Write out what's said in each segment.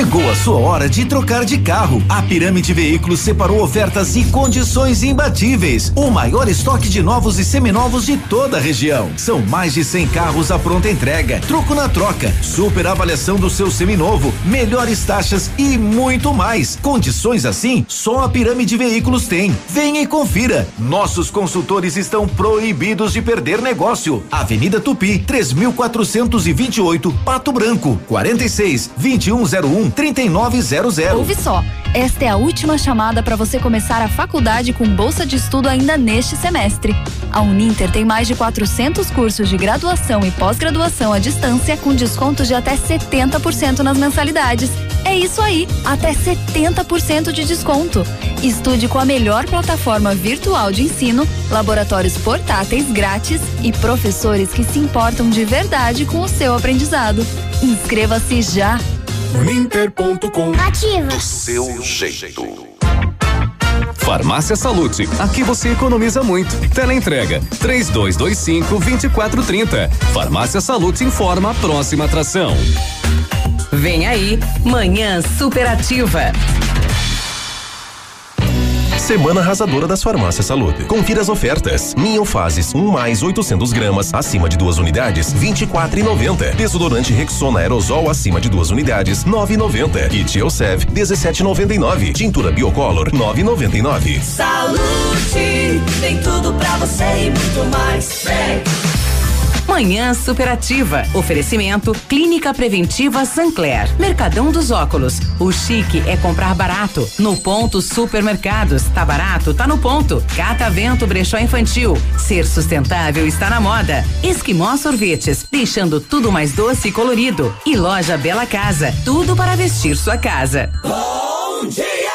Chegou a sua hora de trocar de carro. A Pirâmide Veículos separou ofertas e condições imbatíveis. O maior estoque de novos e seminovos de toda a região. São mais de 100 carros à pronta entrega. Troco na troca. Super avaliação do seu seminovo. Melhores taxas e muito mais. Condições assim, só a Pirâmide Veículos tem. Venha e confira. Nossos consultores estão proibidos de perder negócio. Avenida Tupi, 3428, Pato Branco, 46 2101 3900. Ouve só. Esta é a última chamada para você começar a faculdade com bolsa de estudo ainda neste semestre. A Uninter tem mais de 400 cursos de graduação e pós-graduação à distância com descontos de até 70% nas mensalidades. É isso aí, até 70% de desconto. Estude com a melhor plataforma virtual de ensino, laboratórios portáteis grátis e professores que se importam de verdade com o seu aprendizado. Inscreva-se já! Uninter.com Ativa. Do seu jeito. Farmácia Salute, aqui você economiza muito. Teleentrega, três dois, dois cinco, vinte e quatro, trinta. Farmácia Salute informa a próxima atração. Vem aí, Manhã Superativa. Semana arrasadora das farmácias Saúde. Confira as ofertas. Ninho Fases 1 um mais 800 gramas acima de duas unidades 24,90. Desodorante Rexona aerosol acima de duas unidades 9,90. Kit Elsev 17,99. Tintura Biocolor 9,99. Saúde tem tudo pra você e muito mais. Vem. Manhã Superativa. Oferecimento Clínica Preventiva Sancler. Mercadão dos Óculos. O chique é comprar barato. No ponto Supermercados. Tá barato? Tá no ponto. Catavento Brechó Infantil. Ser sustentável está na moda. Esquimó Sorvetes. Deixando tudo mais doce e colorido. E Loja Bela Casa. Tudo para vestir sua casa. Bom dia!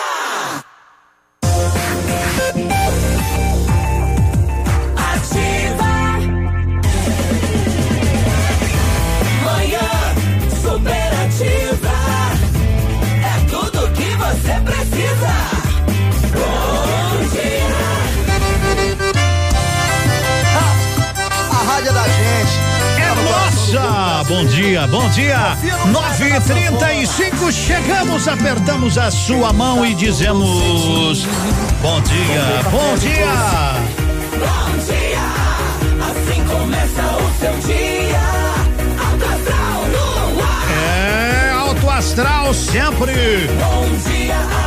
Bom dia, bom dia. 9:35 chegamos, apertamos a sua mão e dizemos bom dia, bom dia. Bom dia, assim começa o seu dia. Alto astral no ar. É, alto astral sempre. Bom dia.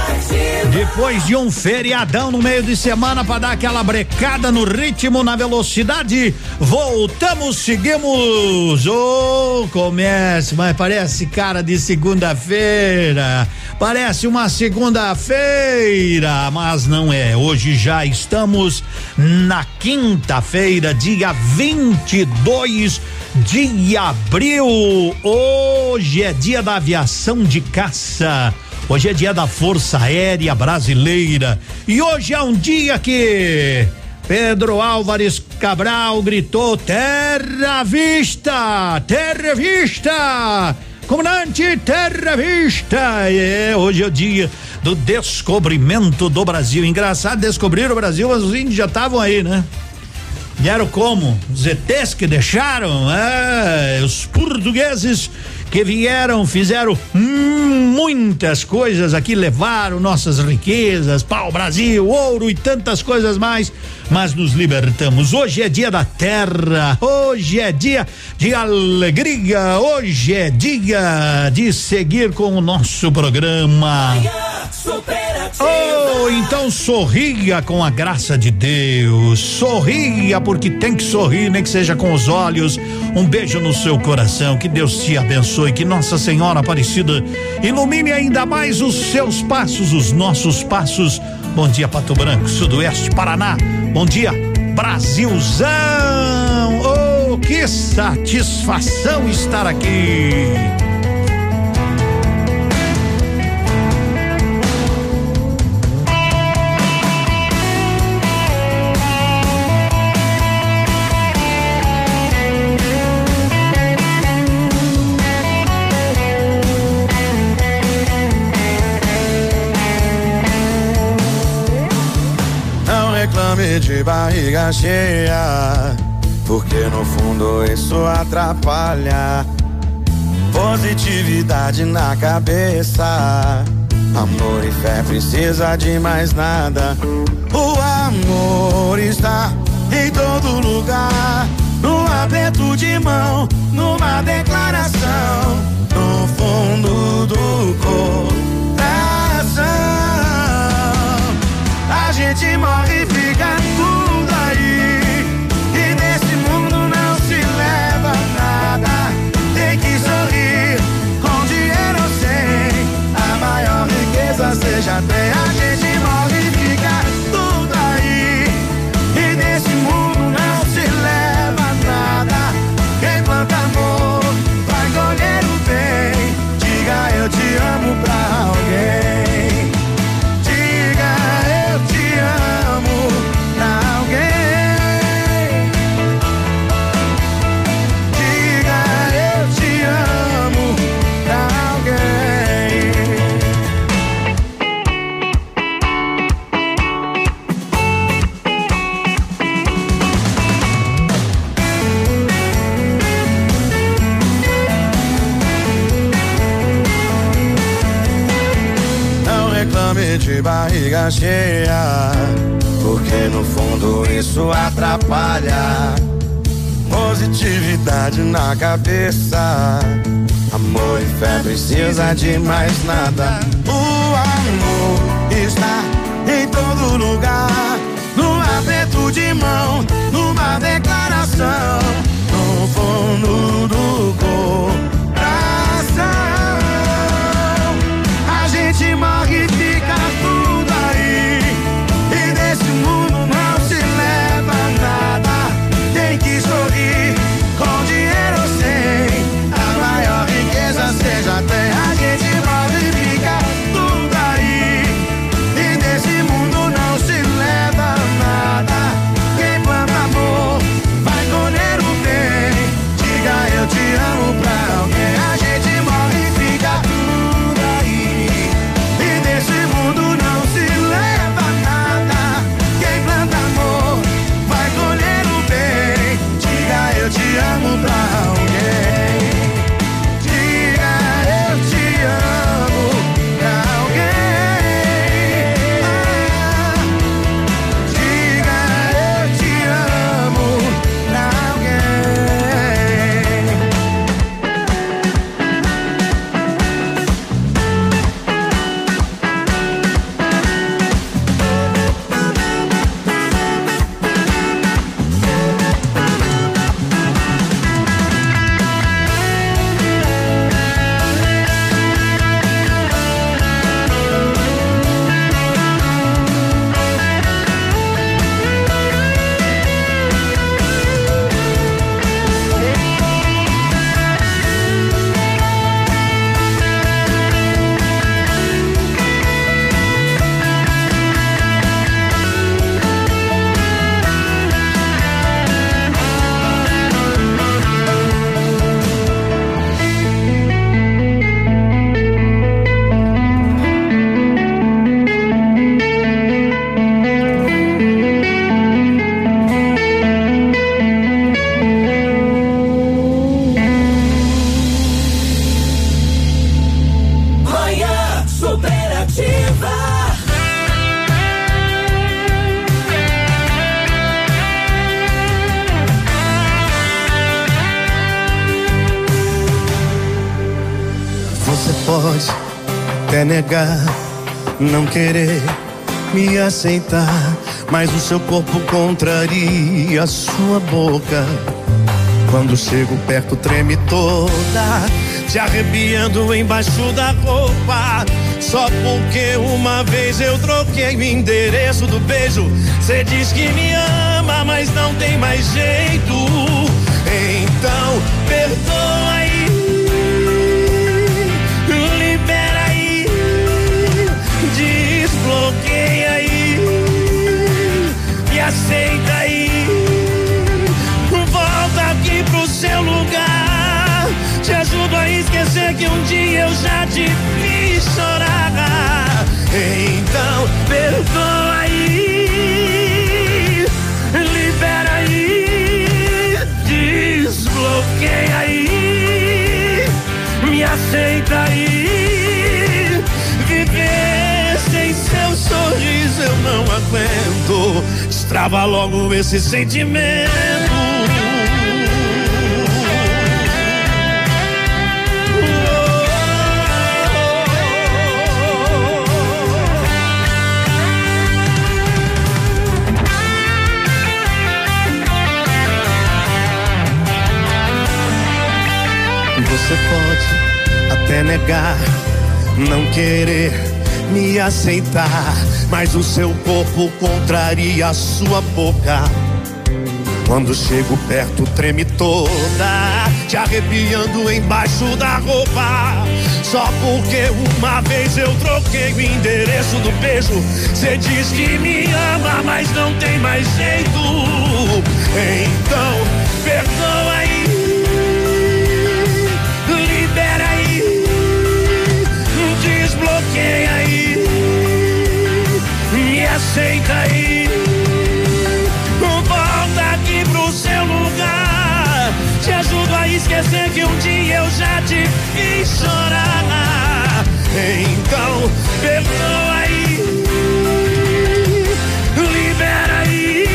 Depois de um feriadão no meio de semana para dar aquela brecada no ritmo, na velocidade, voltamos, seguimos. Oh, comece, mas parece cara de segunda-feira. Parece uma segunda-feira, mas não é. Hoje já estamos na quinta-feira, dia 22 de abril. Hoje é dia da aviação de caça. Hoje é dia da Força Aérea Brasileira e hoje é um dia que Pedro Álvares Cabral gritou: Terra Vista! Terra Vista! Comandante Terra Vista! É, hoje é o dia do descobrimento do Brasil. Engraçado descobrir o Brasil, mas os índios já estavam aí, né? Vieram como? Os ETs que deixaram? É, os portugueses que vieram, fizeram muitas coisas aqui, levaram nossas riquezas, pau Brasil, ouro e tantas coisas mais, mas nos libertamos. Hoje é dia da terra, hoje é dia de alegria, hoje é dia de seguir com o nosso programa. Oh, então sorria com a graça de Deus, sorria porque tem que sorrir, nem que seja com os olhos. Um beijo no seu coração, que Deus te abençoe, que Nossa Senhora Aparecida ilumine ainda mais os seus passos, os nossos passos. Bom dia, Pato Branco, Sudoeste, Paraná. Bom dia, Brasilzão. Oh, que satisfação estar aqui. De barriga cheia, porque no fundo isso atrapalha. Positividade na cabeça. Amor e fé precisa de mais nada. O amor está em todo lugar. No aperto de mão, numa declaração. No fundo do coração. A gente morre e fica seja tem. Cheia, porque no fundo isso atrapalha. Positividade na cabeça, amor e fé precisa de mais nada. O amor está em todo lugar, no aperto de mão, numa declaração, no fundo do negar, não querer me aceitar, mas o seu corpo contraria a sua boca. Quando chego perto, treme toda, te arrepiando embaixo da roupa. Só porque uma vez eu troquei o endereço do beijo. Cê diz que me ama, mas não tem mais jeito. Então, perdoa seu lugar. Te ajudo a esquecer que um dia eu já te fiz chorar. Então, perdoa aí, libera aí, desbloqueia aí, me aceita aí. Viver sem seu sorriso eu não aguento. Destrava logo esse sentimento. Você pode até negar, não querer me aceitar, mas o seu corpo contraria a sua boca. Quando chego perto, treme toda, te arrepiando embaixo da roupa. Só porque uma vez eu troquei o endereço do beijo. Cê diz que me ama, mas não tem mais jeito. Então, perdoa aí. Volta aqui pro seu lugar. Te ajudo a esquecer que um dia eu já te fiz chorar. Então, perdoa aí. Libera aí.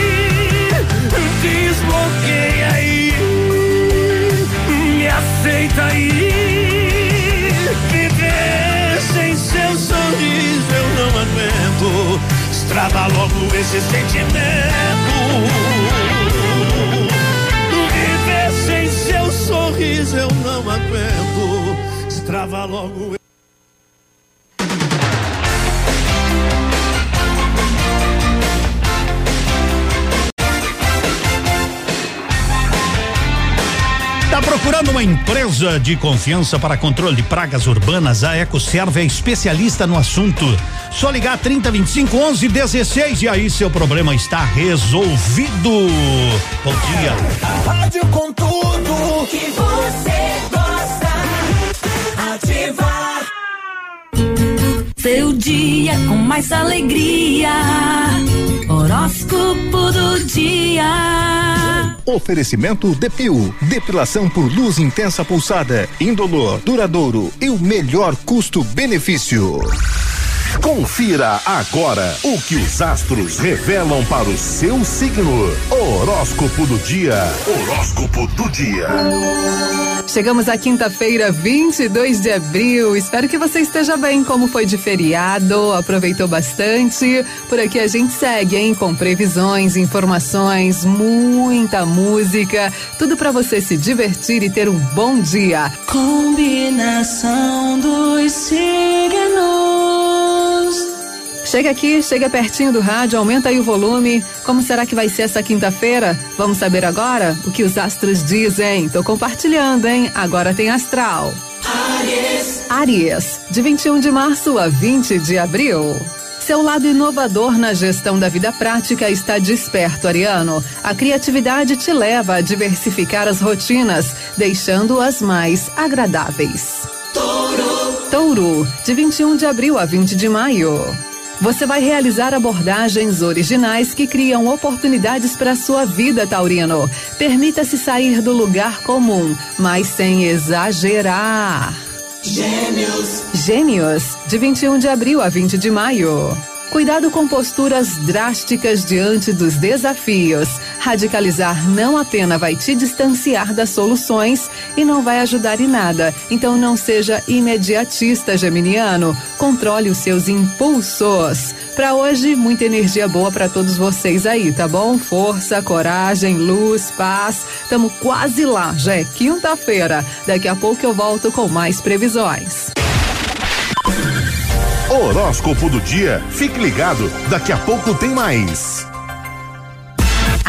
Desbloqueia aí. Me aceita aí. Estrava logo esse sentimento. Viver sem seu sorriso eu não aguento. Estrava logo. Procurando uma empresa de confiança para controle de pragas urbanas? A EcoServe é especialista no assunto. Só ligar 30 25 11 16 e aí seu problema está resolvido. Bom dia. A rádio com tudo que você gosta. Ativa. Seu dia com mais alegria. Horóscopo do dia. Oferecimento Depil, depilação por luz intensa pulsada, indolor, duradouro e o melhor custo-benefício. Confira agora o que os astros revelam para o seu signo. Horóscopo do dia. Horóscopo do dia. Chegamos à quinta-feira, 22 de abril. Espero que você esteja bem, como foi de feriado, aproveitou bastante. Por aqui a gente segue, hein, com previsões, informações, muita música, tudo para você se divertir e ter um bom dia. Combinação dos signos. Chega aqui, chega pertinho do rádio, aumenta aí o volume. Como será que vai ser essa quinta-feira? Vamos saber agora o que os astros dizem. Tô compartilhando, hein? Agora tem astral. Aries. Aries, de 21 de março a 20 de abril. Seu lado inovador na gestão da vida prática está desperto, Ariano. A criatividade te leva a diversificar as rotinas, deixando-as mais agradáveis. Touro. Touro, de 21 de abril a 20 de maio. Você vai realizar abordagens originais que criam oportunidades para a sua vida, Taurino. Permita-se sair do lugar comum, mas sem exagerar. Gêmeos. Gêmeos, de 21 de abril a 20 de maio. Cuidado com posturas drásticas diante dos desafios. Radicalizar não apenas vai te distanciar das soluções e não vai ajudar em nada. Então não seja imediatista, Geminiano. Controle os seus impulsos. Para hoje, muita energia boa para todos vocês aí, tá bom? Força, coragem, luz, paz. Tamo quase lá. Já é quinta-feira. Daqui a pouco eu volto com mais previsões. Horóscopo do dia. Fique ligado, daqui a pouco tem mais.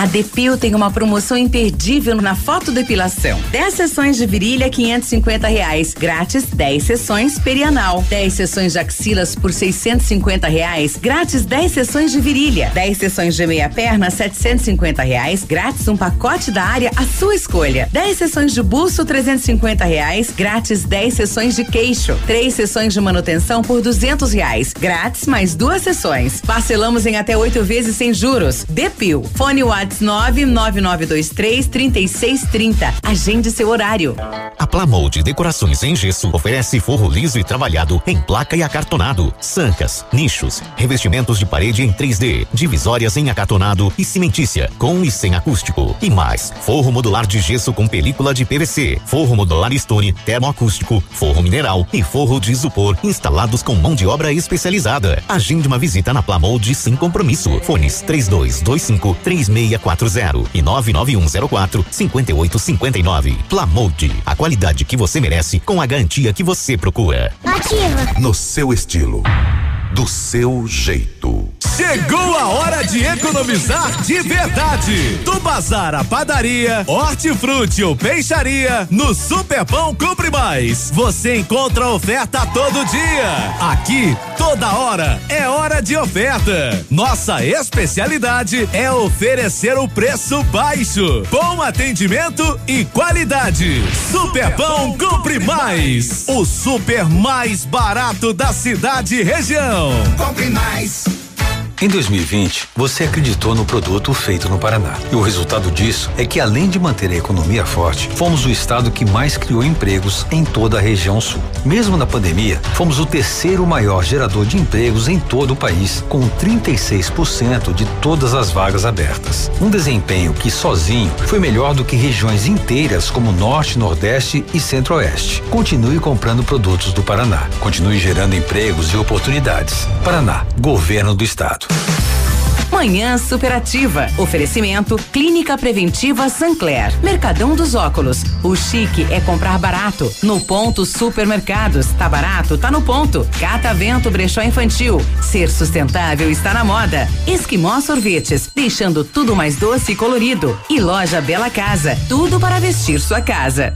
A Depil tem uma promoção imperdível na fotodepilação. 10 sessões de virilha, 550 reais. Grátis, 10 sessões perianal. 10 sessões de axilas por 650 reais. Grátis, 10 sessões de virilha. 10 sessões de meia perna, 750 reais. Grátis, um pacote da área à sua escolha. 10 sessões de buço, 350 reais. Grátis, 10 sessões de queixo. 3 sessões de manutenção por 200 reais. Grátis, mais duas sessões. Parcelamos em até oito vezes sem juros. Depil. Fone WhatsApp WhatsApp 99923 3630. Agende seu horário. A Plamold Decorações em Gesso oferece forro liso e trabalhado em placa e acartonado, sancas, nichos, revestimentos de parede em 3D, divisórias em acartonado e cimentícia, com e sem acústico. E mais, forro modular de gesso com película de PVC, forro modular stone, termoacústico, forro mineral e forro de isopor instalados com mão de obra especializada. Agende uma visita na Plamold sem compromisso. Fones 3225 3640 e 99104 5859. Plamold, a qualidade que você merece com a garantia que você procura. Ativa. No seu estilo. Do seu jeito. Chegou a hora de economizar de verdade. Do bazar à padaria, hortifruti ou peixaria, no Superpão Compre Mais. Você encontra oferta todo dia. Aqui, toda hora, é hora de oferta. Nossa especialidade é oferecer o preço baixo, bom atendimento e qualidade. Superpão Compre Mais. O super mais barato da cidade e região. Compre mais. Em 2020, você acreditou no produto feito no Paraná. E o resultado disso é que, além de manter a economia forte, fomos o estado que mais criou empregos em toda a região sul. Mesmo na pandemia, fomos o terceiro maior gerador de empregos em todo o país, com 36% de todas as vagas abertas. Um desempenho que, sozinho, foi melhor do que regiões inteiras como Norte, Nordeste e Centro-Oeste. Continue comprando produtos do Paraná. Continue gerando empregos e oportunidades. Paraná, Governo do Estado. Manhã Superativa. Oferecimento Clínica Preventiva Sancler. Mercadão dos Óculos. O chique é comprar barato. No ponto Supermercados. Tá barato? Tá no ponto. Catavento Brechó Infantil. Ser sustentável está na moda. Esquimó Sorvetes. Deixando tudo mais doce e colorido. E Loja Bela Casa. Tudo para vestir sua casa.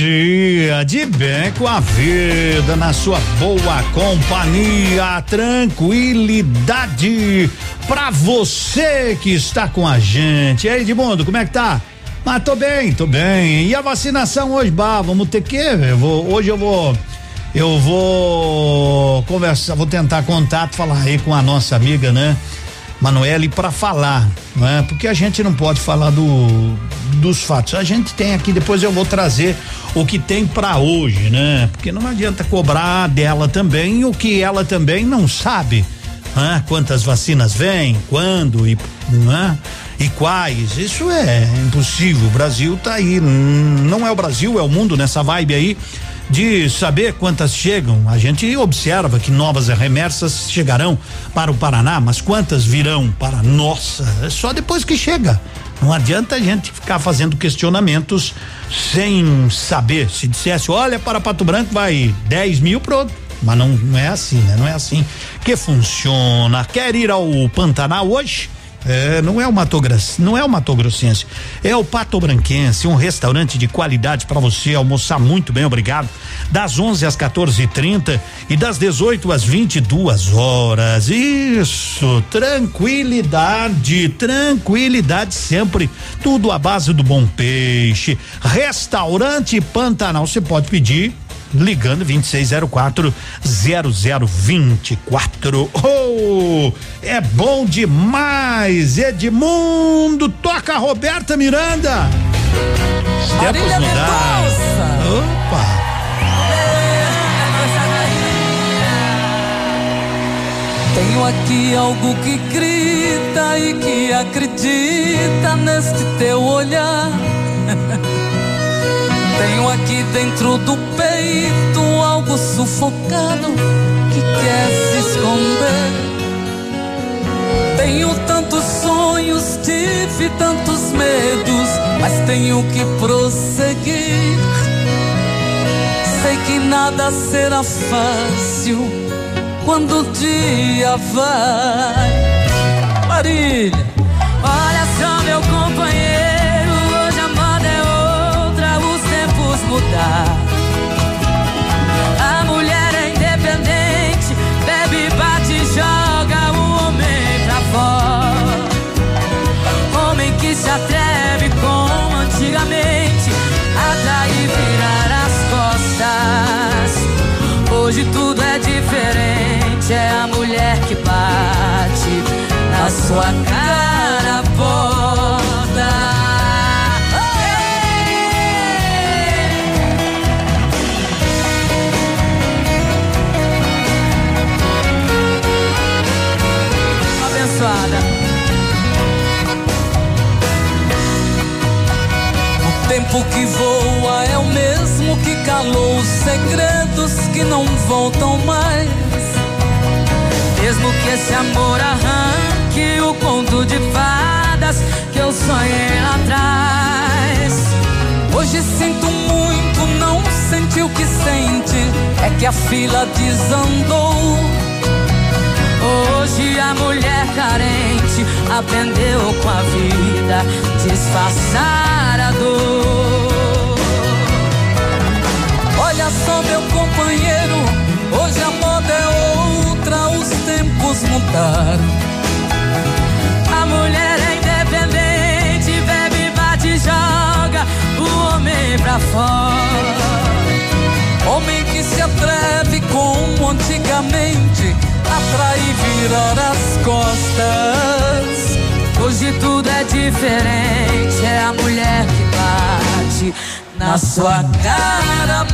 Dia, de bem com a vida, na sua boa companhia, tranquilidade pra você que está com a gente. E aí, Edmundo, como é que tá? Ah, tô bem, tô bem. E a vacinação hoje, bah, vamos ter que, eu vou, hoje eu vou eu vou conversar, vou tentar contato, falar aí com a nossa amiga, né? Manuele para falar, não é? Porque a gente não pode falar do dos fatos. A gente tem aqui, depois eu vou trazer o que tem para hoje, né? Porque não adianta cobrar dela também o que ela também não sabe. Né? Quantas vacinas vêm, quando e, né? e quais. Isso é impossível. O Brasil tá aí. Não é o Brasil, é o mundo nessa vibe aí de saber quantas chegam. A gente observa que novas remessas chegarão para o Paraná, mas quantas virão para nossa? É só depois que chega. Não adianta a gente ficar fazendo questionamentos sem saber. Se dissesse, olha, para Pato Branco vai 10 mil, pronto. Mas não, não é assim, né? Não é assim que funciona. Quer ir ao Pantanal hoje? É, não é o Mato Grosso, não é o Mato Grossense, é o Pato Branquense, um restaurante de qualidade para você almoçar muito bem, obrigado. Das 11 às 14h30 e, e das 18 às 22 horas. Isso, tranquilidade, tranquilidade sempre. Tudo à base do bom peixe. Restaurante Pantanal, você pode pedir ligando 2604 0024. Oh, é bom demais! Edmundo, toca Roberta Miranda. Tempos mudaram. Opa! Tenho aqui algo que grita e que acredita neste teu olhar. Tenho aqui dentro do peito algo sufocado que quer se esconder. Tenho tantos sonhos, tive tantos medos, mas tenho que prosseguir. Sei que nada será fácil quando o dia vai. Marília, A mulher é independente, bebe, bate, joga o homem pra fora. Homem que se atreve como antigamente, atrair, virar as costas. Hoje tudo é diferente, é a mulher que bate na sua cara. Que não voltam mais. Mesmo que esse amor arranque o conto de fadas que eu sonhei lá atrás. Hoje sinto muito, não senti o que sente. É que a fila desandou. Hoje a mulher carente aprendeu com a vida disfarçar a dor. Só, meu companheiro, hoje a moda é outra, os tempos mudaram. A mulher é independente, bebe, bate joga o homem pra fora. Homem que se atreve como antigamente atrair virar as costas. Hoje tudo é diferente, é a mulher que bate na sua cara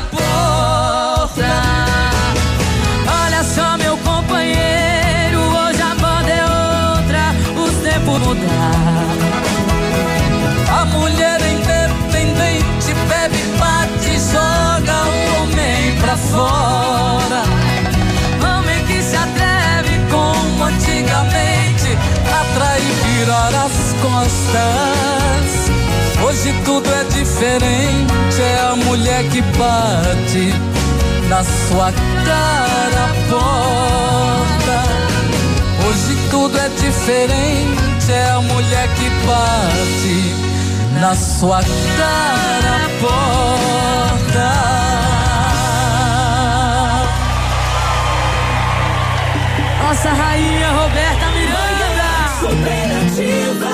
fora. Homem que se atreve como antigamente, atrai e virar as costas. Hoje tudo é diferente, é a mulher que bate na sua cara porta. Hoje tudo é diferente, é a mulher que bate na sua cara porta. Nossa rainha Roberta Miranda. Superativa.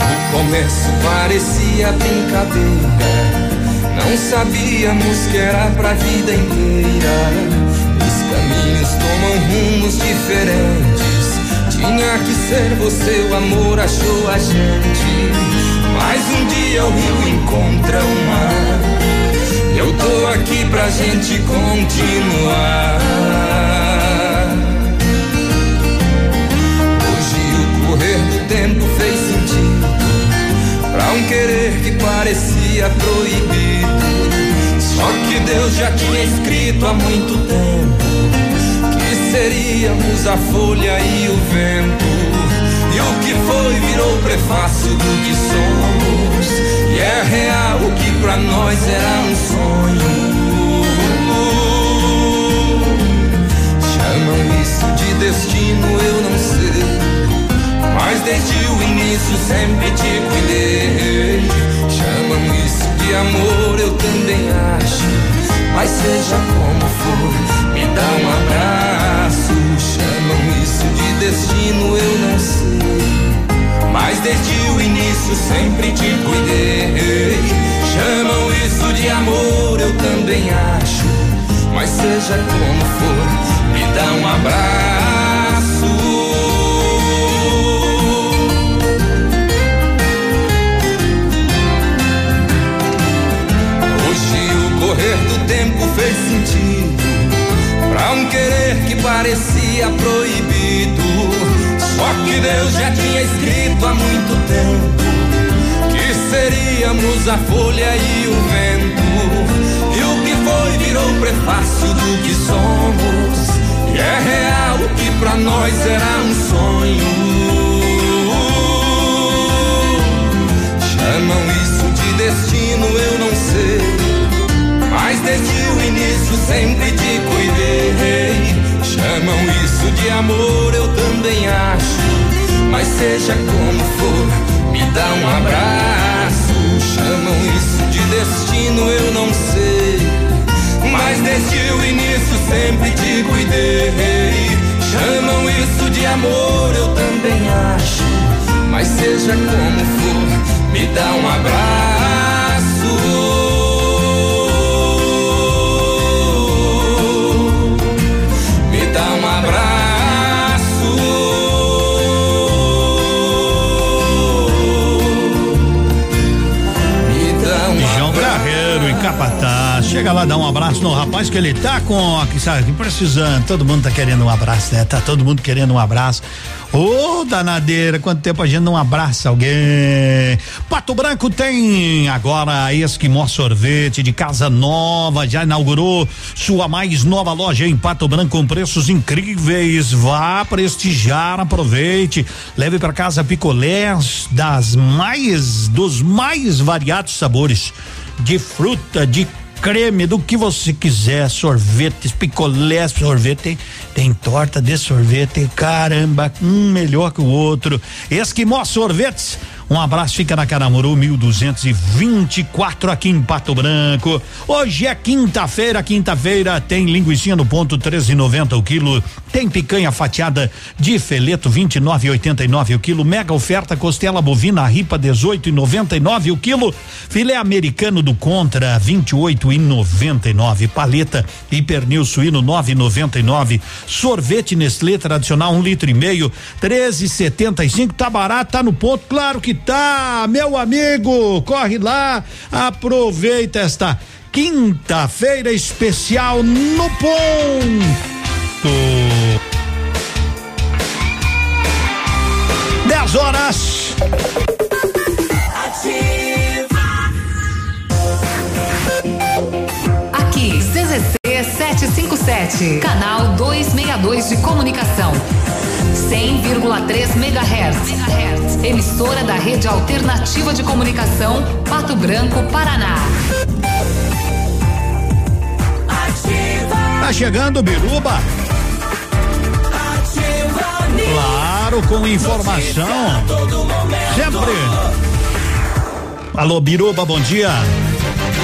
No começo parecia brincadeira. Não sabíamos que era pra vida inteira. Os caminhos tomam rumos diferentes. Tinha que ser você, o amor achou a gente. Mas um dia o rio encontra o mar. Eu tô aqui pra gente continuar. Hoje o correr do tempo fez sentido Pra um querer que parecia proibido Só que Deus já tinha escrito há muito tempo a folha e o vento E o que foi virou prefácio do que somos E é real o que pra nós era um sonho Chamam isso de destino, eu não sei mas desde o início sempre te cuidei. Chamam isso de amor, eu também acho. Mas seja como for, me dá um abraço. Destino, eu não sei. Mas desde o início sempre te cuidei. Chamam isso de amor, eu também acho. Mas seja como for, me dá um abraço. correr do tempo fez sentido Pra um querer que parecia proibido Só que Deus já tinha escrito há muito tempo Que seríamos a folha e o vento. E o que foi virou prefácio do que somos. E é real o que pra nós era um sonho. Chamam isso de destino, eu não sei. Mas desde o início sempre te cuidei. Chamam isso de amor, eu também acho. Mas seja como for, me dá um abraço. Chamam isso de destino, eu não sei. Mas desde o início sempre te cuidei. Chamam isso de amor, eu também acho. Mas seja como for, me dá um abraço. Chega lá, dá um abraço no rapaz que ele tá com, sabe, precisando. Todo mundo tá querendo um abraço, né? Tá todo mundo querendo um abraço. Ô, danadeira, quanto tempo a gente não abraça alguém. Pato Branco tem agora a Esquimó Sorvete de Casa Nova, já inaugurou sua mais nova loja em Pato Branco com preços incríveis. Vá prestigiar, aproveite, leve para casa picolés das mais dos mais variados sabores de fruta, de creme, do que você quiser, sorvetes, picolés, sorvete, tem, tem torta de sorvete, caramba, um melhor que o outro. Esquimó Sorvetes, um abraço, fica na Caramuru 1224 aqui em Pato Branco. Hoje é quinta-feira, quinta-feira tem linguiça no ponto 13,90 o quilo, tem picanha fatiada de feleto 29,89 o quilo, mega oferta costela bovina ripa 18,99 o quilo, filé americano do Contra 28,99 paleta. E pernil suíno 9,99 sorvete Nestlé tradicional um litro e meio 13,75 tá barato, tá no ponto, claro que tá, meu amigo, corre lá, aproveita esta quinta-feira especial no ponto. 10 horas. Aqui, CZC 757, canal 262 de comunicação. 100,3 MHz. Emissora da Rede Alternativa de Comunicação, Pato Branco, Paraná. Tá chegando Biruba. Claro, com informação. Sempre. Alô, Biruba, bom dia.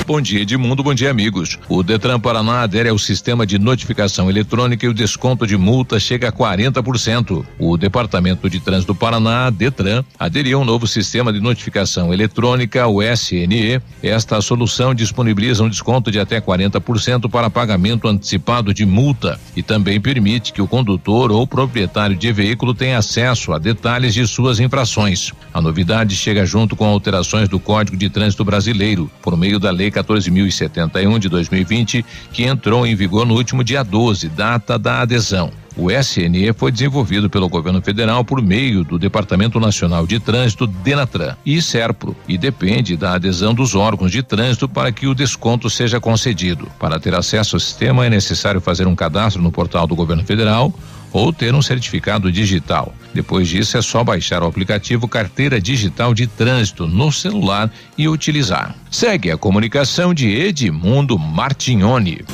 Bom dia, Edmundo. Bom dia, amigos. O Detran Paraná adere ao sistema de notificação eletrônica e o desconto de multa chega a 40%. O Departamento de Trânsito do Paraná, Detran, aderiu a um novo sistema de notificação eletrônica, o SNE. Esta solução disponibiliza um desconto de até 40% para pagamento antecipado de multa e também permite que o condutor ou proprietário de veículo tenha acesso a detalhes de suas infrações. A novidade chega junto com alterações do Código de Trânsito Brasileiro, por meio da Lei 14.071 de 2020, que entrou em vigor no último dia 12, data da adesão. O SNE foi desenvolvido pelo governo federal por meio do Departamento Nacional de Trânsito, Denatran, e Serpro, e depende da adesão dos órgãos de trânsito para que o desconto seja concedido. Para ter acesso ao sistema é necessário fazer um cadastro no portal do governo federal ou ter um certificado digital. Depois disso, é só baixar o aplicativo Carteira Digital de Trânsito no celular e utilizar. Segue a comunicação de Edmundo Martignoni.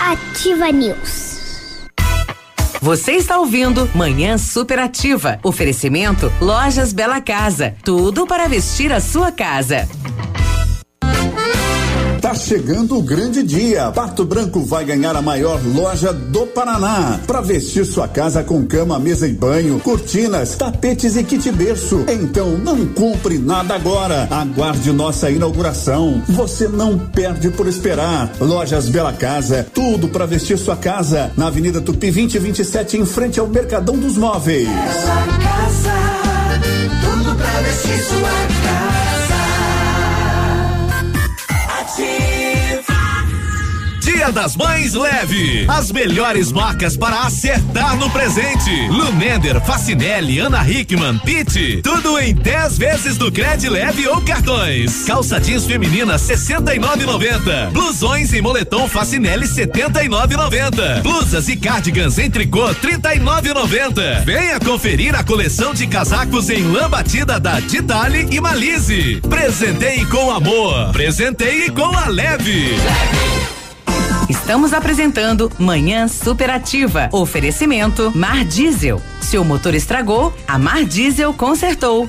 Ativa News. Você está ouvindo Manhã Superativa. Oferecimento Lojas Bela Casa. Tudo para vestir a sua casa. Tá chegando o grande dia. Pato Branco vai ganhar a maior loja do Paraná. Para vestir sua casa com cama, mesa e banho, cortinas, tapetes e kit berço. Então não compre nada agora. Aguarde nossa inauguração. Você não perde por esperar. Lojas Bela Casa, tudo para vestir sua casa. Na Avenida Tupi 2027, em frente ao Mercadão dos Móveis. Bela Casa, tudo pra vestir sua casa. Dia das Mães leve. As melhores marcas para acertar no presente. Lumender, Facinelli, Ana Hickman, Pitt. Tudo em 10 vezes do Cred Leve ou cartões. Calça jeans feminina 69,90. Blusões em moletom Facinelli 79,90. Blusas e cardigans em tricô 39,90. Venha conferir a coleção de casacos em lã batida da Titali e Malize. Presenteie com amor. Presenteie com a Leve. Estamos apresentando Manhã Superativa. Oferecimento Mar Diesel. Seu motor estragou, a Mar Diesel consertou.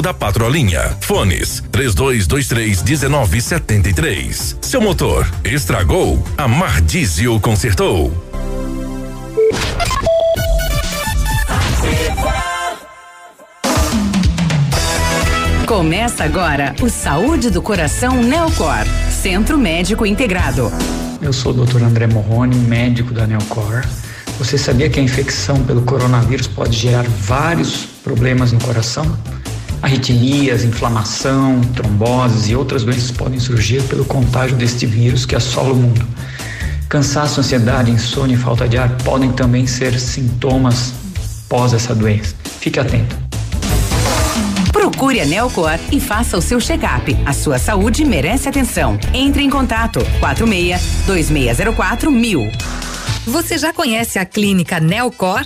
da Patrolinha. Fones 3223 1973. Seu motor estragou? A Mar Diesel consertou. Começa agora o Saúde do Coração Neocor, Centro Médico Integrado. Eu sou o Dr. André Morrone, médico da Neocor. Você sabia que a infecção pelo coronavírus pode gerar vários problemas no coração? Arritmias, inflamação, tromboses e outras doenças podem surgir pelo contágio deste vírus que assola o mundo. Cansaço, ansiedade, insônia e falta de ar podem também ser sintomas pós essa doença. Fique atento. Procure a Neocor e faça o seu check-up. A sua saúde merece atenção. Entre em contato 46 2604 mil. Você já conhece a clínica Neocor?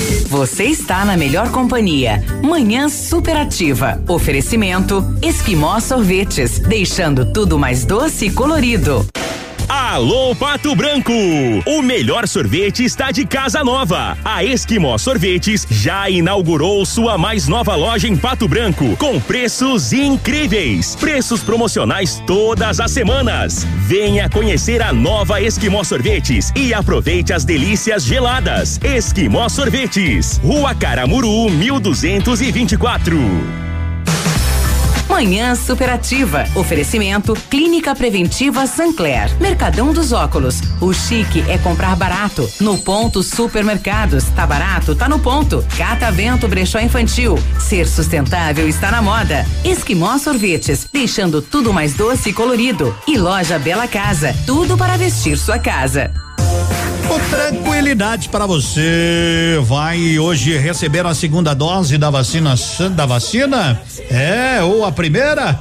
Você está na melhor companhia. Manhã superativa. Oferecimento Esquimó Sorvetes, deixando tudo mais doce e colorido. Alô Pato Branco! O melhor sorvete está de casa nova. A Esquimó Sorvetes já inaugurou sua mais nova loja em Pato Branco, com preços incríveis. Preços promocionais todas as semanas. Venha conhecer a nova Esquimó Sorvetes e aproveite as delícias geladas. Esquimó Sorvetes, Rua Caramuru, 1224. Manhã Superativa. Oferecimento Clínica Preventiva Sancler. Mercadão dos Óculos. O chique é comprar barato. No ponto Supermercados. Tá barato? Tá no ponto. Catavento Brechó Infantil. Ser sustentável está na moda. Esquimó Sorvetes. Deixando tudo mais doce e colorido. E Loja Bela Casa. Tudo para vestir sua casa. Tranquilidade para você. Vai hoje receber a segunda dose da vacina da vacina? É, ou a primeira?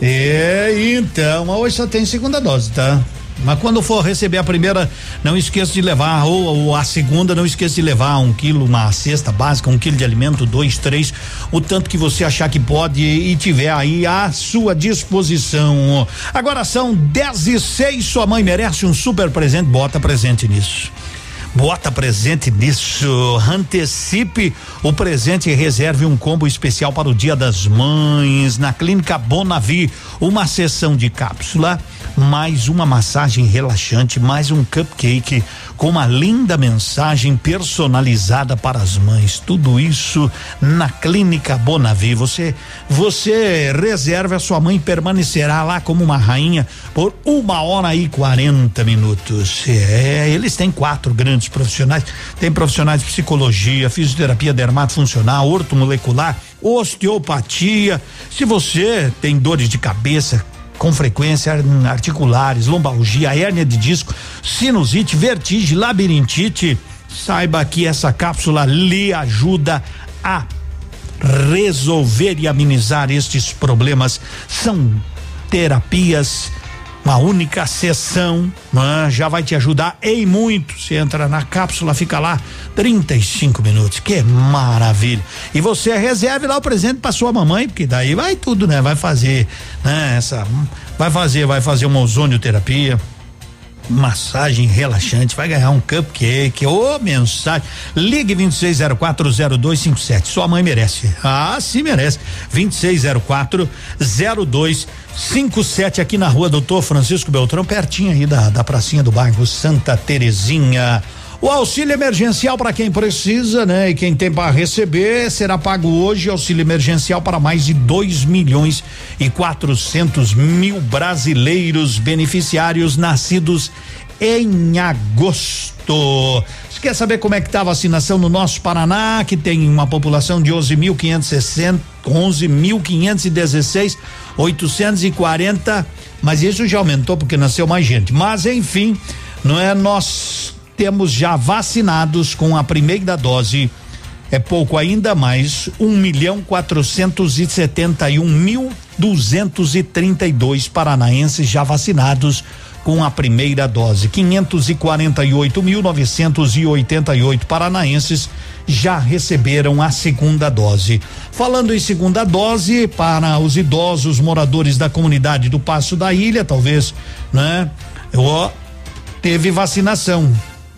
É, então, hoje só tem segunda dose, tá? Mas quando for receber a primeira, não esqueça de levar, ou, ou, a segunda, não esqueça de levar um quilo, uma cesta básica, um quilo de alimento, dois, três, o tanto que você achar que pode e tiver aí à sua disposição. Agora são dez e seis, sua mãe merece um super presente, bota presente nisso. Bota presente nisso. Antecipe o presente e reserve um combo especial para o Dia das Mães na Clínica Bonavi. Uma sessão de cápsula, mais uma massagem relaxante, mais um cupcake com uma linda mensagem personalizada para as mães. Tudo isso na Clínica Bonavi. Você, você reserva a sua mãe permanecerá lá como uma rainha por uma hora e 40 minutos. É, eles têm quatro grandes profissionais. Tem profissionais de psicologia, fisioterapia dermatofuncional, ortomolecular, osteopatia. Se você tem dores de cabeça, com frequência articulares, lombalgia, hérnia de disco, sinusite, vertigem, labirintite, saiba que essa cápsula lhe ajuda a resolver e amenizar estes problemas. São terapias uma única sessão né, já vai te ajudar em muito. Você entra na cápsula, fica lá 35 minutos. Que maravilha! E você reserve lá o presente para sua mamãe, porque daí vai tudo, né? Vai fazer, né? Essa, vai fazer, vai fazer uma ozonioterapia massagem relaxante, vai ganhar um cupcake, ô oh, mensagem. Ligue 26040257. Sua mãe merece. Ah, sim merece. 26040257 aqui na rua Doutor Francisco Beltrão, pertinho aí da, da pracinha do bairro Santa Terezinha. O auxílio emergencial para quem precisa, né? E quem tem para receber será pago hoje auxílio emergencial para mais de 2 milhões e 400 mil brasileiros beneficiários nascidos em agosto. Você quer saber como é que tá a vacinação no nosso Paraná, que tem uma população de 11.560, 11.516, 840, mas isso já aumentou porque nasceu mais gente. Mas enfim, não é nós temos já vacinados com a primeira dose. É pouco ainda, mas um milhão quatrocentos e setenta e um mil duzentos e trinta e dois paranaenses já vacinados com a primeira dose. 548.988 paranaenses já receberam a segunda dose. Falando em segunda dose, para os idosos moradores da comunidade do Passo da Ilha, talvez, né? Eu, teve vacinação.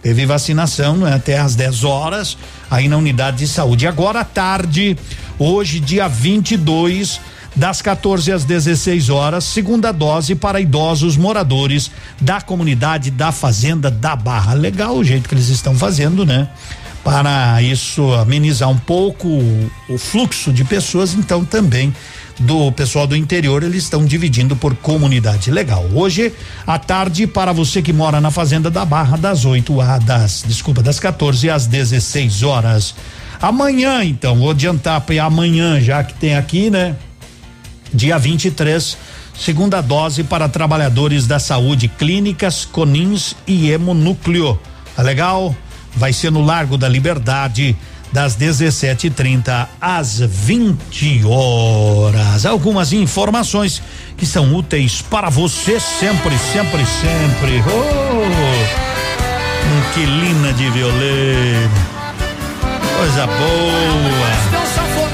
Teve vacinação né, até às 10 horas aí na unidade de saúde. Agora à tarde, hoje, dia 22, das 14 às 16 horas, segunda dose para idosos moradores da comunidade da Fazenda da Barra. Legal o jeito que eles estão fazendo, né? Para isso amenizar um pouco o, o fluxo de pessoas, então também do pessoal do interior, eles estão dividindo por comunidade. Legal. Hoje à tarde para você que mora na Fazenda da Barra das 8 a das, desculpa, das 14 às 16 horas. Amanhã, então, vou adiantar para amanhã, já que tem aqui, né? Dia 23, segunda dose para trabalhadores da saúde, clínicas, conins e hemonúcleo. Tá legal? Vai ser no Largo da Liberdade, das 17:30 às 20 horas. Algumas informações que são úteis para você sempre, sempre, sempre. Oh, inquilina de violino. Coisa boa.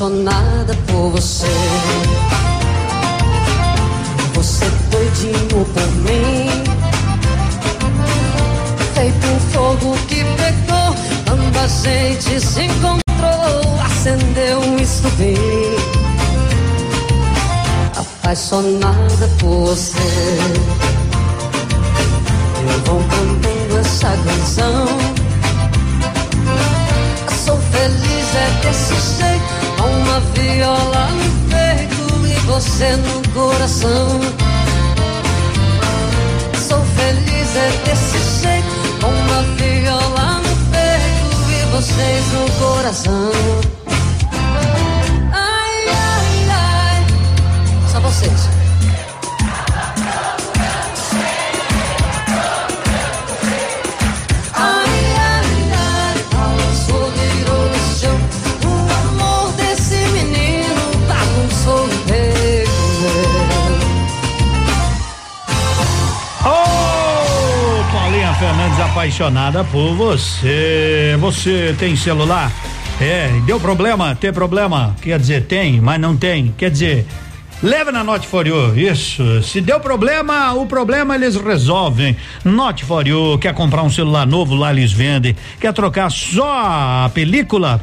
Apaixonada por você. Você doidinho por mim. Feito um fogo que pegou. Quando a gente se encontrou, acendeu um estupim apaixonada por você. Eu vou cantando essa canção. Sou feliz é desse jeito, uma viola no peito e você no coração. Sou feliz é desse jeito, com uma viola no peito e vocês no coração. Ai, ai, ai. Só vocês. Apaixonada por você. Você tem celular? É, deu problema? Tem problema? Quer dizer, tem, mas não tem. Quer dizer, leva na Note For You. Isso. Se deu problema, o problema eles resolvem. Note For You, quer comprar um celular novo, lá eles vendem. Quer trocar só a película?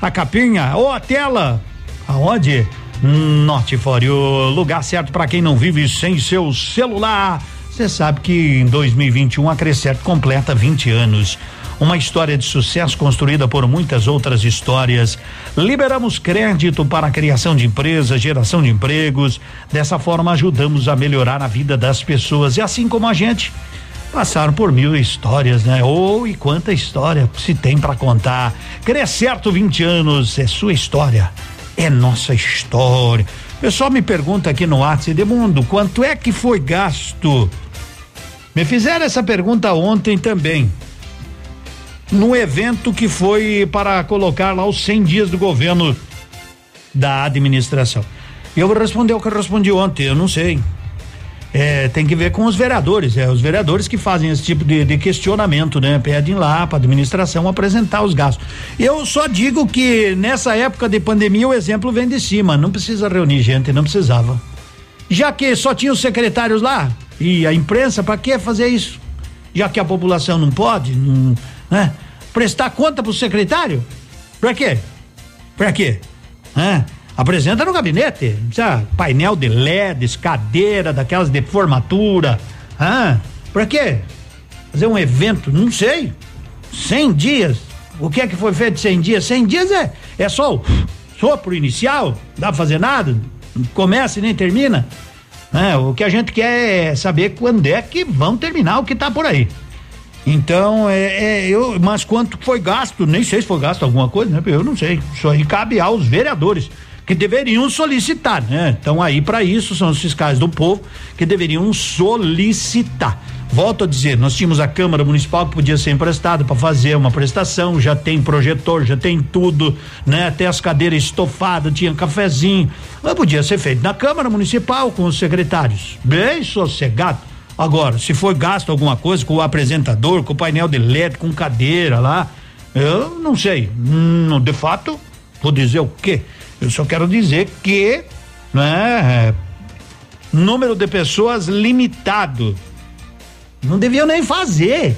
A capinha ou a tela? Aonde? Note For You, lugar certo para quem não vive sem seu celular. Você sabe que em 2021 a Crescert completa 20 anos. Uma história de sucesso construída por muitas outras histórias. Liberamos crédito para a criação de empresas, geração de empregos. Dessa forma, ajudamos a melhorar a vida das pessoas. E assim como a gente, passaram por mil histórias, né? Ou e quanta história se tem para contar. Crescerto 20 anos, é sua história, é nossa história. O pessoal me pergunta aqui no WhatsApp, Edemundo, quanto é que foi gasto? Me fizeram essa pergunta ontem também. No evento que foi para colocar lá os 100 dias do governo da administração. Eu vou responder o que eu respondi ontem, eu não sei. É, tem que ver com os vereadores, é os vereadores que fazem esse tipo de, de questionamento, né? Pedem lá para a administração apresentar os gastos. Eu só digo que nessa época de pandemia o exemplo vem de cima, não precisa reunir gente, não precisava. Já que só tinha os secretários lá e a imprensa, para que fazer isso? Já que a população não pode, não, né? Prestar conta pro secretário? Pra quê? Pra quê? Hã? Apresenta no gabinete, precisa painel de LEDs, cadeira daquelas de formatura. Ah, pra quê? Fazer um evento, não sei. 100 dias. O que é que foi feito 100 dias? 100 dias é, é só o sopro inicial, dá pra fazer nada, começa e nem termina. É, o que a gente quer é saber quando é que vão terminar o que tá por aí. Então, é, é, eu, mas quanto foi gasto? Nem sei se foi gasto alguma coisa, né? Eu não sei. Isso aí cabe aos vereadores que deveriam solicitar, né? Então aí para isso são os fiscais do povo que deveriam solicitar. Volto a dizer, nós tínhamos a Câmara Municipal que podia ser emprestada para fazer uma prestação, já tem projetor, já tem tudo, né? Até as cadeiras estofadas, tinha cafezinho. Mas podia ser feito na Câmara Municipal com os secretários. Bem sossegado. Agora, se foi gasto alguma coisa com o apresentador, com o painel de LED, com cadeira lá, eu não sei. Hum, de fato, vou dizer o quê? Eu só quero dizer que, né, número de pessoas limitado. Não deviam nem fazer.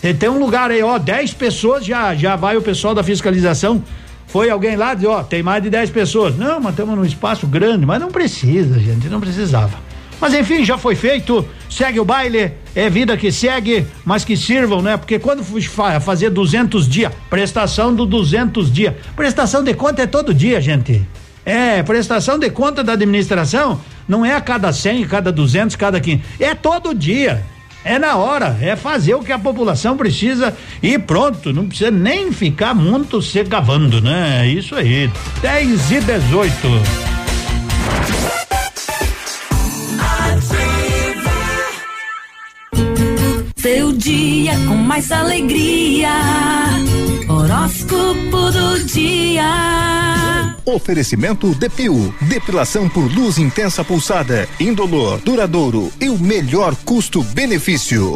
Você tem um lugar aí, ó, 10 pessoas já já vai o pessoal da fiscalização. Foi alguém lá diz, ó, tem mais de 10 pessoas. Não, mas estamos num espaço grande, mas não precisa, gente, não precisava. Mas enfim, já foi feito, segue o baile, é vida que segue, mas que sirvam, né? Porque quando fa fazer 200 dias, prestação do 200 dias, prestação de conta é todo dia, gente. É, prestação de conta da administração não é a cada 100, cada 200, cada 500, é todo dia. É na hora, é fazer o que a população precisa e pronto, não precisa nem ficar muito se gavando, né? Isso aí. 10 e 18. Seu dia com mais alegria. Horóscopo do dia. Oferecimento Depil, depilação por luz intensa pulsada, indolor, duradouro e o melhor custo-benefício.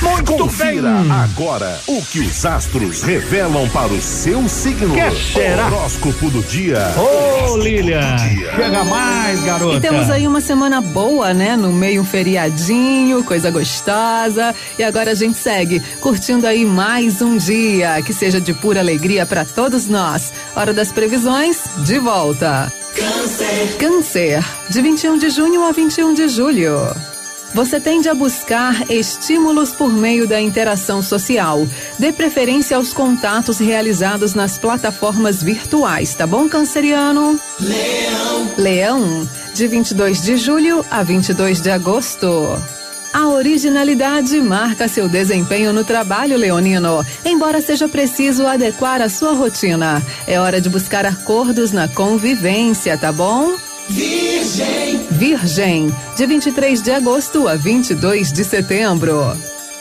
Muito Confira agora o que os astros revelam para o seu signo. Que será? Horóscopo do dia. Ô, Lilian, chega mais, garota. E temos aí uma semana boa, né? No meio um feriadinho, coisa gostosa. E agora a gente segue curtindo aí mais um dia que seja de pura alegria para todos nós. Hora das previsões, de volta. Câncer. Câncer, de 21 de junho a 21 de julho. Você tende a buscar estímulos por meio da interação social. Dê preferência aos contatos realizados nas plataformas virtuais, tá bom, canceriano? Leão. Leão, de 22 de julho a 22 de agosto. A originalidade marca seu desempenho no trabalho, Leonino. Embora seja preciso adequar a sua rotina, é hora de buscar acordos na convivência, tá bom? Virgem. Virgem, de 23 de agosto a 22 de setembro.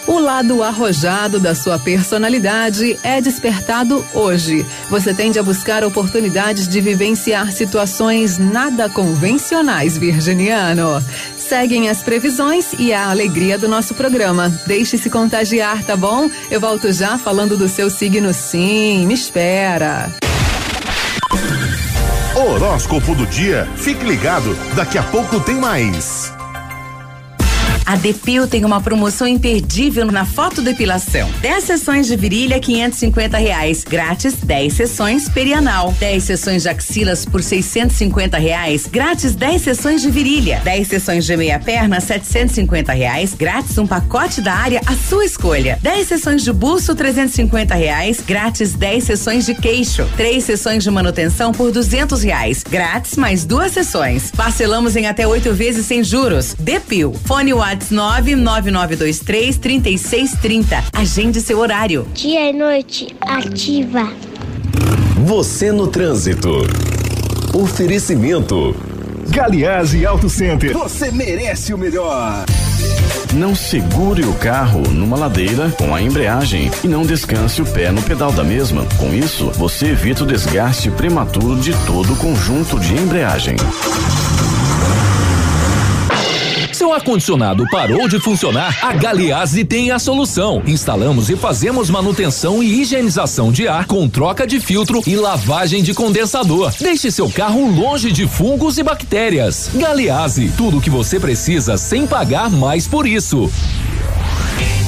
O lado arrojado da sua personalidade é despertado hoje. Você tende a buscar oportunidades de vivenciar situações nada convencionais, virginiano. Seguem as previsões e a alegria do nosso programa. Deixe-se contagiar, tá bom? Eu volto já falando do seu signo, sim. Me espera. Horóscopo do dia. Fique ligado, daqui a pouco tem mais. A Depil tem uma promoção imperdível na fotodepilação. 10 sessões de virilha, 550 reais. Grátis, 10 sessões perianal. 10 sessões de axilas por 650 reais. Grátis, 10 sessões de virilha. 10 sessões de meia perna, 750 reais. Grátis, um pacote da área à sua escolha. 10 sessões de buço, 350 reais. Grátis, 10 sessões de queixo. 3 sessões de manutenção por 200 reais. Grátis, mais duas sessões. Parcelamos em até oito vezes sem juros. Depil. Fone WhatsApp 99923 3630. Agende seu horário. Dia e noite ativa. Você no trânsito. Oferecimento. Galiase Auto Center. Você merece o melhor. Não segure o carro numa ladeira com a embreagem e não descanse o pé no pedal da mesma. Com isso, você evita o desgaste prematuro de todo o conjunto de embreagem. Seu ar-condicionado parou de funcionar? A Galiase tem a solução. Instalamos e fazemos manutenção e higienização de ar com troca de filtro e lavagem de condensador. Deixe seu carro longe de fungos e bactérias. Galiase, tudo o que você precisa sem pagar mais por isso.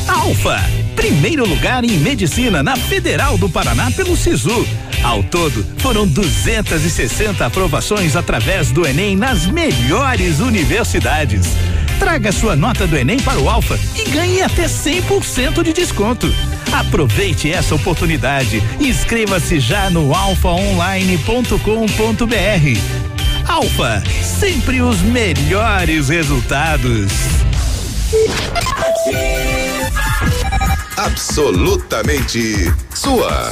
Alfa, primeiro lugar em medicina na Federal do Paraná pelo Sisu. Ao todo, foram 260 aprovações através do Enem nas melhores universidades. Traga sua nota do Enem para o Alfa e ganhe até 100% de desconto. Aproveite essa oportunidade. Inscreva-se já no alfaonline.com.br. Alfa, sempre os melhores resultados. absolutamente sua.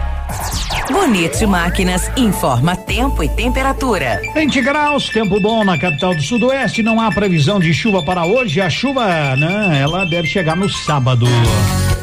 Bonito Máquinas informa tempo e temperatura. 20 graus, tempo bom na capital do Sudoeste. Não há previsão de chuva para hoje. A chuva, né? Ela deve chegar no sábado.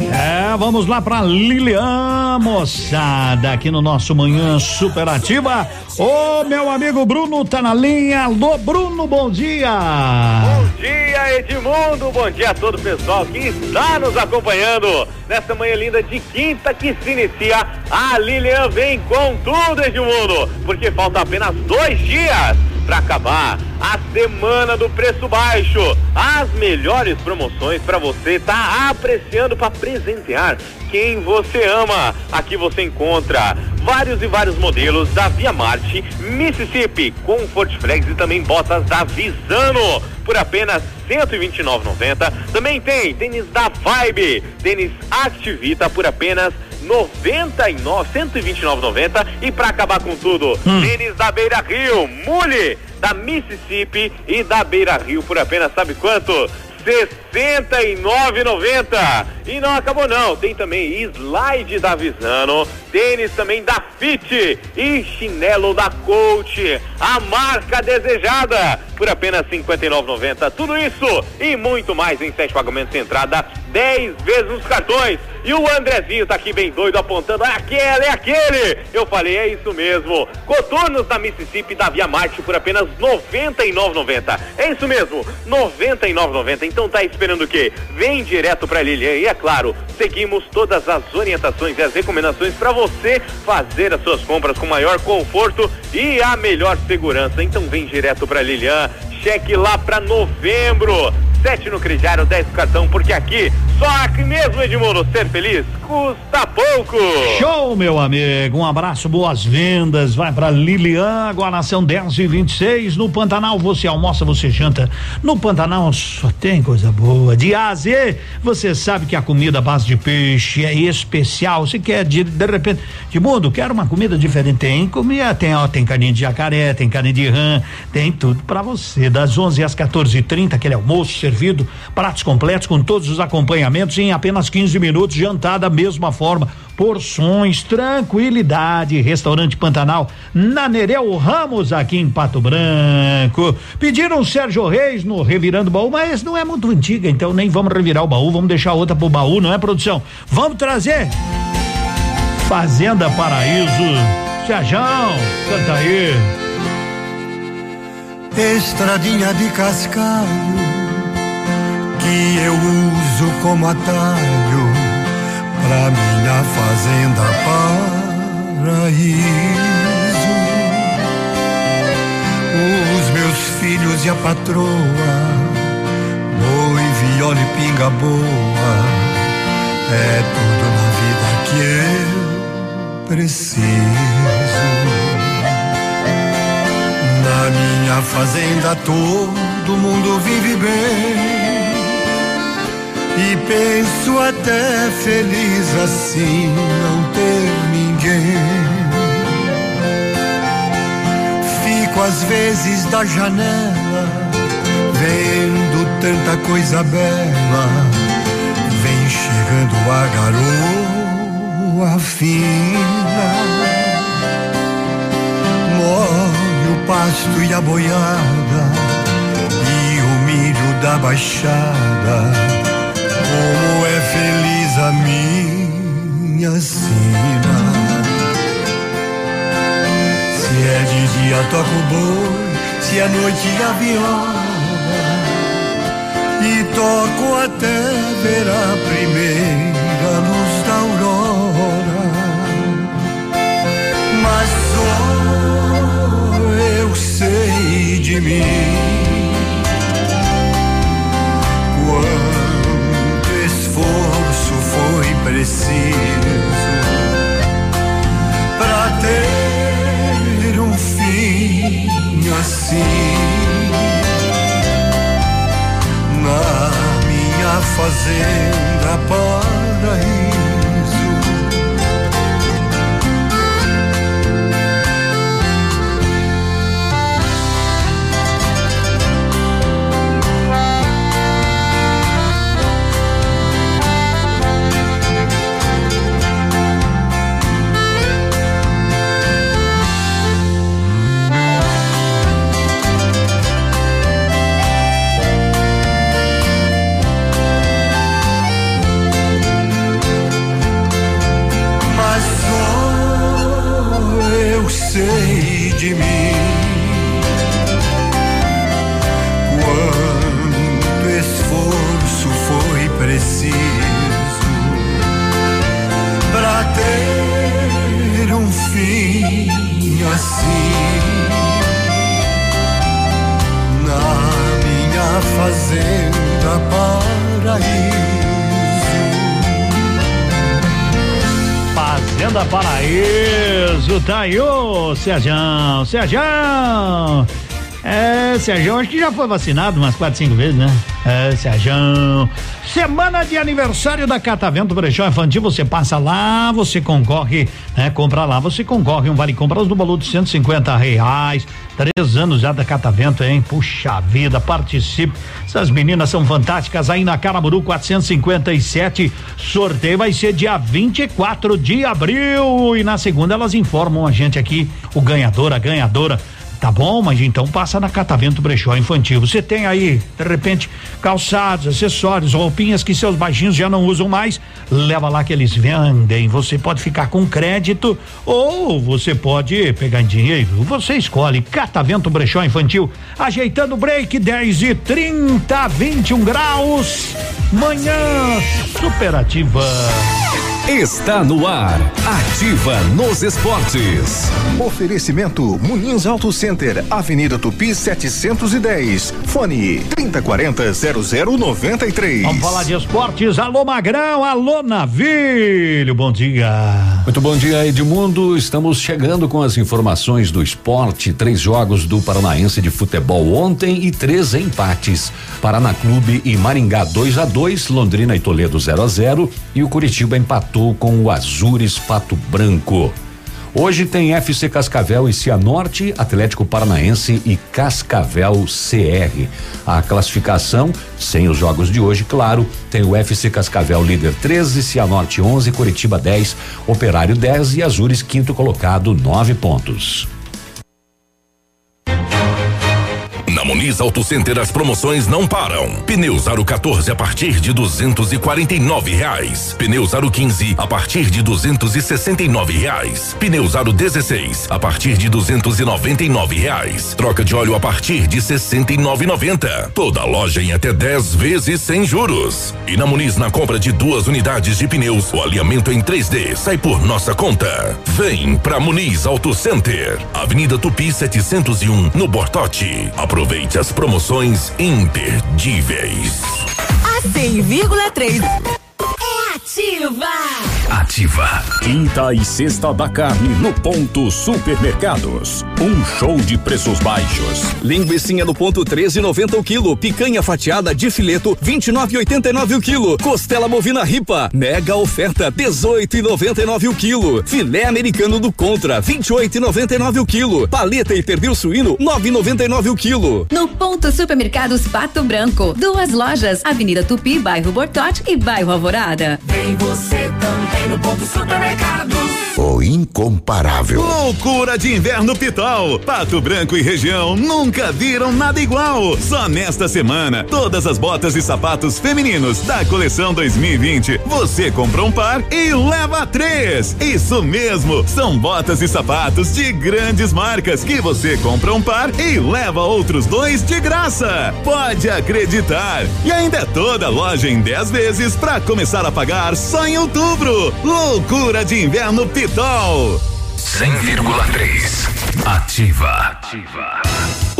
É, vamos lá pra Lilian, moçada, aqui no nosso Manhã Superativa. Ô, meu amigo Bruno tá na linha. Alô, Bruno, bom dia. Bom dia, Edmundo. Bom dia a todo o pessoal que está nos acompanhando nessa manhã linda de quinta que se inicia. A Lilian vem com tudo, Edmundo, porque falta apenas dois dias para acabar a semana do preço baixo. As melhores promoções para você tá apreciando para presentear quem você ama. Aqui você encontra vários e vários modelos da Via Marte, Mississippi, Comfort Flex e também botas da Visano por apenas 129,90. Também tem tênis da Vibe, tênis Activita por apenas 99, 129,90 e para acabar com tudo, tênis da Beira Rio, Mule da Mississippi e da Beira Rio por apenas sabe quanto? 69,90. E não acabou não, tem também slide da Visano, tênis também da Fit e chinelo da Coach, a marca desejada por apenas 59,90. Tudo isso e muito mais em sete pagamentos de entrada, 10 vezes nos cartões. E o Andrezinho tá aqui bem doido apontando, é aquele, é aquele. Eu falei, é isso mesmo. Coturnos da Mississippi da Via Marte por apenas 99,90. É isso mesmo, 99,90. Então tá esperando o quê? Vem direto pra Lilian e é claro, seguimos todas as orientações e as recomendações para você fazer as suas compras com maior conforto e a melhor segurança. Então vem direto pra Lilian, cheque lá pra novembro. 7 no crediário, 10 no cartão, porque aqui, só aqui mesmo, Edmundo, ser feliz custa pouco. Show, meu amigo. Um abraço, boas vendas. Vai pra Lilian, agora são 10 e 26 No Pantanal você almoça, você janta. No Pantanal só tem coisa boa. De A a Z, você sabe que a comida à base de peixe é especial. Você quer, de, de repente, de mundo, quero uma comida diferente. Tem comida, tem, ó, tem carne de jacaré, tem carne de rã, tem tudo pra você. Das 11 às 14h30, aquele almoço servido, pratos completos com todos os acompanhamentos em apenas 15 minutos, jantar da mesma forma. Porções, tranquilidade, restaurante Pantanal, na Nereu Ramos, aqui em Pato Branco. Pediram Sérgio Reis no Revirando Baú, mas não é muito antiga, então nem vamos revirar o baú, vamos deixar outra pro baú, não é, produção? Vamos trazer? Fazenda Paraíso. Sérgio, canta aí. Estradinha de cascalho que eu uso como atalho pra minha fazenda paraíso. Os meus filhos e a patroa, boi, viola e pinga boa, é tudo na vida que eu preciso. Na minha fazenda todo mundo vive bem. E penso até feliz assim não ter ninguém. Fico às vezes da janela, vendo tanta coisa bela. Vem chegando a garoa fina. O pasto e a boiada e o milho da baixada. Como é feliz a minha sina. Se é de dia toco o boi, se é noite a viola. E toco até ver a primeira Sérgio, Sérgio. É, Sérgio, acho que já foi vacinado umas quatro, cinco vezes, né? É, Sérgio. Semana de aniversário da Catavento Brechó Infantil, você passa lá, você concorre, né? Compra lá, você concorre um vale compras do valor de 150 reais. Três anos já da Catavento, hein? Puxa vida, participe. Essas meninas são fantásticas aí na Caramuru 457. Sorteio vai ser dia 24 de abril e na segunda elas informam a gente aqui o ganhador, a ganhadora. Bom, mas então passa na Catavento Brechó Infantil. Você tem aí, de repente, calçados, acessórios, roupinhas que seus baixinhos já não usam mais, leva lá que eles vendem. Você pode ficar com crédito ou você pode pegar em dinheiro. Você escolhe Catavento Brechó Infantil, ajeitando o break 10 e 30, 21 graus. Manhã superativa. Está no ar. Ativa nos esportes. Oferecimento Munins Auto Center, Avenida Tupi 710. Fone 3040 0093. Vamos falar de esportes. Alô Magrão, alô Navilho, bom dia. Muito bom dia, Edmundo. Estamos chegando com as informações do esporte. Três jogos do Paranaense de futebol ontem e três empates. Paraná Clube e Maringá 2 a 2 Londrina e Toledo 0 a 0 e o Curitiba empatou com o Azures Pato Branco. Hoje tem FC Cascavel e Cianorte, Atlético Paranaense e Cascavel CR. A classificação, sem os jogos de hoje, claro, tem o FC Cascavel líder 13, Cianorte 11, Curitiba 10, Operário 10 e Azures quinto colocado, 9 pontos. Na Muniz Auto Center as promoções não param. Pneus Aro 14 a partir de 249 reais. Pneus Aro 15 a partir de 269 reais. Pneus Aro 16 a partir de 299 reais. Troca de óleo a partir de 69,90. Toda loja em até 10 vezes sem juros. E na Muniz na compra de duas unidades de pneus, o alinhamento em 3D sai por nossa conta. Vem pra Muniz Auto Center, Avenida Tupi 701 no Bortote. Aproveite as promoções imperdíveis. A 100,3 é ativa. Ativa. Quinta e sexta da carne no ponto supermercados. Um show de preços baixos. Linguicinha no ponto 13,90 o quilo. Picanha fatiada de fileto 29,89 o quilo. Costela bovina ripa. Mega oferta 18,99 o quilo. Filé americano do Contra 28,99 o quilo. Paleta e pernil suíno 9,99 o quilo. No ponto Supermercados Pato Branco. Duas lojas, Avenida Tupi, bairro Bortote e bairro Alvorada. Vem você também no ponto supermercados. O Inco incomparável. Loucura de inverno Pitol. Pato Branco e região nunca viram nada igual. Só nesta semana, todas as botas e sapatos femininos da coleção 2020, você compra um par e leva três. Isso mesmo, são botas e sapatos de grandes marcas que você compra um par e leva outros dois de graça. Pode acreditar. E ainda é toda loja em 10 vezes para começar a pagar só em outubro. Loucura de inverno Pitol. 100,3. Ativa. Ativa.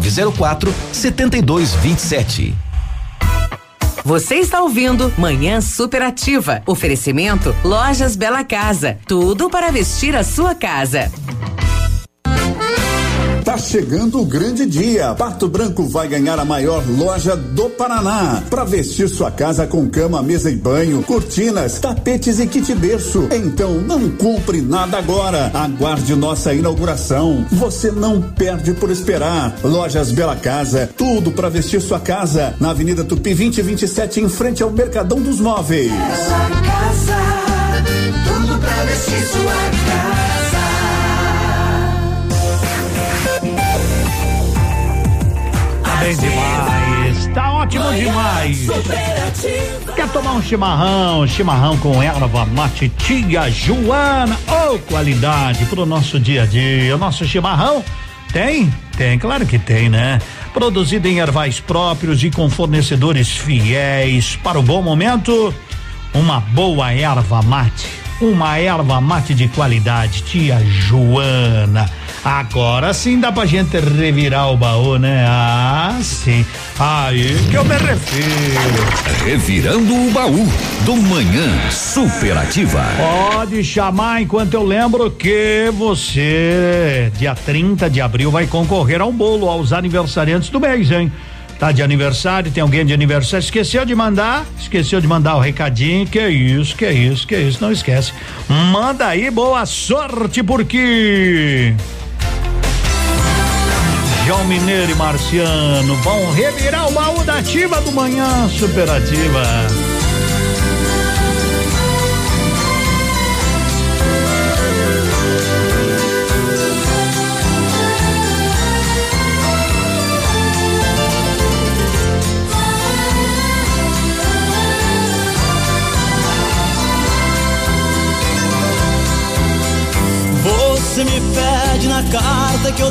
99904 7227. Você está ouvindo Manhã Superativa. Oferecimento Lojas Bela Casa. Tudo para vestir a sua casa. Tá chegando o grande dia. Pato Branco vai ganhar a maior loja do Paraná para vestir sua casa com cama, mesa e banho, cortinas, tapetes e kit berço. Então não compre nada agora. Aguarde nossa inauguração. Você não perde por esperar. Lojas Bela Casa, tudo para vestir sua casa na Avenida Tupi 2027 em frente ao Mercadão dos Móveis. Bela casa, tudo pra vestir sua casa. Bem demais. Tá ótimo demais. Quer tomar um chimarrão? Chimarrão com erva mate tia Joana. Ô, qualidade pro nosso dia a dia. O nosso chimarrão tem? Tem, claro que tem, né? Produzido em ervais próprios e com fornecedores fiéis. Para o bom momento, uma boa erva mate. Uma erva mate de qualidade, tia Joana. Agora sim dá pra gente revirar o baú, né? Ah, sim. Aí que eu me refiro. Revirando o baú do Manhã Superativa. Pode chamar enquanto eu lembro que você, dia 30 de abril, vai concorrer ao bolo aos aniversariantes do mês, hein? Tá de aniversário, tem alguém de aniversário, esqueceu de mandar, esqueceu de mandar o recadinho, que isso, que isso, que isso, não esquece. Manda aí, boa sorte, porque João Mineiro e Marciano vão revirar o baú da ativa do manhã superativa. Você me pede na carta que eu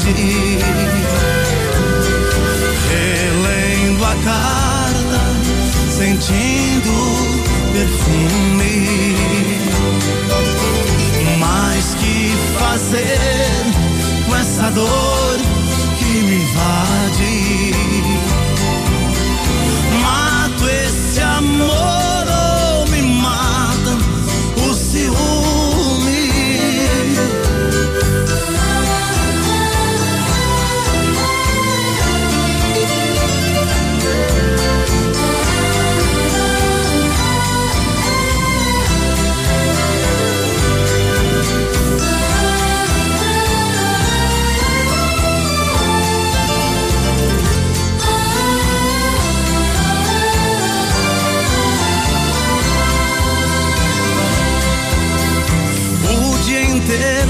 saudade. Relendo a carta, sentindo perfume. Mas que fazer com essa dor que me invade?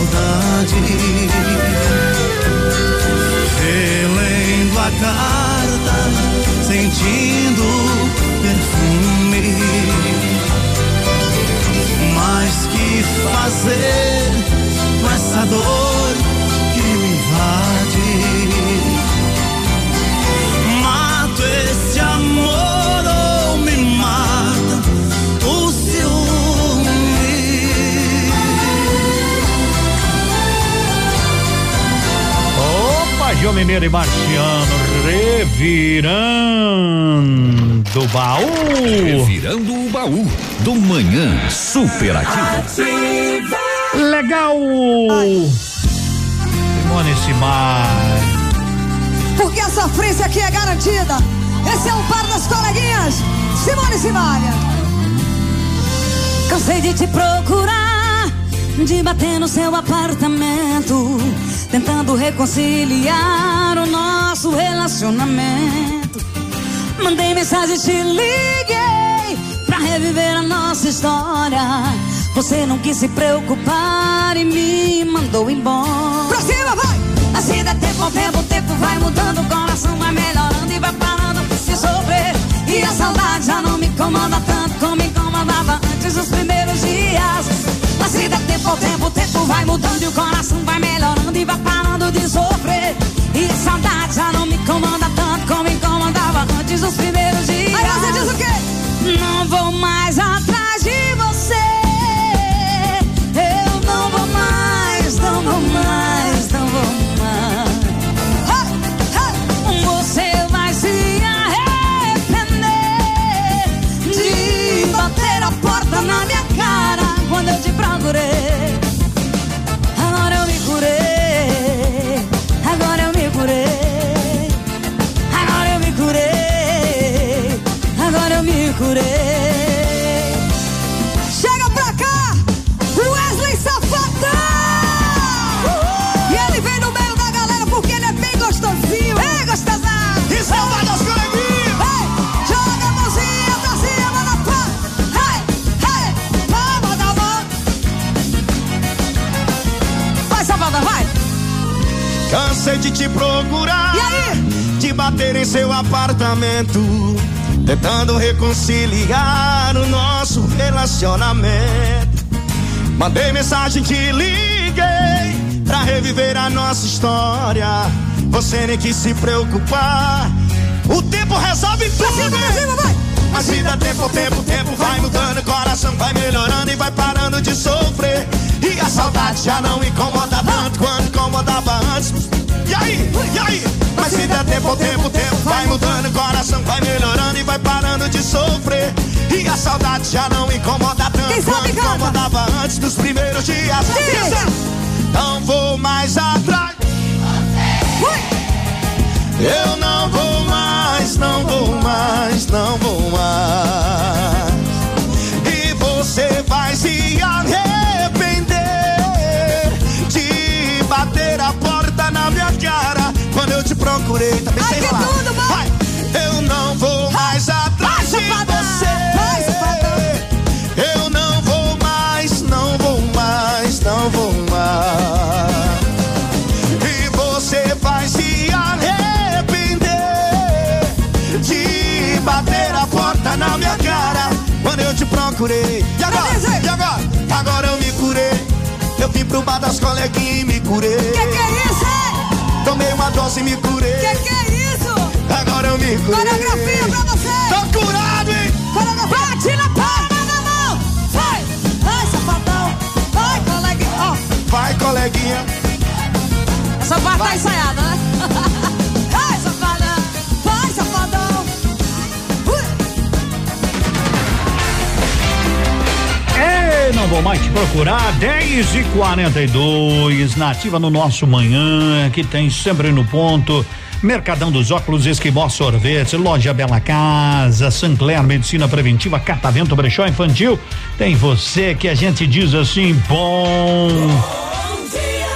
saudade. Relendo a carta, sentindo perfume. Mas que fazer com essa dor João Mineiro e Marciano revirando o baú. Revirando o baú do Manhã Superativa. Legal. Simone Simar. Porque a sofrência aqui é garantida. Esse é o par das coleguinhas. Simone Simária. Cansei de te procurar, de bater no seu apartamento, tentando reconciliar o nosso relacionamento. Mandei mensagem, te liguei pra reviver a nossa história. Você não quis se preocupar e me mandou embora. Pra cima, vai! Assim dá tempo ao tempo, o tempo vai mudando, o coração vai melhorando e vai parando de sofrer. E a saudade já não me incomoda tanto como me incomodava antes dos primeiros dias. Assim dá tempo ao tempo, vai mudando e o coração vai melhorando e vai parando de sofrer. E a saudade já não me incomoda tanto como me incomodava antes dos primeiros dias. Aí você diz o quê? Não vou mais atrás Cansei de te procurar. E aí? De bater em seu apartamento. Tentando reconciliar o nosso relacionamento. Mandei mensagem, te liguei. Pra reviver a nossa história. Você nem quis se preocupar. O tempo resolve tudo. Mas se dá tempo, o tempo, o tempo vai mudando, o coração vai melhorando e vai parando de sofrer. E a saudade já não incomoda tanto quanto incomodava antes. E aí, e aí? Mas se dá tempo, tempo, tempo vai mudando, o coração vai melhorando e vai parando de sofrer. E a saudade já não incomoda tanto quanto incomodava antes dos primeiros dias. Atenção! Não vou mais atrás. Eu não vou mais, não vou mais, não vou mais. E você vai se na minha cara quando eu te procurei. Tá bem sem falar. Vai. Eu não vou mais atrás de você. Eu não vou mais, não vou mais, não vou mais. E você vai se arrepender de bater a porta na minha cara quando eu te procurei. E agora? E agora? Agora eu me curei. Eu vim pro bar das coleguinhas e me curei. Que que é isso? Tomei uma dose e me curei. Que que é isso? Agora eu me curei. Coreografia pra você! Tô curado, hein? Coreografia! Bate na palma da mão! Vai! Vai, safadão! Vai, coleguinha! Ó, Vai, coleguinha. essa parte tá ensaiada, né? Vou mais te procurar. 10 e 42 nativa no nosso manhã, que tem sempre no ponto Mercadão dos Óculos, Esquimó Sorvete, Loja Bela Casa, Sancler Medicina Preventiva, Catavento Brechó Infantil. Tem você que a gente diz assim, bom.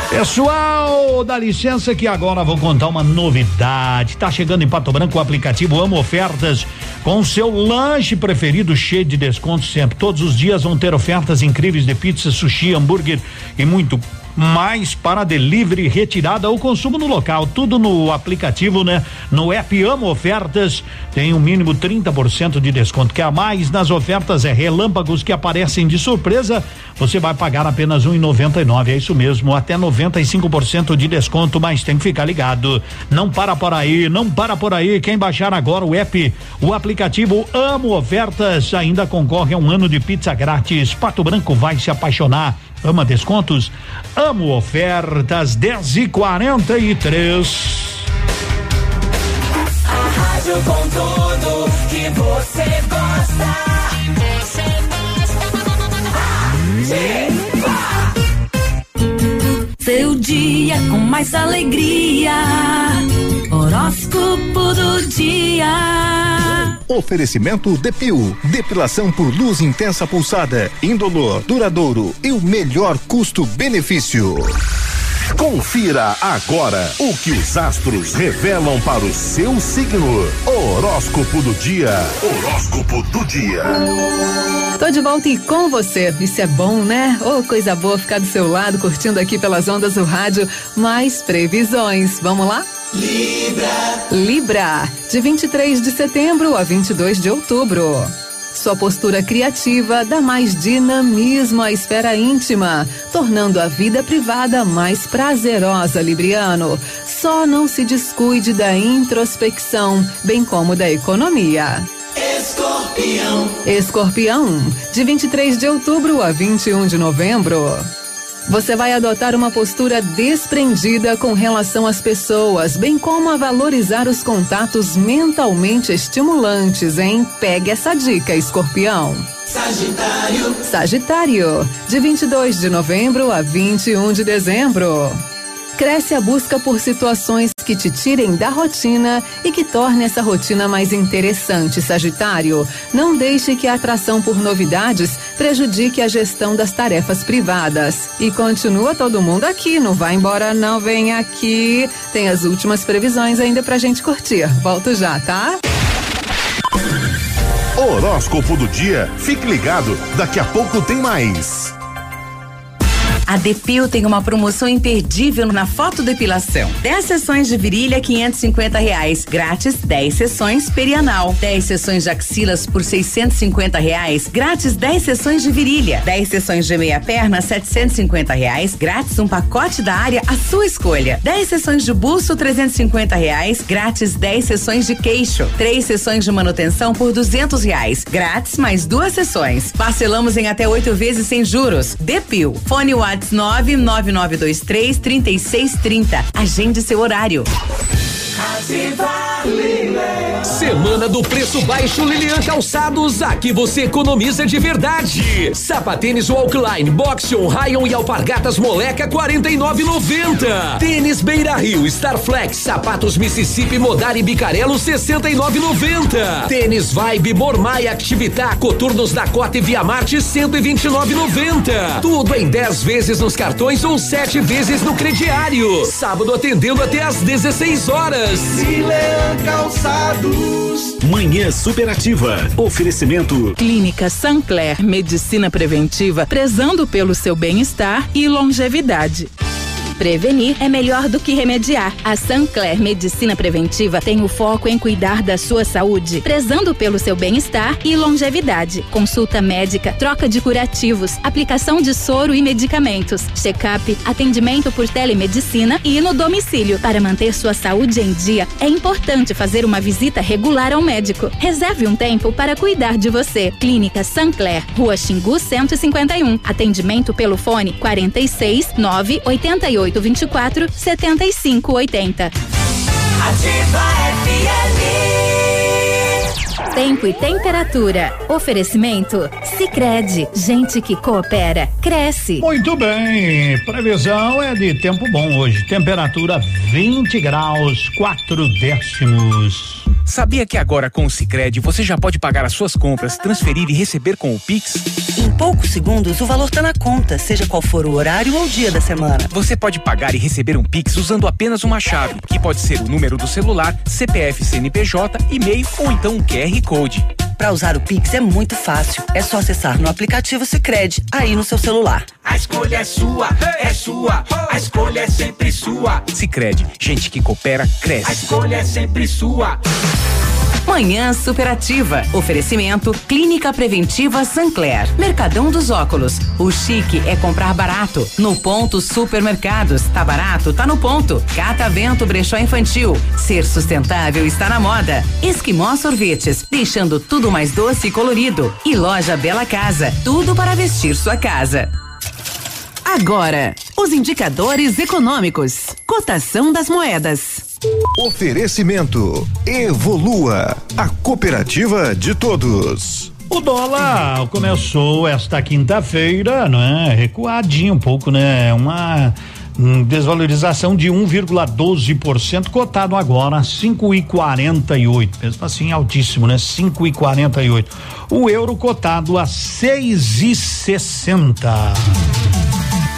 Pessoal, dá licença que agora vou contar uma novidade. Tá chegando em Pato Branco o aplicativo Amo Ofertas com seu lanche preferido cheio de desconto sempre. Todos os dias vão ter ofertas incríveis de pizza, sushi, hambúrguer e muito mais para delivery, retirada ou consumo no local. Tudo no aplicativo, né? No app Amo Ofertas tem um mínimo 30% de desconto. Quer mais nas ofertas é relâmpagos que aparecem de surpresa. Você vai pagar apenas um e noventa e nove, é isso mesmo, até 95% de desconto, mas tem que ficar ligado. Não para por aí, não para por aí. Quem baixar agora o app, o aplicativo Amo Ofertas ainda concorre a um ano de pizza grátis. Pato Branco vai se apaixonar. Ama descontos? Amo ofertas 10 e 43 A rádio com tudo que você gosta. Seu dia com mais alegria. Horóscopo do dia. Oferecimento Depil, depilação por luz intensa pulsada, indolor, duradouro e o melhor custo-benefício. Confira agora o que os astros revelam para o seu signo. Horóscopo do dia. Horóscopo do dia. Tô de volta e com você. Isso é bom, né? Ô, coisa boa ficar do seu lado, curtindo aqui pelas ondas do rádio. Mais previsões. Vamos lá? Libra. Libra, de 23 de setembro a 22 de outubro. Sua postura criativa dá mais dinamismo à esfera íntima, tornando a vida privada mais prazerosa, Libriano. Só não se descuide da introspecção, bem como da economia. Escorpião. Escorpião, de 23 de outubro a 21 de novembro. Você vai adotar uma postura desprendida com relação às pessoas, bem como a valorizar os contatos mentalmente estimulantes, hein? Pegue essa dica, escorpião. Sagitário. Sagitário, de 22 de novembro a 21 de dezembro. Cresce a busca por situações que te tirem da rotina e que tornem essa rotina mais interessante, Sagitário. Não deixe que a atração por novidades prejudique a gestão das tarefas privadas. E continua todo mundo aqui, não vai embora não, vem aqui. Tem as últimas previsões ainda pra gente curtir. Volto já, tá? Horóscopo do dia. Fique ligado, daqui a pouco tem mais. A Depil tem uma promoção imperdível na fotodepilação. 10 sessões de virilha, 550 reais. Grátis 10 sessões perianal. 10 sessões de axilas por 650 reais. Grátis 10 sessões de virilha. 10 sessões de meia perna, 750 reais. Grátis um pacote da área à sua escolha. 10 sessões de buço, 350 reais. Grátis 10 sessões de queixo. 3 sessões de manutenção por 200 reais. Grátis mais duas sessões. Parcelamos em até oito vezes sem juros. Depil. Fone WhatsApp 99923 3630. Agende seu horário. Semana do preço baixo Lilian Calçados, aqui você economiza de verdade. Sapatênis Walkline, Boxion, Rayon e Alpargatas Moleca 49,90. Tênis Beira Rio, Starflex, sapatos Mississippi, Modari Bicarelo 69,90. Tênis Vibe, Mormaia, Activitar, Coturnos Dakota e Via Marte 129,90. Tudo em 10 vezes nos cartões ou 7 vezes no crediário. Sábado atendendo até às 16 horas. Milan Calçados. Manhã Superativa. Oferecimento. Clínica Sancler Medicina Preventiva, prezando pelo seu bem-estar e longevidade. Prevenir é melhor do que remediar. A Sancler Medicina Preventiva tem o foco em cuidar da sua saúde, prezando pelo seu bem-estar e longevidade. Consulta médica, troca de curativos, aplicação de soro e medicamentos, check-up, atendimento por telemedicina e no domicílio. Para manter sua saúde em dia, é importante fazer uma visita regular ao médico. Reserve um tempo para cuidar de você. Clínica Sancler, Rua Xingu 151. Atendimento pelo fone 46 988 24 75 80. Ativa FM. Tempo e temperatura. Oferecimento? Sicredi Gente que coopera, cresce. Muito bem, previsão é de tempo bom hoje. Temperatura 20 graus, 4 décimos. Sabia que agora com o Sicredi você já pode pagar as suas compras, transferir e receber com o Pix? Em poucos segundos o valor está na conta, seja qual for o horário ou o dia da semana. Você pode pagar e receber um Pix usando apenas uma chave, que pode ser o número do celular, CPF, CNPJ, e-mail ou então um QR Code. Para usar o Pix é muito fácil. É só acessar no aplicativo Sicredi aí no seu celular. A escolha é sua, é sua. A escolha é sempre sua. Sicredi, gente que coopera cresce. A escolha é sempre sua. Manhã Superativa. Oferecimento Clínica Preventiva Sancler. Mercadão dos Óculos. O chique é comprar barato. No ponto Supermercados. Tá barato? Tá no ponto. Catavento Brechó Infantil. Ser sustentável está na moda. Esquimó Sorvetes. Deixando tudo mais doce e colorido. E Loja Bela Casa. Tudo para vestir sua casa. Agora, os indicadores econômicos. Cotação das moedas. Oferecimento Evolua, a cooperativa de todos. O dólar começou esta quinta-feira, né? Recuadinho um pouco, né? Uma hum, desvalorização de 1,12%, cotado agora 5,48. Mesmo assim, altíssimo, né? 5,48. O euro cotado a 6,60.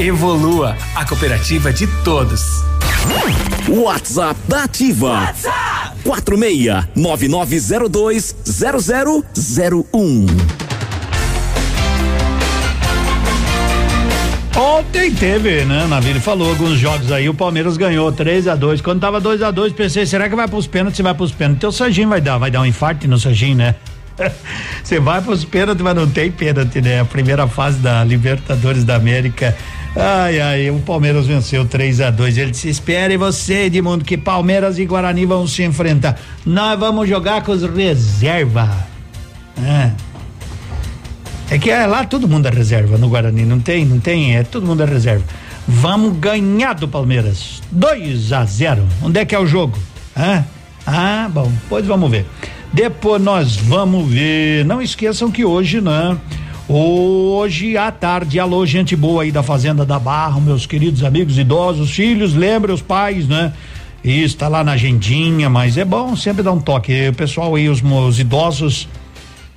Evolua, a cooperativa de todos. WhatsApp da Ativa. WhatsApp 46 9902 0001. Ontem teve, né? Navírio falou alguns jogos aí, o Palmeiras ganhou 3 a 2 Quando tava 2 a 2 pensei, será que vai pros pênaltis? Vai pros pênaltis. Teu Serginho vai dar, vai dar um infarto no Serginho, né? Você vai pros pênaltis, mas não tem pênalti, né? A primeira fase da Libertadores da América. Ai, ai, o Palmeiras venceu 3 a 2 Ele disse: espere você, Edmundo, que Palmeiras e Guarani vão se enfrentar. Nós vamos jogar com os reserva. É. É que é, lá todo mundo é reserva no Guarani, não tem, não tem, é todo mundo é reserva. Vamos ganhar do Palmeiras. 2 a 0. Onde é que é o jogo? Ah, bom, pois vamos ver. Depois nós vamos ver. Não esqueçam que hoje, né? Hoje à tarde, alô, gente boa aí da Fazenda da Barra, meus queridos amigos idosos, filhos, lembrem os pais, né? Isso tá lá na agendinha, mas é bom sempre dar um toque. O pessoal aí, os, os idosos,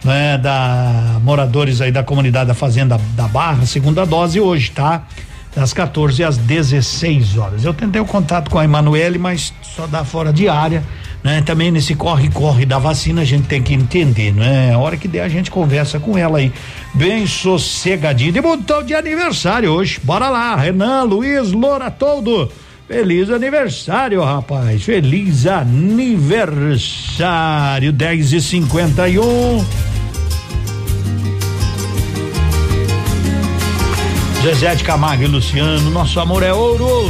né, da moradores aí da comunidade da Fazenda da Barra, segunda dose hoje, tá? Das 14 às 16 horas. Eu tentei o contato com a Emanuele, mas só dá fora de área, né? Também nesse corre-corre da vacina a gente tem que entender, né? A hora que der a gente conversa com ela aí, bem sossegadinho. Debutou de aniversário hoje. Bora lá, Renan Luiz Loura todo. Feliz aniversário, rapaz. Feliz aniversário. 10 e 51 Zezé de Camargo e Luciano, nosso amor é ouro.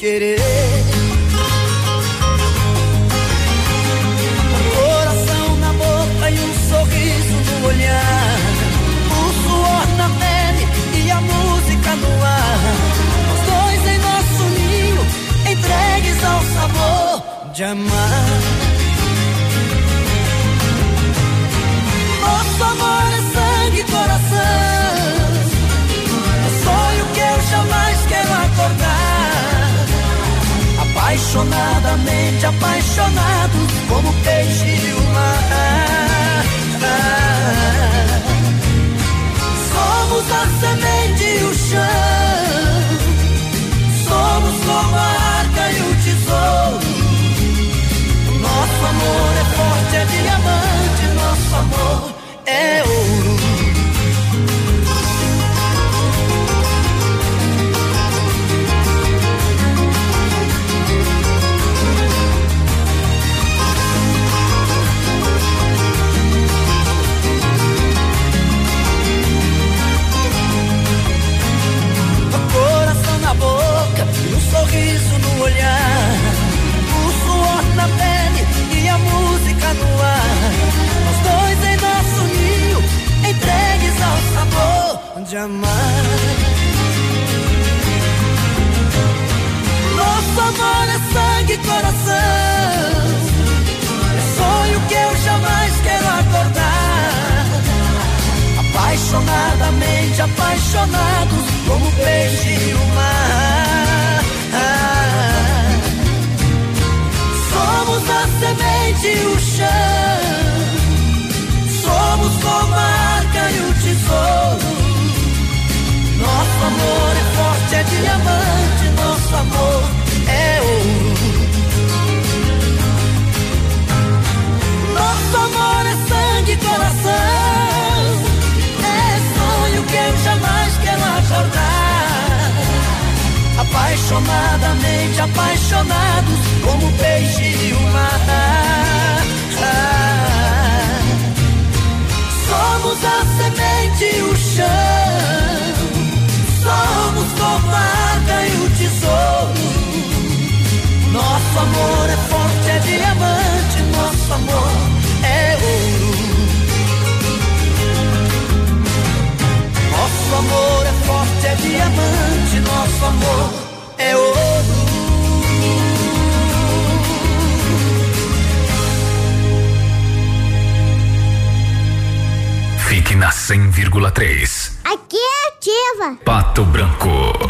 Querer. Apaixonadamente apaixonados como peixe e o mar. Somos a semente e o chão. É sangue e coração. É sonho que eu jamais quero acordar. Apaixonadamente apaixonados como peixe e o mar. Somos a semente e o chão. Somos como a arca e o tesouro. Nosso amor é forte, é diamante. Nosso amor coração. É sonho que eu jamais quero acordar. Apaixonadamente apaixonados como peixe e o mar. Somos a semente e o chão. Somos como a arca e o tesouro. Nosso amor é forte, é diamante. Nosso amor forte, é diamante. Nosso amor é ouro. Fique na 100,3. Aqui é ativa. Pato Branco.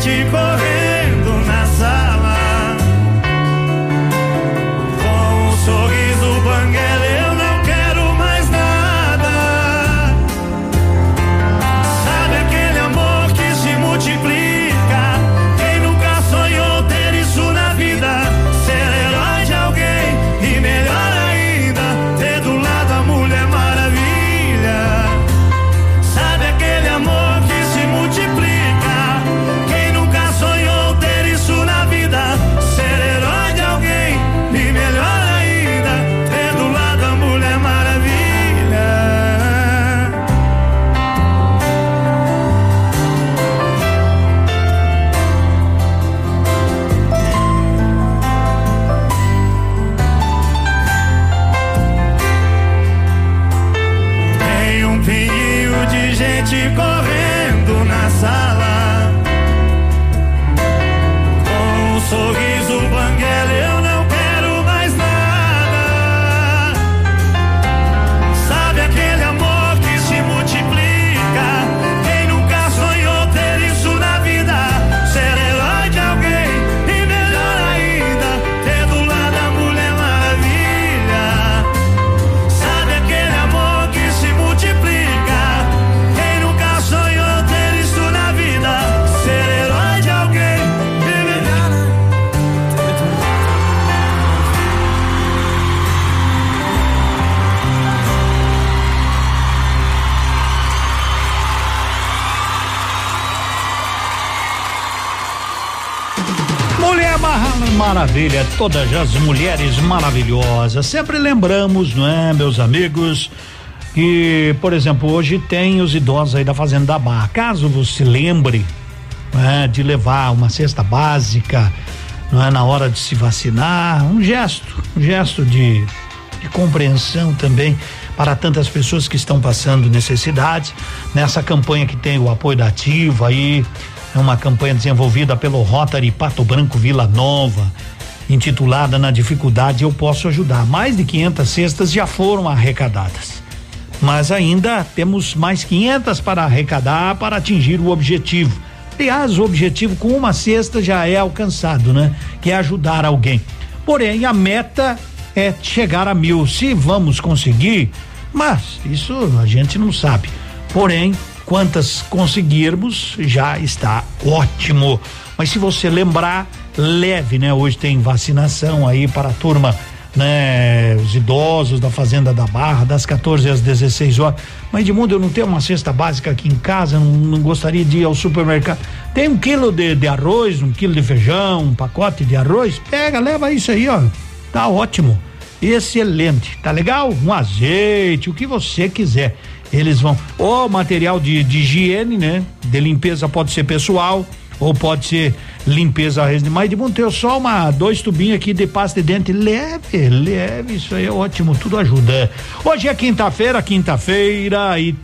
gente correndo na sala. Com um sorriso todas as mulheres maravilhosas. Sempre lembramos, não é, meus amigos, que, por exemplo, hoje tem os idosos aí da Fazenda da Barra. Caso você lembre não é, de levar uma cesta básica, não é, na hora de se vacinar, um gesto, um gesto de, de compreensão também para tantas pessoas que estão passando necessidades. Nessa campanha que tem o apoio da Ativa aí, é uma campanha desenvolvida pelo Rotary Pato Branco Vila Nova, intitulada Na Dificuldade Eu Posso Ajudar. Mais de 500 cestas já foram arrecadadas. Mas ainda temos mais 500 para arrecadar para atingir o objetivo. Aliás, o objetivo com uma cesta já é alcançado, né? Que é ajudar alguém. Porém, a meta é chegar a mil. Se vamos conseguir, mas isso a gente não sabe. Porém, Quantas conseguirmos, já está ótimo. Mas se você lembrar, leve, né? Hoje tem vacinação aí para a turma né, os idosos da Fazenda da Barra, das 14 às 16 horas. Mas Edmundo, eu não tenho uma cesta básica aqui em casa, não, não gostaria de ir ao supermercado. Tem um quilo de, de arroz, um quilo de feijão, um pacote de arroz? Pega, leva isso aí, ó. Tá ótimo. Excelente. Tá legal? Um azeite, o que você quiser. Eles vão. Ou material de, de higiene, né? De limpeza pode ser pessoal ou pode ser limpeza residual. Mas de ter só uma, dois tubinhos aqui de pasta de dente leve, leve, isso aí é ótimo, tudo ajuda. Hoje é quinta-feira, quinta-feira e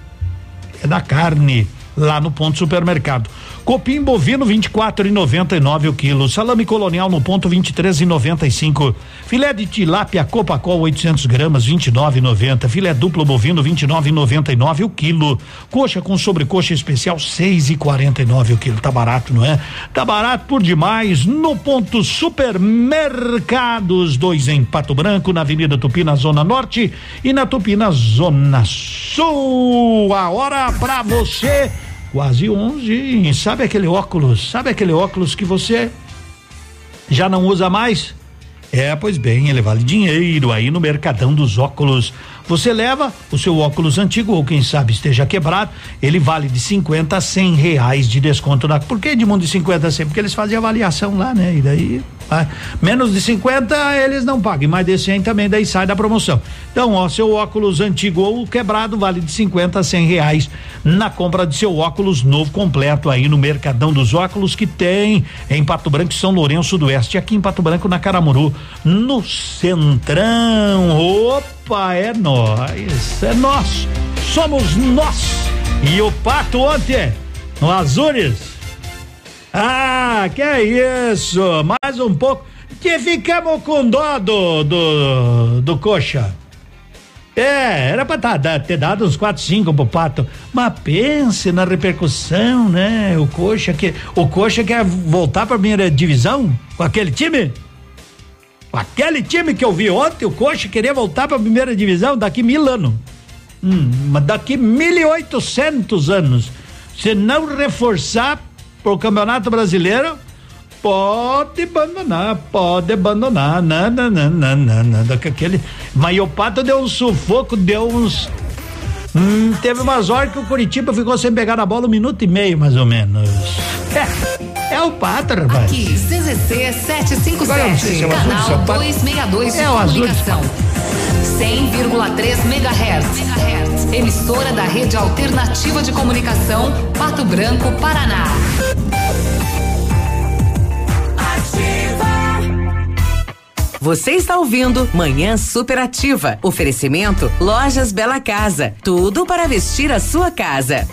é da carne lá no ponto supermercado. Copim bovino 24 e 99 o quilo. Salame colonial no ponto 23 e 95. Filé de tilápia Copacol 800 gramas 29,90. Filé duplo bovino 29 e 99 o quilo. Coxa com sobrecoxa especial 6 e 49 o quilo. Tá barato, não é? Tá barato por demais no ponto supermercados dois em Pato Branco na Avenida Tupi na zona norte e na Tupi na zona sul. A hora para você quase 11. Sabe aquele óculos? Sabe aquele óculos que você já não usa mais? É, pois bem, ele vale dinheiro aí no Mercadão dos Óculos. Você leva o seu óculos antigo ou quem sabe esteja quebrado, ele vale de 50 a 100 reais de desconto na. Por que de mundo de 50 a 100? Porque eles fazem avaliação lá, né? E daí menos de 50 eles não pagam, mais de 100 também daí sai da promoção. Então, ó, seu óculos antigo ou quebrado vale de 50 a 100 reais na compra de seu óculos novo completo aí no Mercadão dos Óculos que tem em Pato Branco e São Lourenço do Oeste, aqui em Pato Branco na Caramuru, no Centrão. Opa, é nós, é nós, somos nós. E o Pato ontem no Azures ah, que é isso? Mais um pouco. Que ficamos com dó do, do, do coxa. É, era pra tá, ter dado uns 4, 5 pro pato. Mas pense na repercussão, né? O coxa que. O coxa quer voltar pra primeira divisão com aquele time? Aquele time que eu vi ontem, o Coxa queria voltar para a primeira divisão daqui mil anos. Hum, mas daqui mil e oitocentos anos. Se não reforçar, pro Campeonato Brasileiro, pode abandonar, pode abandonar. Não, não, não, não, não. Aquele, mas o Pato deu um sufoco, deu uns. Hum, teve umas horas que o Curitiba ficou sem pegar na bola um minuto e meio, mais ou menos. É, é o Pato, rapaz. Aqui, CZC 757, se é o azul, canal se é o Pato. 262 de É o azul de comunicação. 100,3 MHz. Emissora da Rede Alternativa de Comunicação, Pato Branco, Paraná. Você está ouvindo Manhã Superativa. Oferecimento Lojas Bela Casa. Tudo para vestir a sua casa.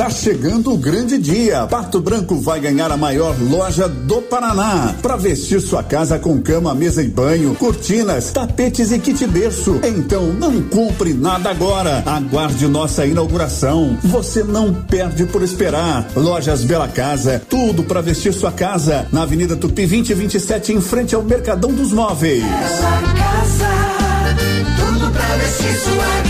Tá chegando o grande dia. Pato Branco vai ganhar a maior loja do Paraná. Para vestir sua casa com cama, mesa e banho, cortinas, tapetes e kit berço. Então não compre nada agora. Aguarde nossa inauguração. Você não perde por esperar. Lojas Bela Casa, tudo para vestir sua casa. Na Avenida Tupi 2027, em frente ao Mercadão dos Móveis. casa, tudo pra vestir sua casa.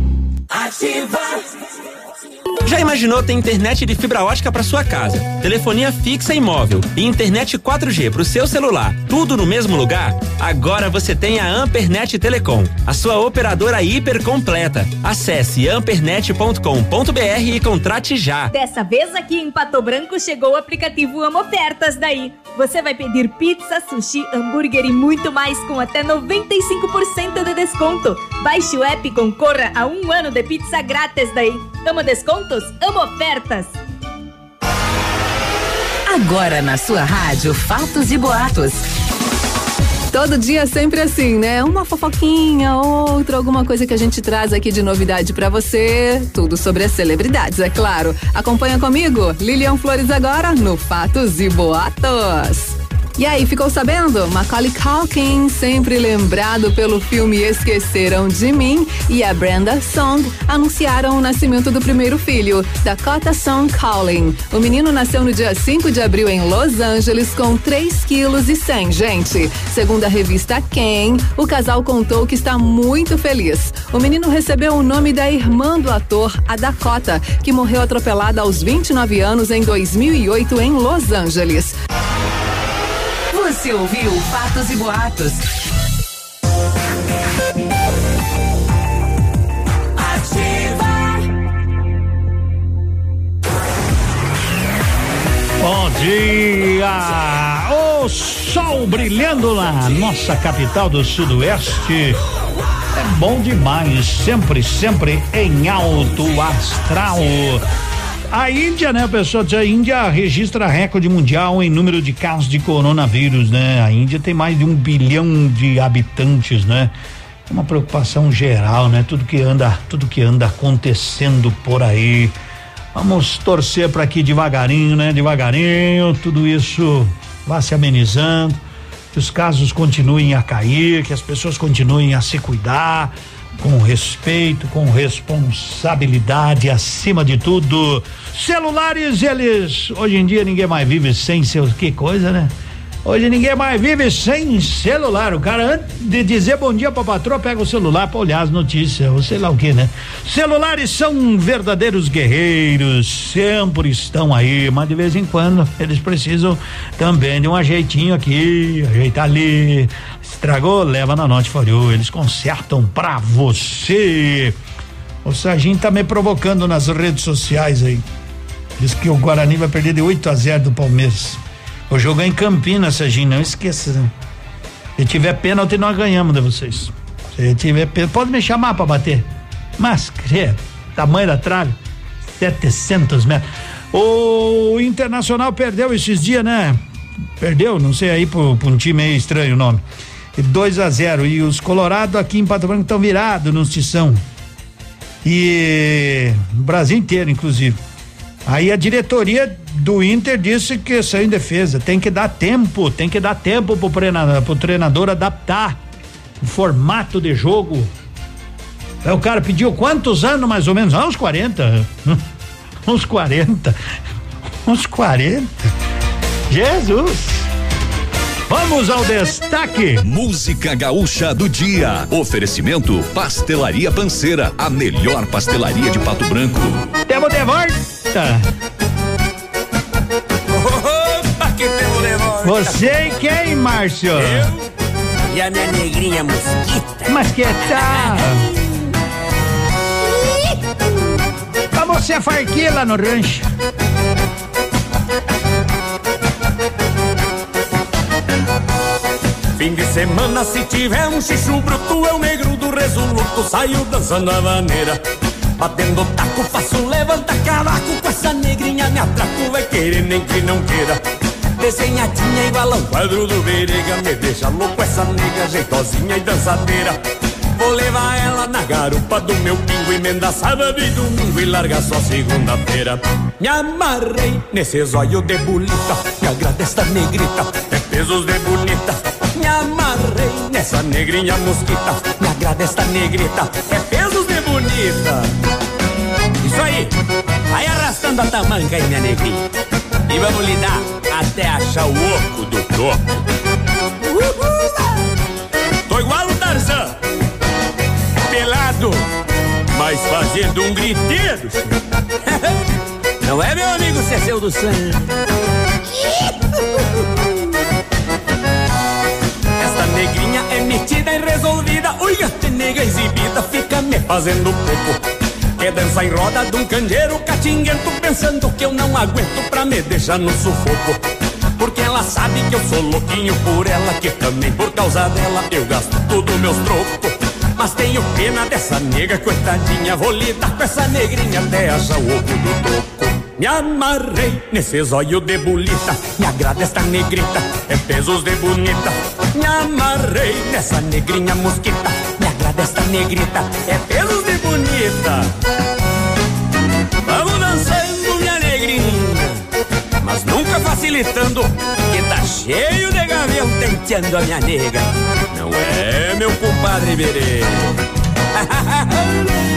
Ativa. Já imaginou ter internet de fibra ótica para sua casa, telefonia fixa e móvel e internet 4G para o seu celular, tudo no mesmo lugar? Agora você tem a Ampernet Telecom, a sua operadora hiper completa. Acesse ampernet.com.br e contrate já. Dessa vez aqui em Pato Branco chegou o aplicativo Amo Ofertas daí. Você vai pedir pizza, sushi, hambúrguer e muito mais com até 95% de desconto. Baixe o app e concorra a um ano de pizza grátis daí. Amo Amo ofertas! Agora na sua rádio Fatos e Boatos. Todo dia sempre assim, né? Uma fofoquinha, outra, alguma coisa que a gente traz aqui de novidade para você. Tudo sobre as celebridades, é claro. Acompanha comigo, Lilian Flores agora no Fatos e Boatos. E aí, ficou sabendo? Macaulay Culkin, sempre lembrado pelo filme Esqueceram de Mim, e a Brenda Song anunciaram o nascimento do primeiro filho, Dakota Song Cullen. O menino nasceu no dia 5 de abril em Los Angeles com 3 quilos e 100, gente. Segundo a revista Quem, o casal contou que está muito feliz. O menino recebeu o nome da irmã do ator, a Dakota, que morreu atropelada aos 29 anos em 2008 em Los Angeles. Você ouviu Fatos e Boatos. Bom dia! O sol brilhando na nossa capital do Sudoeste. É bom demais, sempre, sempre em alto astral. A Índia, né, pessoal? A Índia registra recorde mundial em número de casos de coronavírus, né? A Índia tem mais de um bilhão de habitantes, né? É uma preocupação geral, né? Tudo que anda, tudo que anda acontecendo por aí. Vamos torcer para que devagarinho, né? Devagarinho, tudo isso vá se amenizando, que os casos continuem a cair, que as pessoas continuem a se cuidar com respeito, com responsabilidade acima de tudo. Celulares, eles hoje em dia ninguém mais vive sem seus que coisa, né? Hoje ninguém mais vive sem celular. O cara, antes de dizer bom dia pra patroa, pega o celular pra olhar as notícias, ou sei lá o que, né? Celulares são verdadeiros guerreiros, sempre estão aí, mas de vez em quando eles precisam também de um ajeitinho aqui, ajeitar ali. Estragou, leva na Note For You, eles consertam pra você. O Sarginho tá me provocando nas redes sociais aí. Diz que o Guarani vai perder de 8 a 0 do Palmeiras. O jogo é em Campinas, Serginho, não esqueça. Né? Se tiver pênalti, nós ganhamos de vocês. Se tiver pênalti, pode me chamar para bater. Mas, credo, tamanho da trave, 700 metros. O Internacional perdeu esses dias, né? Perdeu, não sei aí, por um time meio estranho o nome. 2 a 0 E os Colorados aqui em Pato Branco estão virados no Tição. E o Brasil inteiro, inclusive. Aí a diretoria do Inter disse que saiu em defesa. Tem que dar tempo, tem que dar tempo pro treinador, pro treinador adaptar o formato de jogo. Aí o cara pediu quantos anos mais ou menos? Ah, uns 40. uns 40. Uns 40. Jesus! Vamos ao destaque. Música gaúcha do dia. Oferecimento Pastelaria Panceira, a melhor pastelaria de Pato Branco. Temos de volta. Opa, que temos de volta. Você e quem, Márcio? Eu e a minha negrinha mosquita. Mas que tal? Vamos ser farquila no rancho. Fim de semana, se tiver um chuchu bruto, eu negro do resoluto, saio dançando a maneira. Batendo taco, faço levanta cavaco, com essa negrinha me atraco, vai querer nem que não queira. Desenhadinha igual um quadro do Verega, me deixa louco essa nega, jeitosinha e dançadeira. Vou levar ela na garupa do meu pingo, emenda sábado e domingo e larga só segunda-feira. Me amarrei nesse zóio de bolita, me agrada esta negrita, é pesos de bonita. Me amarrei nessa negrinha mosquita, me agrada esta negrita, é pesos de bonita. Isso aí, vai arrastando a tamanca aí, minha negrinha. E vamos lidar até achar o oco do toco. Tô igual o Tarzan, pelado, mas fazendo um griteiro. Não é, meu amigo Cecil do Sangue? Negrinha é metida e resolvida. Ui, gata nega exibida, fica me fazendo pouco. Quer dançar em roda de um candeeiro catinguento, pensando que eu não aguento pra me deixar no sufoco. Porque ela sabe que eu sou louquinho por ela, que também por causa dela eu gasto tudo meus trocos. Mas tenho pena dessa nega, coitadinha, vou lidar com essa negrinha até achar o ovo do toco. Me amarrei nesse zóio de bolita, me agrada esta negrita, é pesos de bonita. Me amarrei nessa negrinha mosquita, me agrada esta negrita, é pelos de bonita. Vamos dançando, minha negrinha, mas nunca facilitando, que tá cheio de gavião tenteando a minha nega. Não é, meu compadre Berê?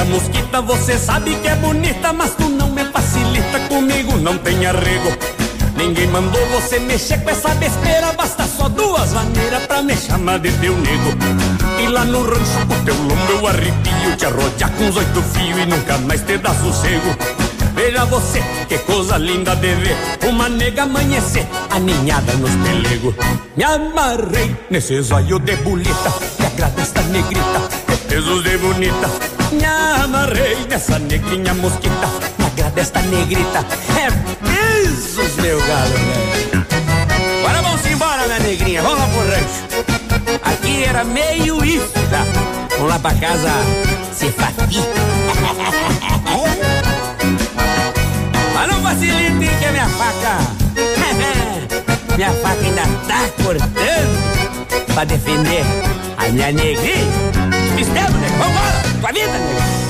Nega mosquita, você sabe que é bonita, mas tu não me facilita comigo, não tem arrego. Ninguém mandou você mexer com essa besteira, basta só duas maneiras pra me chamar de teu nego. E lá no rancho, o teu lombo eu arrepio, te arrodear com os oito fios e nunca mais te dar sossego. Veja você, que coisa linda de ver Uma nega amanhecer, aninhada nos pelegos Me amarrei nesse zóio de bolita Me agrada esta negrita, é pesos de bonita Me amarrei nessa negrinha mosquita Me agrada esta negrita, é pesos, meu galo velho Agora vamos embora, minha negrinha, vamos lá pro rancho. Aqui era meio isso Vamos lá pra casa se fati Mas não facilite que a minha faca Minha faca ainda tá cortando Pra defender a minha negrinha Mistelo, né? Vambora, com a vida, né?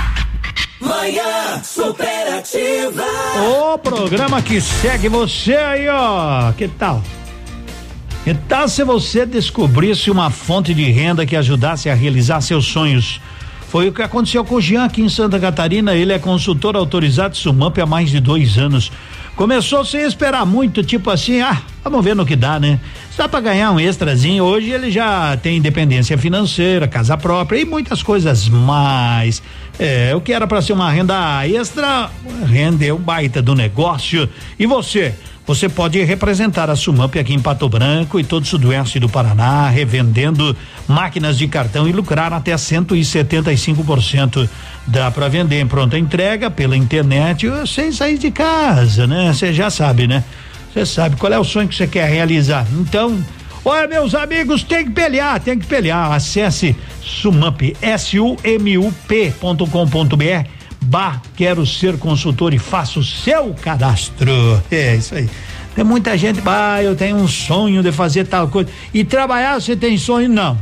Manhã superativa. O programa que segue você aí, ó. Que tal? Que tal se você descobrisse uma fonte de renda que ajudasse a realizar seus sonhos? Foi o que aconteceu com o Jean aqui em Santa Catarina. Ele é consultor autorizado Sumamp há mais de dois anos. Começou sem esperar muito, tipo assim, ah, vamos ver no que dá, né? Se dá pra ganhar um extrazinho, hoje ele já tem independência financeira, casa própria e muitas coisas mais. É, o que era para ser uma renda extra, rendeu baita do negócio. E você? Você pode representar a Sumamp aqui em Pato Branco e todo o sudoeste do Paraná, revendendo máquinas de cartão e lucrar até 175%. Dá para vender em pronta entrega pela internet sem sair de casa, né? Você já sabe, né? Você sabe qual é o sonho que você quer realizar. Então, olha, meus amigos, tem que pelear, tem que pelear. Acesse Sumamp, S-U-M-U-P.com.br. Bah, quero ser consultor e faça o seu cadastro. É isso aí. Tem muita gente, bah, eu tenho um sonho de fazer tal coisa. E trabalhar, você tem sonho? Não.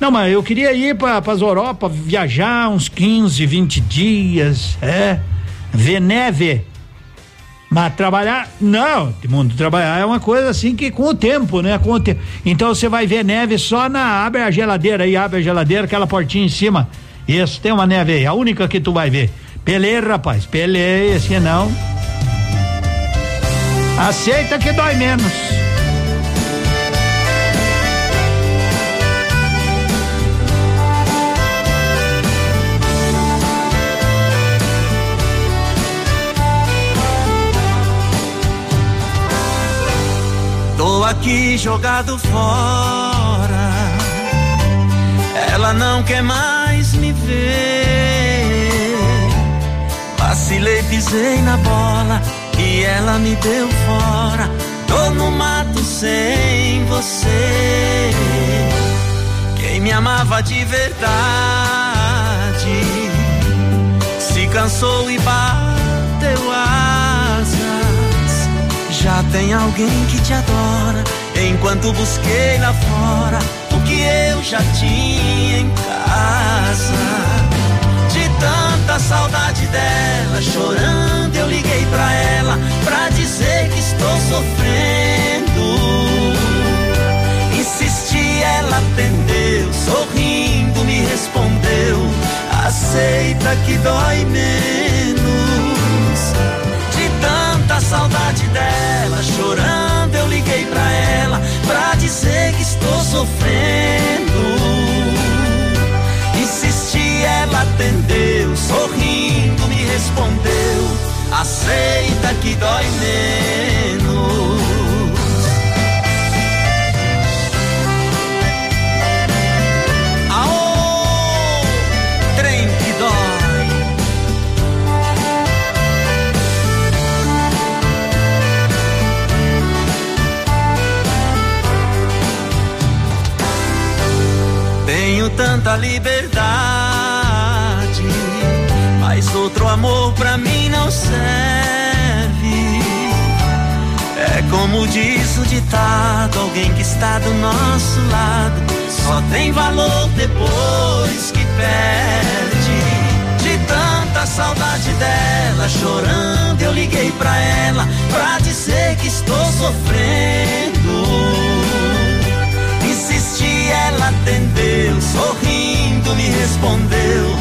Não, mas eu queria ir para as Europa, viajar uns 15, 20 dias, é, ver neve. Mas trabalhar, não, mundo trabalhar é uma coisa assim que com o tempo, né? Com o tempo. Então você vai ver neve só na abre a geladeira aí, abre a geladeira, aquela portinha em cima. Isso, tem uma neve aí, a única que tu vai ver. Pelei, rapaz, pelei, se não. Aceita que dói menos. Tô aqui jogado fora. Ela não quer mais me ver. Vacilei, pisei na bola e ela me deu fora. Tô no mato sem você. Quem me amava de verdade se cansou e bateu asas. Já tem alguém que te adora. Enquanto busquei lá fora eu já tinha em casa. De tanta saudade dela, chorando, eu liguei pra ela pra dizer que estou sofrendo. Insisti, ela atendeu, sorrindo me respondeu: Aceita que dói menos. De tanta saudade dela, chorando, eu liguei pra pra dizer que estou sofrendo. Insisti, ela atendeu, sorrindo me respondeu: aceita que dói menos. Tanta liberdade, mas outro amor pra mim não serve. É como diz o ditado: alguém que está do nosso lado só tem valor depois que perde. De tanta saudade dela, chorando, eu liguei pra ela pra dizer que estou sofrendo. Ela atendeu, sorrindo me respondeu: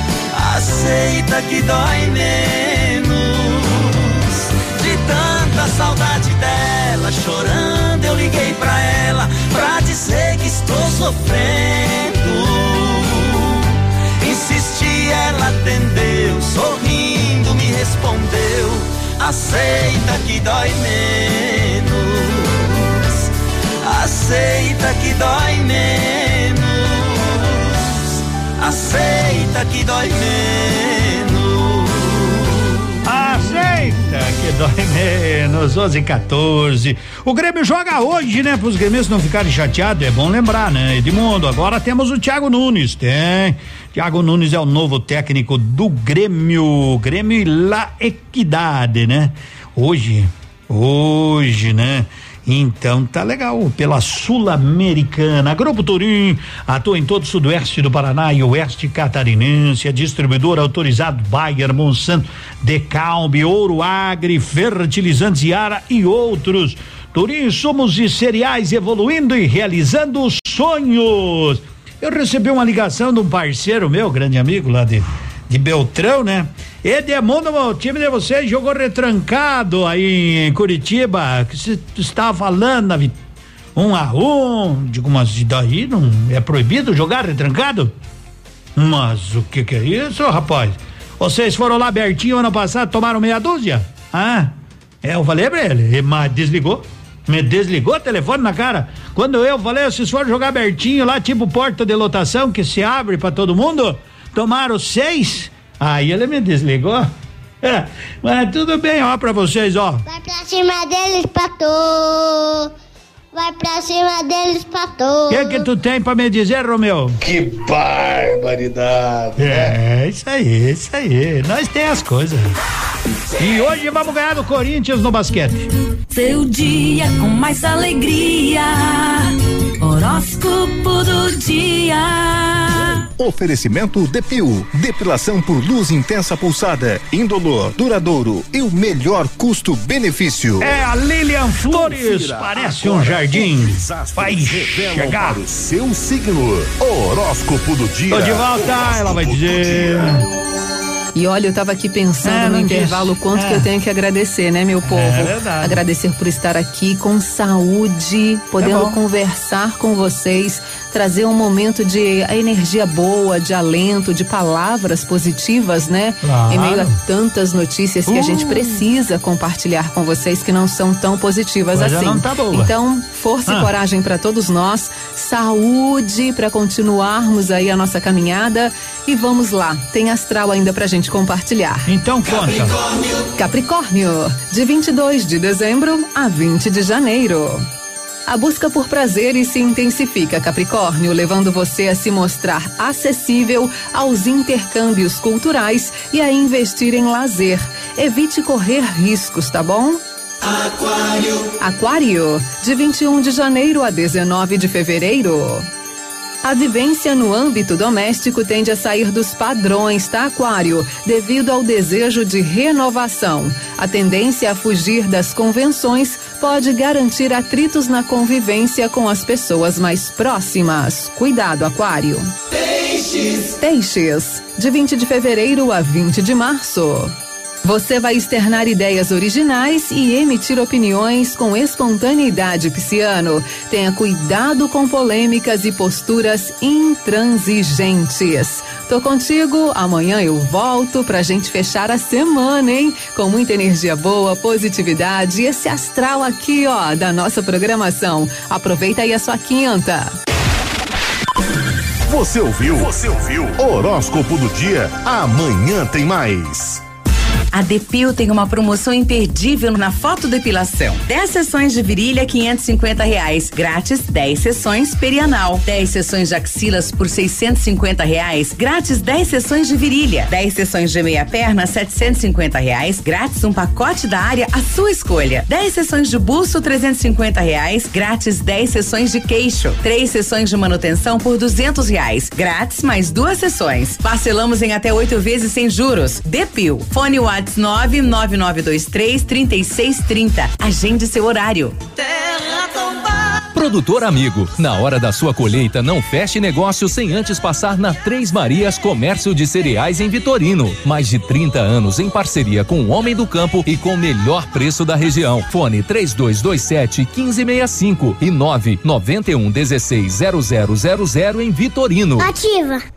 Aceita que dói menos. De tanta saudade dela, chorando, eu liguei pra ela pra dizer que estou sofrendo. Insisti, ela atendeu, sorrindo me respondeu: Aceita que dói menos. Aceita que dói menos. Aceita que dói menos. Aceita que dói menos, 11 e 14. O Grêmio joga hoje, né? Para os gremistas não ficarem chateados, é bom lembrar, né? Edmundo, agora temos o Thiago Nunes, tem. Thiago Nunes é o novo técnico do Grêmio, Grêmio La Equidade, né? Hoje, hoje, né? Então tá legal, pela Sul-Americana. Grupo Turim atua em todo o sudoeste do Paraná e oeste catarinense. É distribuidor autorizado Bayer, Monsanto, Decalbe, Ouro Agri, Fertilizantes Yara e outros. Turim, somos de cereais evoluindo e realizando sonhos. Eu recebi uma ligação de um parceiro meu, grande amigo lá de, de Beltrão, né? Edmundo, o time de vocês jogou retrancado aí em Curitiba, que você estava falando, na vit- um a um, digo, mas daí não é proibido jogar retrancado? Mas o que que é isso, rapaz? Vocês foram lá abertinho ano passado, tomaram meia dúzia? Ah, é, eu falei pra ele, mas desligou. Me desligou o telefone na cara. Quando eu falei, vocês foram jogar abertinho lá, tipo porta de lotação que se abre pra todo mundo, tomaram seis. Aí ele me desligou. É, mas tudo bem, ó, pra vocês, ó. Vai pra cima deles, pato. Vai pra cima deles, pato. O que que tu tem pra me dizer, Romeu? Que barbaridade. É, isso aí, isso aí. Nós tem as coisas. E hoje vamos ganhar do Corinthians no basquete. Seu dia com mais alegria. Horóscopo do dia. Oferecimento Depil, depilação por luz intensa pulsada, indolor, duradouro e o melhor custo-benefício. É a Lilian Flores, parece um jardim. Vai chegar. para o seu signo. Horóscopo do dia. Tô de volta, ela vai dizer. E olha, eu tava aqui pensando É, no intervalo o quanto É. que eu tenho que agradecer, né, meu povo? É verdade. Agradecer por estar aqui com saúde, podendo É conversar com vocês, trazer um momento de energia boa, de alento, de palavras positivas, né? Claro. Em meio a tantas notícias que a gente Uh. precisa compartilhar com vocês que não são tão positivas Coisa assim. não tá boa. Então, força Ah. e coragem para todos nós, saúde para continuarmos aí a nossa caminhada e vamos lá. Tem astral ainda pra gente compartilhar. Então conta. Capricórnio, de 22 de dezembro a 20 de janeiro. A busca por prazeres se intensifica, Capricórnio, levando você a se mostrar acessível aos intercâmbios culturais e a investir em lazer. Evite correr riscos, tá bom? Aquário. Aquário, de 21 de janeiro a 19 de fevereiro. A vivência no âmbito doméstico tende a sair dos padrões, tá, Aquário? Devido ao desejo de renovação. A tendência a fugir das convenções pode garantir atritos na convivência com as pessoas mais próximas. Cuidado, Aquário. Peixes. Peixes, de 20 de fevereiro a 20 de março. Você vai externar ideias originais e emitir opiniões com espontaneidade pisciano. Tenha cuidado com polêmicas e posturas intransigentes. Tô contigo, amanhã eu volto pra gente fechar a semana, hein? Com muita energia boa, positividade e esse astral aqui, ó, da nossa programação. Aproveita aí a sua quinta. Você ouviu? Você ouviu? Horóscopo do dia. Amanhã tem mais. A Depil tem uma promoção imperdível na fotodepilação. 10 sessões de virilha, 550 reais. Grátis, 10 sessões perianal. 10 sessões de axilas por 650 reais. Grátis, 10 sessões de virilha. 10 sessões de meia perna, 750 reais. Grátis, um pacote da área à sua escolha. 10 sessões de busto, 350 reais. Grátis, 10 sessões de queixo. 3 sessões de manutenção por 200 reais. Grátis, mais duas sessões. Parcelamos em até oito vezes sem juros. Depil. Fone WhatsApp 99923 3630. Agende seu horário. Produtor amigo, na hora da sua colheita, não feche negócio sem antes passar na Três Marias Comércio de Cereais em Vitorino. Mais de 30 anos em parceria com o Homem do Campo e com o melhor preço da região. Fone 3227 1565 e 991 16 0000 em Vitorino. Ativa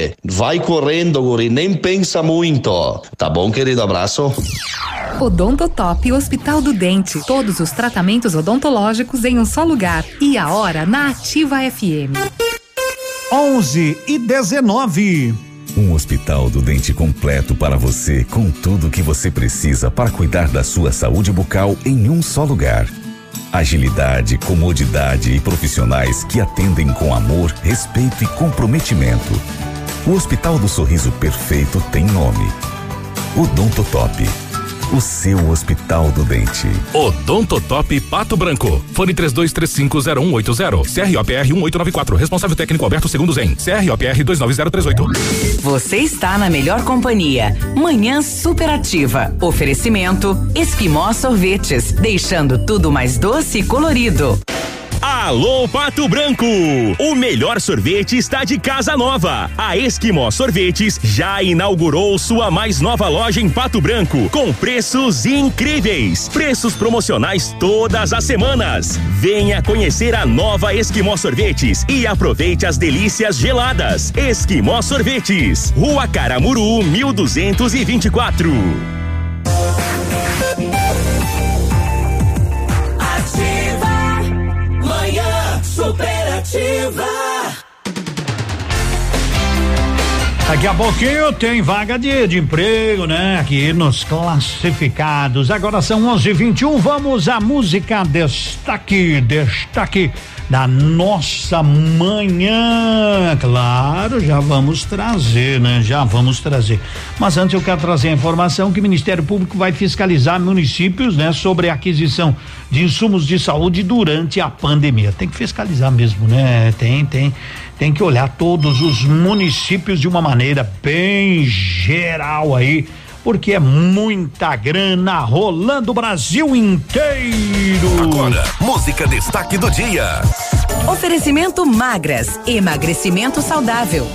Vai correndo, guri, nem pensa muito. Tá bom, querido? Abraço. Odontotop Hospital do Dente. Todos os tratamentos odontológicos em um só lugar. E a hora na Ativa FM. 11 e 19. Um hospital do dente completo para você, com tudo que você precisa para cuidar da sua saúde bucal em um só lugar. Agilidade, comodidade e profissionais que atendem com amor, respeito e comprometimento. O Hospital do Sorriso Perfeito tem nome. Odontotop. O seu Hospital do Dente. Odontotop Pato Branco. Fone 32350180. CROPR 1894. Responsável técnico Alberto Segundo Zen. CROPR 29038. Você está na melhor companhia. Manhã superativa. Oferecimento Esquimó Sorvetes, deixando tudo mais doce e colorido. Alô Pato Branco! O melhor sorvete está de casa nova. A Esquimó Sorvetes já inaugurou sua mais nova loja em Pato Branco com preços incríveis. Preços promocionais todas as semanas. Venha conhecer a nova Esquimó Sorvetes e aproveite as delícias geladas. Esquimó Sorvetes, Rua Caramuru, 1224. Superativa. Daqui a pouquinho tem vaga de, de emprego, né? Aqui nos classificados. Agora são 11:21. Vamos à música destaque, destaque da nossa manhã. Claro, já vamos trazer, né? Já vamos trazer. Mas antes eu quero trazer a informação que o Ministério Público vai fiscalizar municípios, né, sobre a aquisição de insumos de saúde durante a pandemia. Tem que fiscalizar mesmo, né? Tem, tem tem que olhar todos os municípios de uma maneira bem geral aí, porque é muita grana rolando o Brasil inteiro. Agora, música destaque do dia. Oferecimento magras, emagrecimento saudável.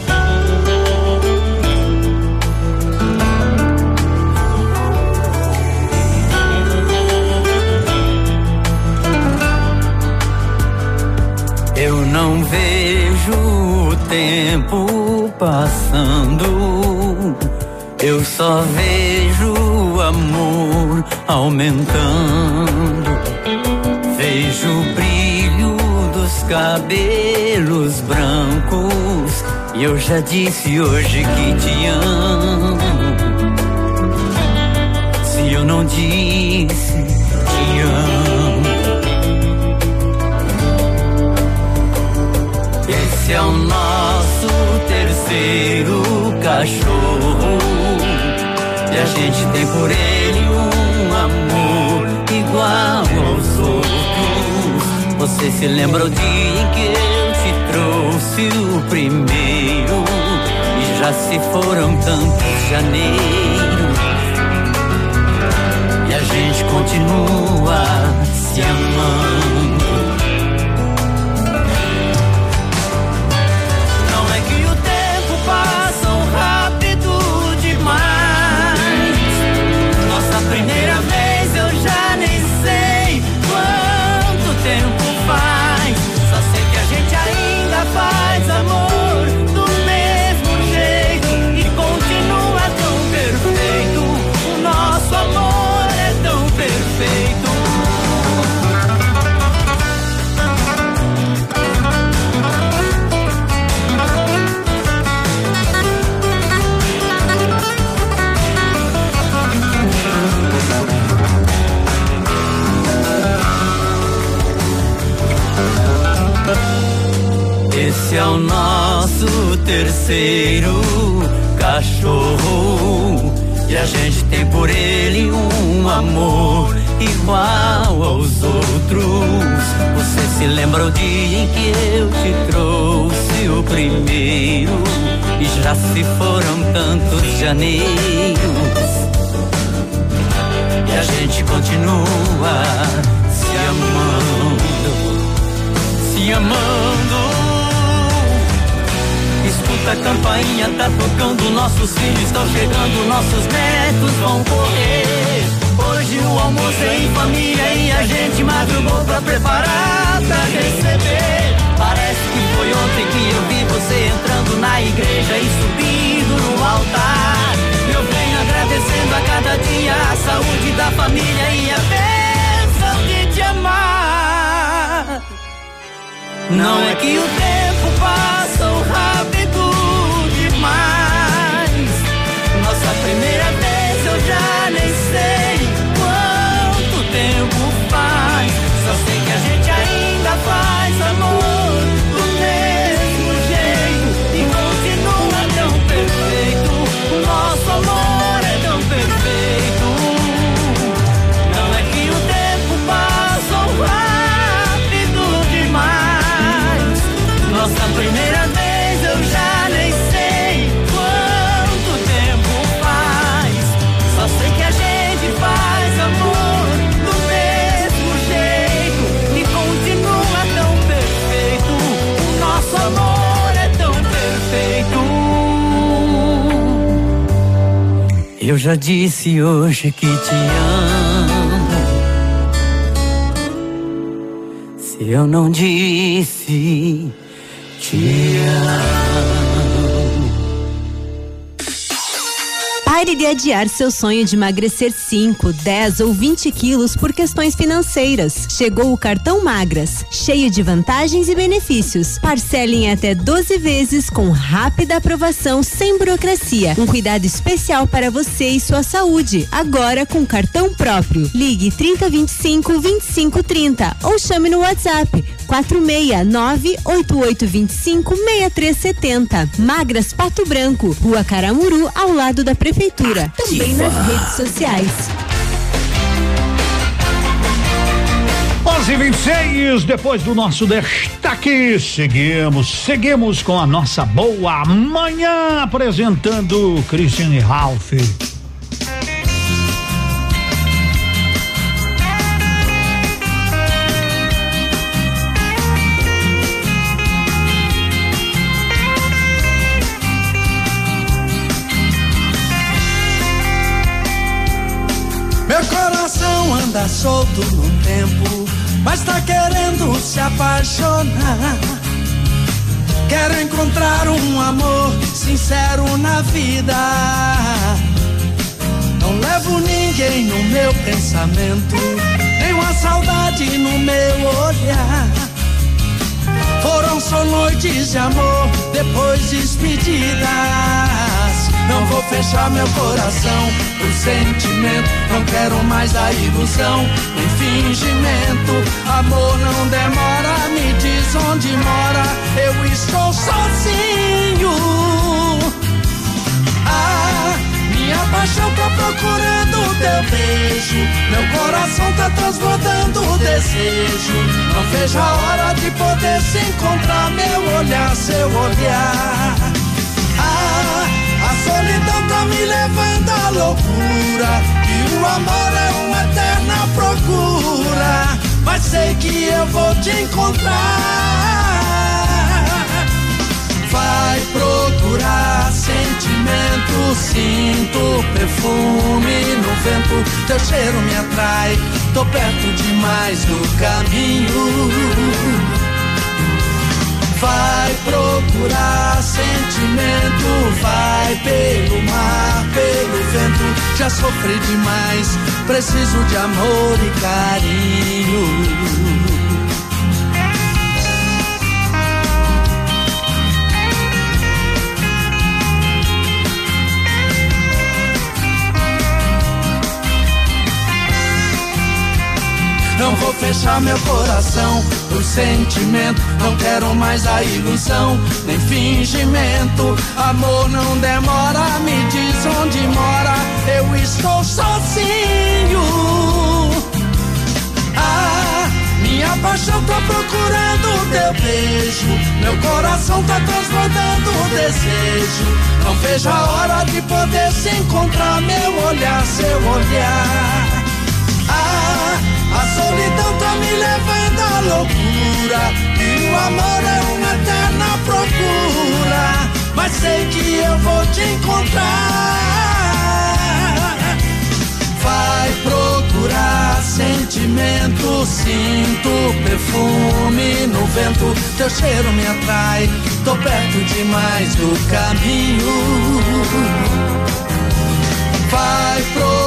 Eu não vejo o tempo passando. Eu só vejo o amor aumentando. Vejo o brilho dos cabelos brancos. E eu já disse hoje que te amo. Se eu não disse, te amo. Esse é o nosso terceiro cachorro. E a gente tem por ele um amor igual aos outros. Você se lembra o dia em que eu te trouxe o primeiro? E já se foram tantos janeiros. E a gente continua se amando. Nosso Eu já disse hoje que te amo. Se eu não disse, De adiar seu sonho de emagrecer 5, 10 ou 20 quilos por questões financeiras. Chegou o cartão Magras, cheio de vantagens e benefícios. Parcele em até 12 vezes com rápida aprovação sem burocracia. Um cuidado especial para você e sua saúde. Agora com cartão próprio. Ligue 3025 2530 ou chame no WhatsApp 469 8825 6370. Magras Pato Branco, Rua Caramuru, ao lado da Prefeitura. Também nas redes sociais. 11 e 26 depois do nosso destaque, seguimos, seguimos com a nossa boa manhã apresentando Cristiane Ralph. Anda solto no tempo, mas tá querendo se apaixonar. Quero encontrar um amor sincero na vida. Não levo ninguém no meu pensamento, nem uma saudade no meu olhar. Foram só noites de amor, depois despedidas. Não vou fechar meu coração pro sentimento. Não quero mais a ilusão, nem fingimento. Amor não demora, me diz onde mora. Eu estou sozinho. Ah, minha paixão tá procurando o teu beijo. Meu coração tá transbordando o desejo. Não vejo a hora de poder se encontrar, meu olhar, seu olhar. Solidão tá me levando à loucura. E o amor é uma eterna procura. Mas sei que eu vou te encontrar. Vai procurar sentimento, sinto perfume no vento, teu cheiro me atrai, tô perto demais do caminho. Vai procurar sentimento, vai pelo mar, pelo vento, já sofri demais, preciso de amor e carinho. Não vou fechar meu coração por sentimento. Não quero mais a ilusão, nem fingimento. Amor não demora, me diz onde mora. Eu estou sozinho. Ah, minha paixão tá procurando teu beijo. Meu coração tá transbordando o desejo. Não vejo a hora de poder se encontrar. Meu olhar, seu olhar. Solidão tá me levando à loucura. E o amor é uma eterna procura. Mas sei que eu vou te encontrar. Vai procurar sentimento, sinto perfume no vento. Teu cheiro me atrai, tô perto demais do caminho. Vai procurar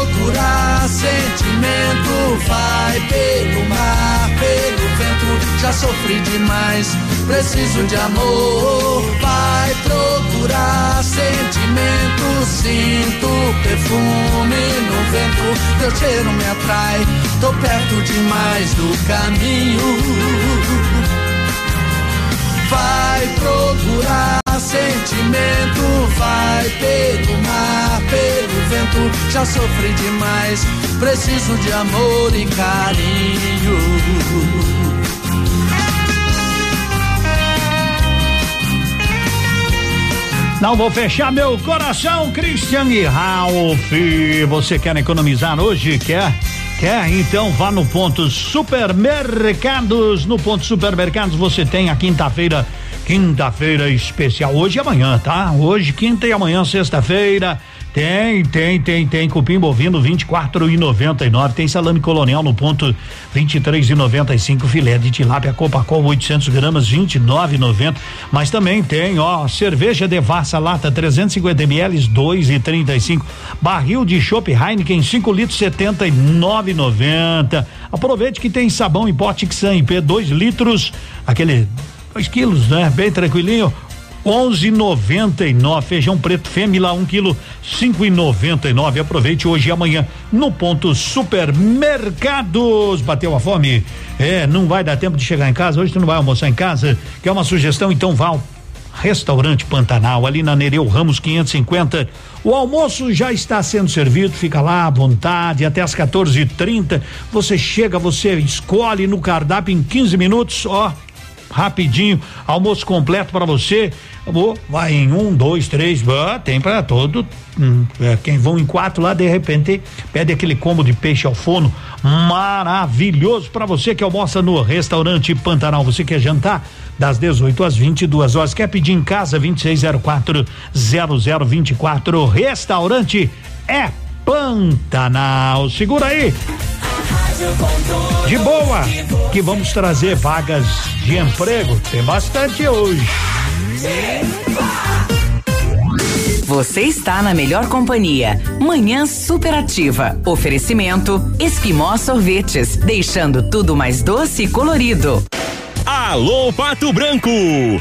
sentimento, vai pelo mar, pelo vento. Já sofri demais, preciso de amor. Vai procurar sentimento, sinto perfume no vento. Teu cheiro me atrai, tô perto demais do caminho. Vai procurar sentimento, vai pelo mar, pelo vento. Já sofri demais, preciso de amor e carinho. Não vou fechar meu coração, Christian e Ralph. Você quer economizar hoje? Quer? Quer? Então vá no ponto supermercados. No ponto supermercados você tem a quinta-feira, quinta-feira especial. Hoje e amanhã, tá? Hoje, quinta e amanhã, sexta-feira. Tem, tem, tem, tem cupim bovino 24 e 99, tem salame colonial no ponto 23 e 95, filé de tilápia Copacol 800 gramas 29,90, mas também tem, ó, cerveja Devassa lata 350 ml 2 e 35, barril de chopp Heineken 5 litros 79,90. Aproveite que tem sabão em pote Xan IP 2 litros, aquele 2 quilos, né? Bem tranquilinho. 11,99 feijão preto Fêmila 1 um quilo 5,99 aproveite hoje e amanhã no ponto supermercados bateu a fome é não vai dar tempo de chegar em casa hoje tu não vai almoçar em casa quer uma sugestão então vá ao Restaurante Pantanal, ali na Nereu Ramos 550. O almoço já está sendo servido, fica lá à vontade, até às 14h30. Você chega, você escolhe no cardápio em 15 minutos, ó, rapidinho, almoço completo para você. Vai em um, dois, três, tem para todo. Hum, é, quem vão em quatro lá, de repente, pede aquele combo de peixe ao forno maravilhoso para você que almoça no restaurante Pantanal. Você quer jantar? Das 18 às 22 horas. Quer pedir em casa? 2604 0024. Restaurante é Pantanal. Segura aí. De boa, que vamos trazer vagas de emprego. Tem bastante hoje. Você está na melhor companhia. Manhã superativa. Oferecimento Esquimó Sorvetes, deixando tudo mais doce e colorido. Alô Pato Branco!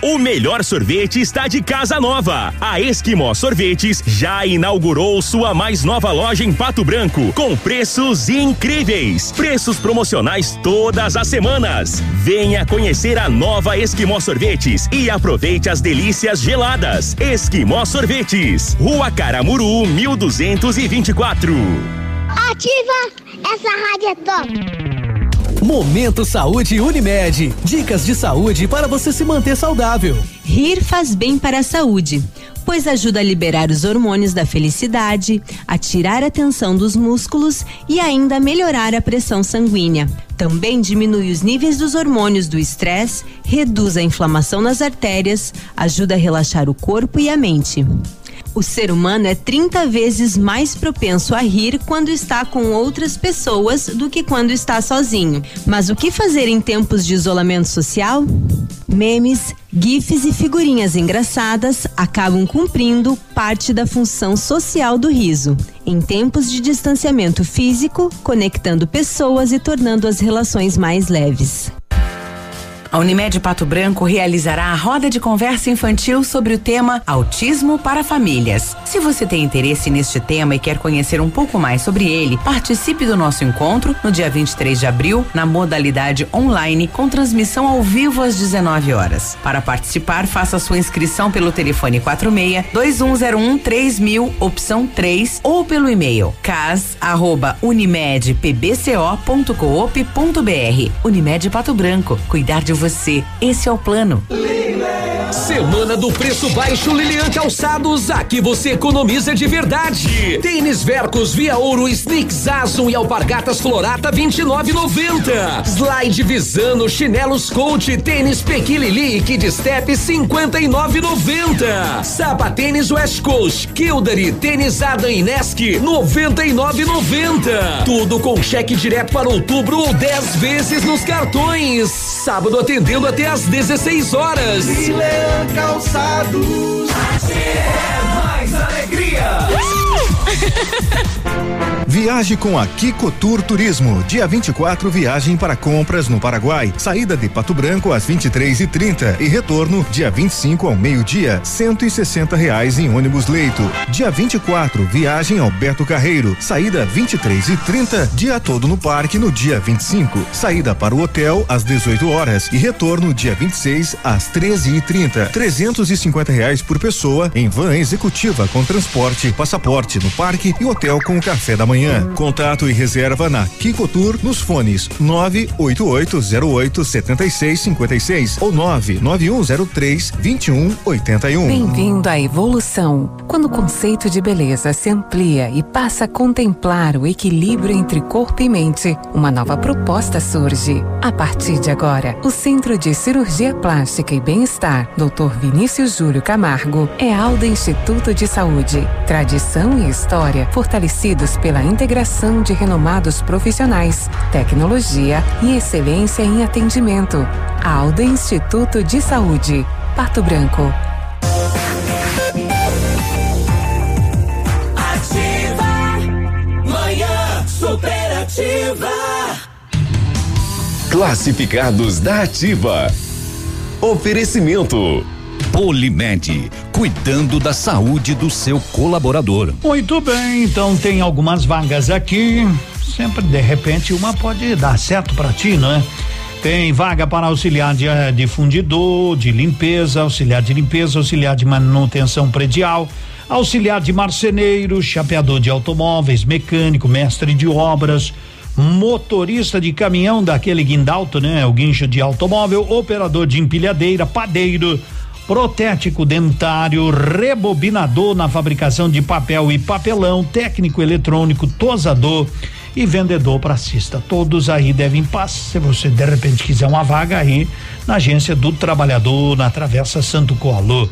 O melhor sorvete está de casa nova. A Esquimó Sorvetes já inaugurou sua mais nova loja em Pato Branco, com preços incríveis. Preços promocionais todas as semanas. Venha conhecer a nova Esquimó Sorvetes e aproveite as delícias geladas. Esquimó Sorvetes, Rua Caramuru, 1224. Ativa! Essa rádio é top! Momento Saúde Unimed. Dicas de saúde para você se manter saudável. Rir faz bem para a saúde, pois ajuda a liberar os hormônios da felicidade, a tirar a tensão dos músculos e ainda a melhorar a pressão sanguínea. Também diminui os níveis dos hormônios do estresse, reduz a inflamação nas artérias, ajuda a relaxar o corpo e a mente. O ser humano é 30 vezes mais propenso a rir quando está com outras pessoas do que quando está sozinho. Mas o que fazer em tempos de isolamento social? Memes, GIFs e figurinhas engraçadas acabam cumprindo parte da função social do riso. Em tempos de distanciamento físico, conectando pessoas e tornando as relações mais leves. A Unimed Pato Branco realizará a roda de conversa infantil sobre o tema Autismo para Famílias. Se você tem interesse neste tema e quer conhecer um pouco mais sobre ele, participe do nosso encontro no dia 23 de abril, na modalidade online, com transmissão ao vivo às 19 horas. Para participar, faça sua inscrição pelo telefone 46 2101 3000, opção 3, ou pelo e-mail cas@unimedpbco.coop.br. Unimed Pato Branco, cuidar de você. Esse é o plano. Semana do preço baixo Lilian Calçados, aqui você economiza de verdade. Tênis Vercos Via Ouro, Sneaks Azul e Alpargatas Florata 29,90. Slide Visano, chinelos Coach, tênis Pequilili e Kid Step 59,90. Sapatênis West Coast, Kildare, tênis Adam Inesk 99,90. Tudo com cheque direto para outubro ou 10 vezes nos cartões. Sábado atendendo até às 16 horas. Milan Calçados. É mais alegria. Viaje com a Kiko Tour Turismo. Dia 24, viagem para compras no Paraguai. Saída de Pato Branco às 23 e 30 e retorno dia 25 ao meio-dia. 160 reais em ônibus leito. Dia 24, viagem ao Beto Carreiro. Saída 23 e 30, dia todo no parque no dia 25. Saída para o hotel às 18 horas e retorno dia 26 às 13 e 30. 350 reais por pessoa em van executiva com transporte, passaporte no parque e hotel com café da manhã. Contato e reserva na Kiko Tour nos fones 98808 7656 ou 99103 2181. Bem-vindo à evolução. Quando o conceito de beleza se amplia e passa a contemplar o equilíbrio entre corpo e mente, uma nova proposta surge. A partir de agora, o Centro de Cirurgia Plástica e Bem-Estar, Dr. Vinícius Júlio Camargo, é Alda Instituto de Saúde. Tradição e história fortalecidos pela integração de renomados profissionais, tecnologia e excelência em atendimento. Alda Instituto de Saúde. Pato Branco. Ativa. Manhã superativa. Classificados da Ativa. Oferecimento. Polimed, cuidando da saúde do seu colaborador. Muito bem, então tem algumas vagas aqui. Sempre de repente uma pode dar certo para ti, não é? Tem vaga para auxiliar de, eh, de fundidor, de limpeza, auxiliar de limpeza, auxiliar de manutenção predial, auxiliar de marceneiro, chapeador de automóveis, mecânico, mestre de obras, motorista de caminhão daquele guindalto, né? O guincho de automóvel, operador de empilhadeira, padeiro, protético dentário, rebobinador na fabricação de papel e papelão, técnico eletrônico, tosador e vendedor pracista. Todos aí devem passar. Se você de repente quiser uma vaga aí na agência do trabalhador, na Travessa Santo Colo.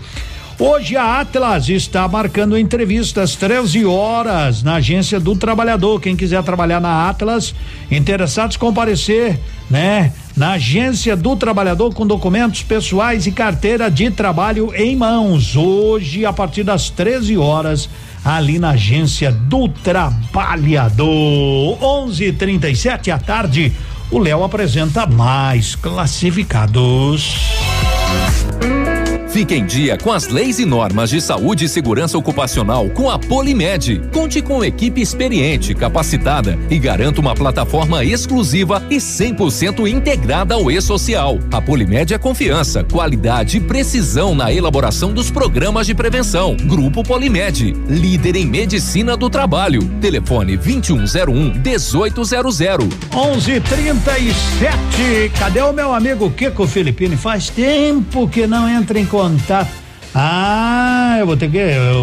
Hoje a Atlas está marcando entrevistas 13 horas na agência do trabalhador. Quem quiser trabalhar na Atlas, interessados comparecer, né? Na agência do trabalhador com documentos pessoais e carteira de trabalho em mãos. Hoje a partir das 13 horas ali na agência do trabalhador. 11:37 à tarde. O Léo apresenta mais classificados. Fique em dia com as leis e normas de saúde e segurança ocupacional com a Polimed. Conte com equipe experiente, capacitada e garanta uma plataforma exclusiva e 100% integrada ao e-social. A Polimed é confiança, qualidade e precisão na elaboração dos programas de prevenção. Grupo Polimed, líder em medicina do trabalho. Telefone 2101 1800. 11:37. Cadê o meu amigo Kiko Filipini? Faz tempo que não entra em contato. Ah, eu vou ter que.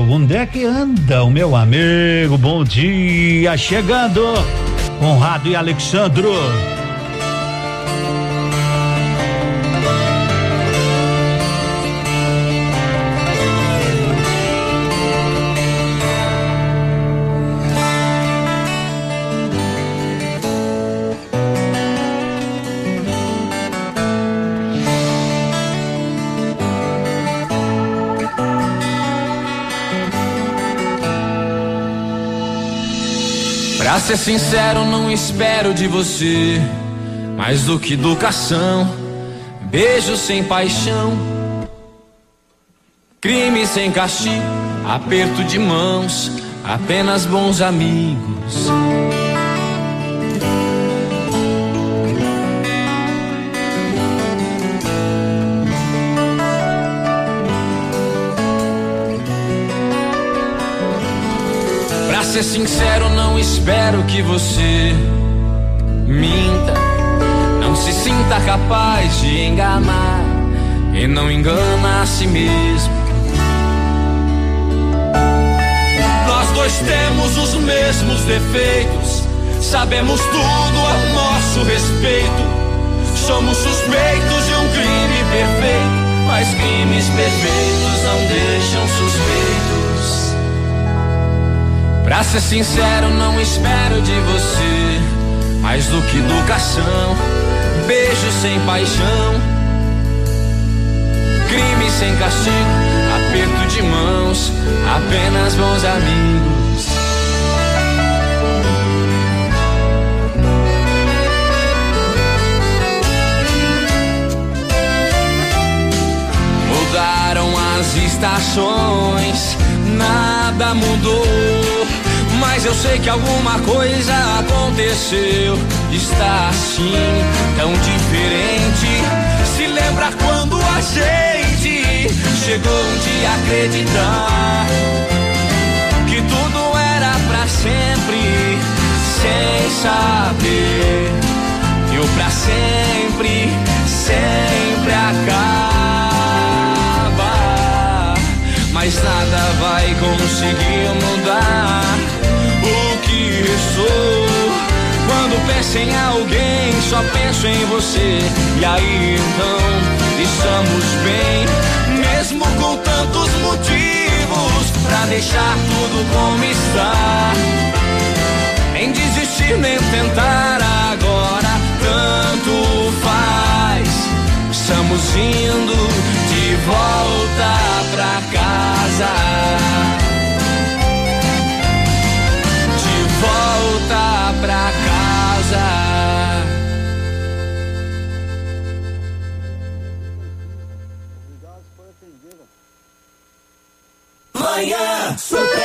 Onde é que anda o meu amigo? Bom dia, chegando. Conrado e Alexandro. Ser sincero, não espero de você mais do que educação, beijo sem paixão, crime sem castigo, aperto de mãos, apenas bons amigos. Ser sincero, não espero que você minta. Não se sinta capaz de enganar e não engana a si mesmo. Nós dois temos os mesmos defeitos, sabemos tudo a nosso respeito. Somos suspeitos de um crime perfeito, mas crimes perfeitos não deixam suspeitos. Pra ser sincero, não espero de você mais do que educação, beijo sem paixão, crime sem castigo, aperto de mãos, apenas bons amigos. Mudaram as estações, nada mudou. Mas eu sei que alguma coisa aconteceu. Está assim, tão diferente. Se lembra quando a gente chegou um dia a acreditar que tudo era pra sempre, sem saber que o pra sempre sempre acaba. Mas nada vai conseguir mudar Quando penso em alguém, só penso em você. E aí então estamos bem, mesmo com tantos motivos pra deixar tudo como está. Nem desistir, nem tentar agora, tanto faz. Estamos indo de volta pra casa. Pra casa. Manhã superativa.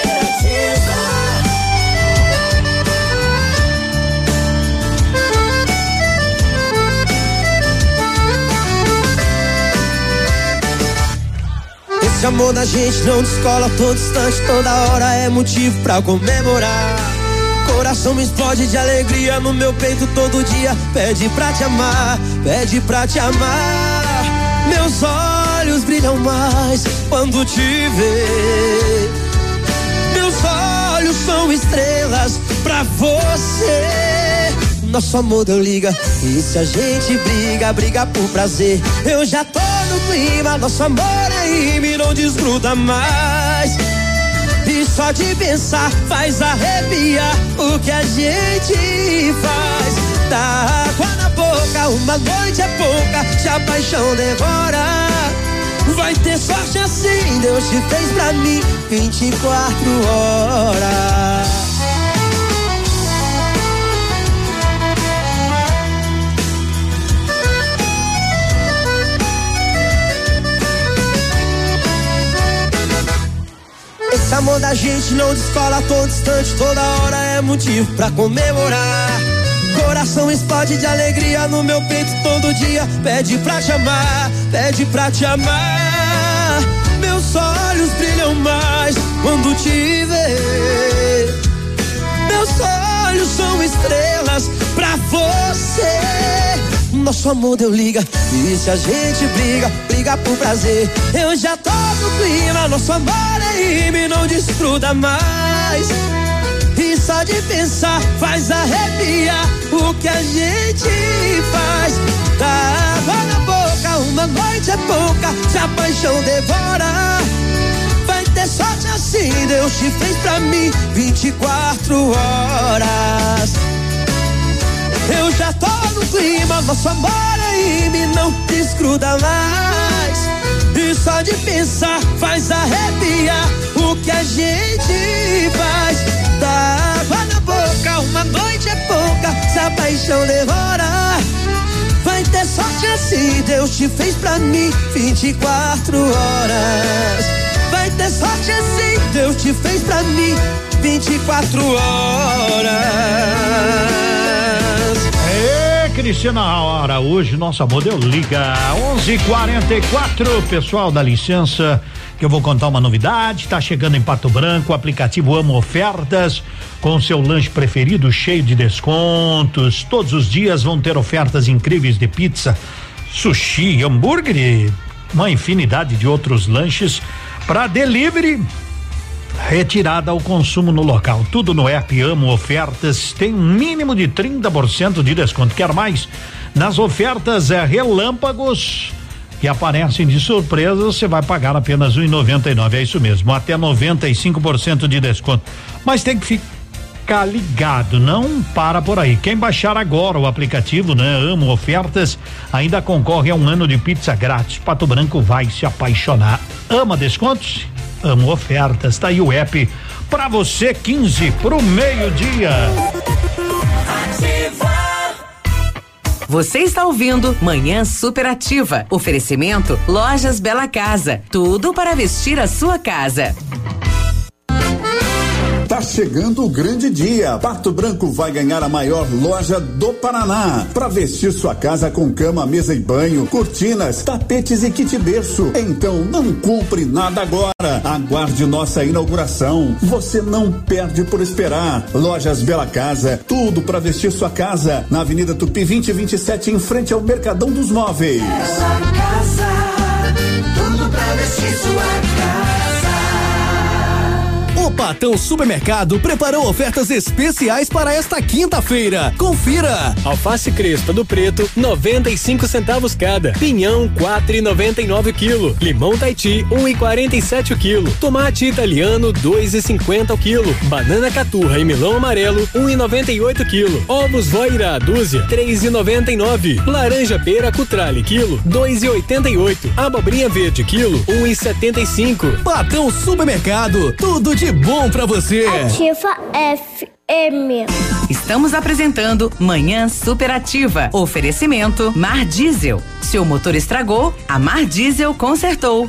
Esse amor da gente não descola todo instante, toda hora é motivo pra comemorar. Coração me explode de alegria no meu peito todo dia. Pede pra te amar, pede pra te amar. Meus olhos brilham mais quando te vê. Meus olhos são estrelas pra você. Nosso amor deu liga, e se a gente briga, briga por prazer. Eu já tô no clima, nosso amor é rima e não desgruda mais. E só de pensar faz arrepiar o que a gente faz. Dá água na boca, uma noite é pouca, se a paixão devora. Vai ter sorte assim, Deus te fez pra mim 24 horas. Amor da gente não descola, tô distante, toda hora é motivo pra comemorar. Coração explode de alegria no meu peito todo dia. Pede pra te amar, pede pra te amar. Meus olhos brilham mais quando te ver. Meus olhos são estrelas pra você. Nosso amor deu liga, e se a gente briga, briga por prazer. Eu já tô no clima, nosso amor é rima e não desfruta mais. E só de pensar faz arrepiar o que a gente faz. Dá água na boca, uma noite é pouca, se a paixão devora. Vai ter sorte assim, Deus te fez pra mim 24 horas. Eu já tô no clima, nosso amor aí me não desgruda mais. Só de pensar faz arrepiar o que a gente faz. Dá água na boca, uma noite é pouca, se a paixão devora. Vai ter sorte assim, Deus te fez pra mim 24 horas. Vai ter sorte assim, Deus te fez pra mim 24 horas. Cristina Araújo, nosso amor deu liga. 11:44 pessoal, dá licença que eu vou contar uma novidade. Tá chegando em Pato Branco o aplicativo Amo Ofertas com seu lanche preferido cheio de descontos. Todos os dias vão ter ofertas incríveis de pizza, sushi, hambúrguer uma infinidade de outros lanches para delivery retirada ao consumo no local. Tudo no app Amo Ofertas tem um mínimo de 30% de desconto. Quer mais? Nas ofertas é relâmpagos que aparecem de surpresa, você vai pagar apenas um e noventa e nove, é isso mesmo, até 95% de desconto. Mas tem que ficar ligado, não para por aí. Quem baixar agora o aplicativo, né? Amo ofertas, ainda concorre a um ano de pizza grátis. Pato Branco vai se apaixonar. Ama descontos? Amo ofertas. Tá aí o app para você 15 pro meio-dia. Você está ouvindo Manhã Superativa. Oferecimento Lojas Bela Casa. Tudo para vestir a sua casa. Chegando o grande dia. Pato Branco vai ganhar a maior loja do Paraná. Para vestir sua casa com cama, mesa e banho, cortinas, tapetes e kit berço. Então não compre nada agora. Aguarde nossa inauguração. Você não perde por esperar. Lojas Bela Casa, tudo para vestir sua casa. Na Avenida Tupi 2027, em frente ao Mercadão dos Móveis. Bela casa, tudo pra vestir sua casa. Patão Supermercado preparou ofertas especiais para esta quinta-feira. Confira! Alface crespa do preto, 95 centavos cada. Pinhão, 4,99 quilo. Limão Taiti, 1,47 quilo. Tomate italiano, 2,50 o quilo. Banana caturra e melão amarelo, 1,98 quilo. Ovos voira dúzia, 3,99. Laranja pera cutrale quilo, 2,88. Abobrinha verde quilo, 1,75. Patão Supermercado, tudo de bom pra você. Ativa FM. Estamos apresentando Manhã Superativa. Oferecimento Mar Diesel. Seu motor estragou, a Mar Diesel consertou.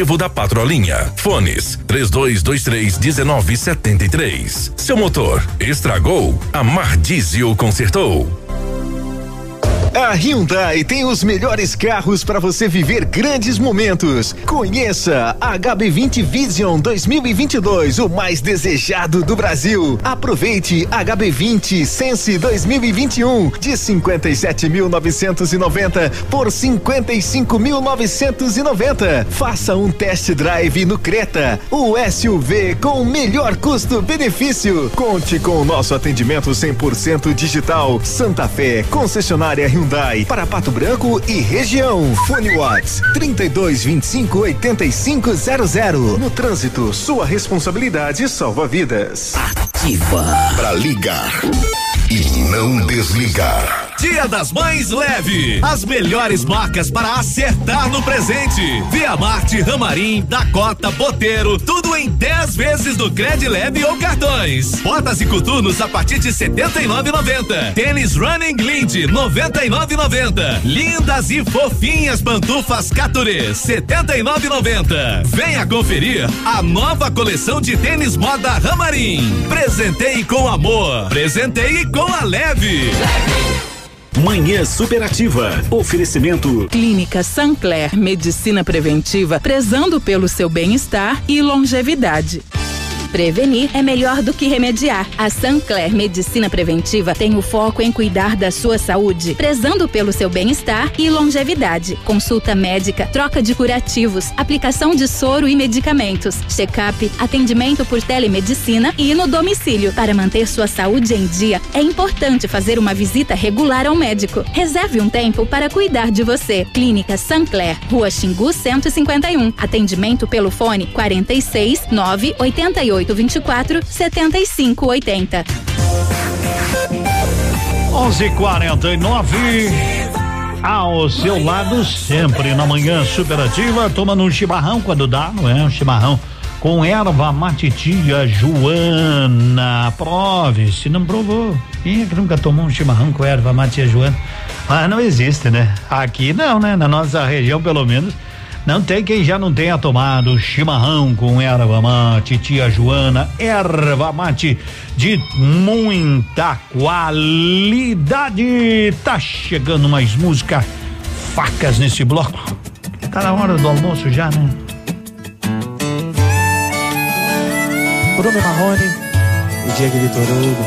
trevo da Patrolinha. Fones 3223 1973. Seu motor estragou? A Mar Diesel consertou. A Hyundai tem os melhores carros para você viver grandes momentos. Conheça a HB20 Vision 2022, o mais desejado do Brasil. Aproveite HB20 Sense 2021 de 57.990 por 55.990. Faça um test drive no Creta, o SUV com o melhor custo-benefício. Conte com o nosso atendimento 100% digital. Santa Fé, concessionária Hyundai Hyundai para Pato Branco e região. Fone Whats 32 25 8500. No trânsito, sua responsabilidade salva vidas. Ativa para ligar e não desligar. Dia das Mães Leve. As melhores marcas para acertar no presente. Via Marte, Ramarim, Dakota, Boteiro, tudo em 10 vezes no Cred Leve ou cartões. Botas e coturnos a partir de 79,90. Tênis Running Glint 99,90. Lindas e fofinhas pantufas Caturê 79,90. Venha conferir a nova coleção de tênis moda Ramarim. Presentei com amor. Presentei com a Leve. Manhã Superativa. Oferecimento. Clínica Sancler Medicina Preventiva, prezando pelo seu bem-estar e longevidade. Prevenir é melhor do que remediar. A Sancler Medicina Preventiva tem o foco em cuidar da sua saúde, prezando pelo seu bem-estar e longevidade. Consulta médica, troca de curativos, aplicação de soro e medicamentos, check-up, atendimento por telemedicina e no domicílio. Para manter sua saúde em dia, é importante fazer uma visita regular ao médico. Reserve um tempo para cuidar de você. Clínica Sancler, Rua Xingu 151. Atendimento pelo fone 46 988 24 75 80. 11:49 ao seu lado sempre na manhã superativa, tomando um chimarrão quando dá, não é? Um chimarrão com erva matitia Joana. Prove, se não provou. Quem é que nunca tomou um chimarrão com erva matia Joana? Mas não existe, né? Aqui não, né? Na nossa região, pelo menos. Não tem quem já não tenha tomado chimarrão com erva mate, tia Joana, erva mate de muita qualidade. Tá chegando mais música, facas nesse bloco. Tá na hora do almoço já, né? Bruno Marrone e Diego Vitor Hugo.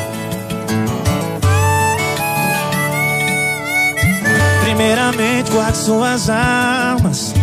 Primeiramente, guarde suas armas.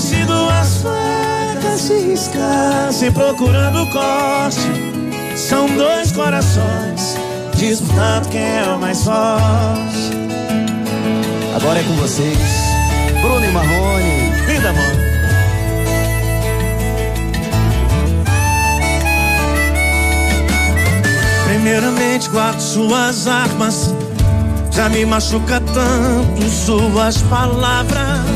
Se duas facas se riscassem procurando corte. São dois corações disputando quem é o mais forte. Agora é com vocês, Bruno e Marrone. Vida, mano. Primeiramente, guarde suas armas. Já me machuca tanto suas palavras.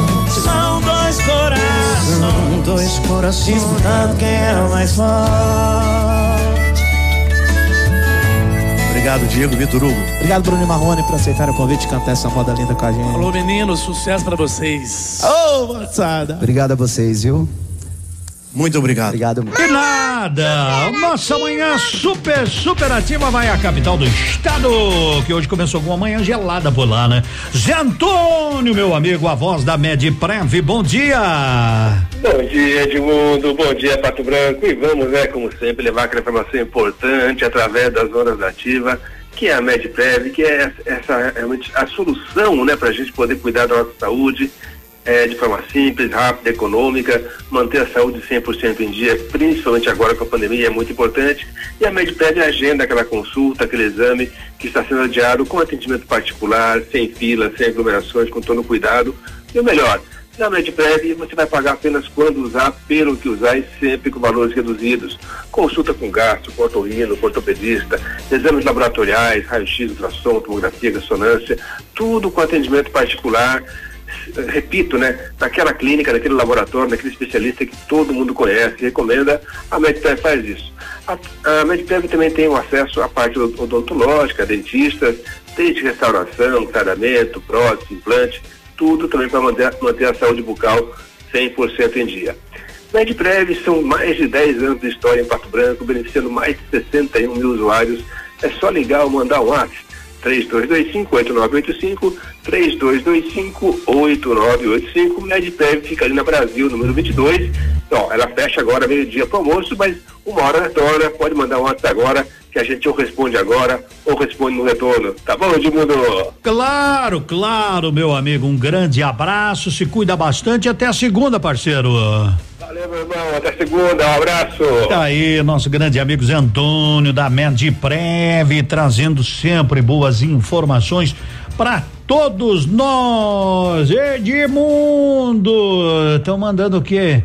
São dois corações. São dois corações disputando quem é o mais forte. Obrigado, Diego Vitor Hugo. Obrigado, Bruno e Marrone, por aceitar o convite de cantar essa moda linda com a gente. Alô, meninos, sucesso pra vocês. Ô, oh, moçada. Obrigado a vocês, viu? Muito obrigado. Obrigado. De nada. Nossa manhã super, super ativa. Vai à capital do estado, que hoje começou com uma manhã gelada por lá, né? Zé Antônio, meu amigo, a voz da Medprev, bom dia. Bom dia, Edmundo, bom dia, Pato Branco, e vamos, né, como sempre, levar aquela informação importante através das horas da ativa, que é a Medprev, que é essa, realmente a solução, né, pra gente poder cuidar da nossa saúde, é, de forma simples, rápida, econômica, manter a saúde 100% em dia, principalmente agora com a pandemia, é muito importante. E a Medped agenda aquela consulta, aquele exame que está sendo adiado com atendimento particular, sem fila, sem aglomerações, com todo cuidado. E o melhor, na Medped você vai pagar apenas quando usar, pelo que usar e sempre com valores reduzidos. Consulta com gasto, com otorrino, com ortopedista, exames laboratoriais, raio-x, ultrassom, tomografia, ressonância, tudo com atendimento particular repito, né, naquela clínica, naquele laboratório, naquele especialista que todo mundo conhece recomenda, a Medpev faz isso. A, a também tem o acesso à parte odontológica, dentistas, desde restauração, tratamento, prótese, implante, tudo também para manter, manter a saúde bucal 100% em dia. Medprev são mais de 10 anos de história em Pato Branco, beneficiando mais de 61 mil usuários. É só ligar ou mandar um WhatsApp 3225-8985, 3225-8985. Medpev fica ali na Brasil, número 22. Então, ela fecha agora meio-dia para almoço, mas uma hora retorna. Pode mandar um WhatsApp agora, que a gente ou responde agora ou responde no retorno. Tá bom, Edmundo? Claro, claro, meu amigo. Um grande abraço, se cuida bastante. Até a segunda, parceiro. Valeu, meu irmão. Até segunda. Um abraço. Tá aí, nosso grande amigo Zé Antônio da Medprev, trazendo sempre boas informações para todos nós. Edmundo, estão mandando o quê?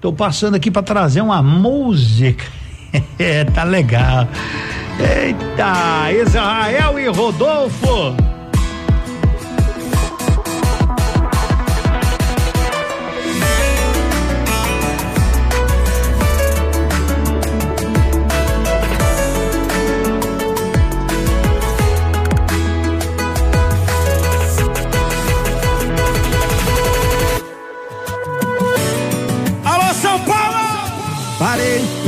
Tô passando aqui para trazer uma música. É, tá legal. Eita, Israel e Rodolfo.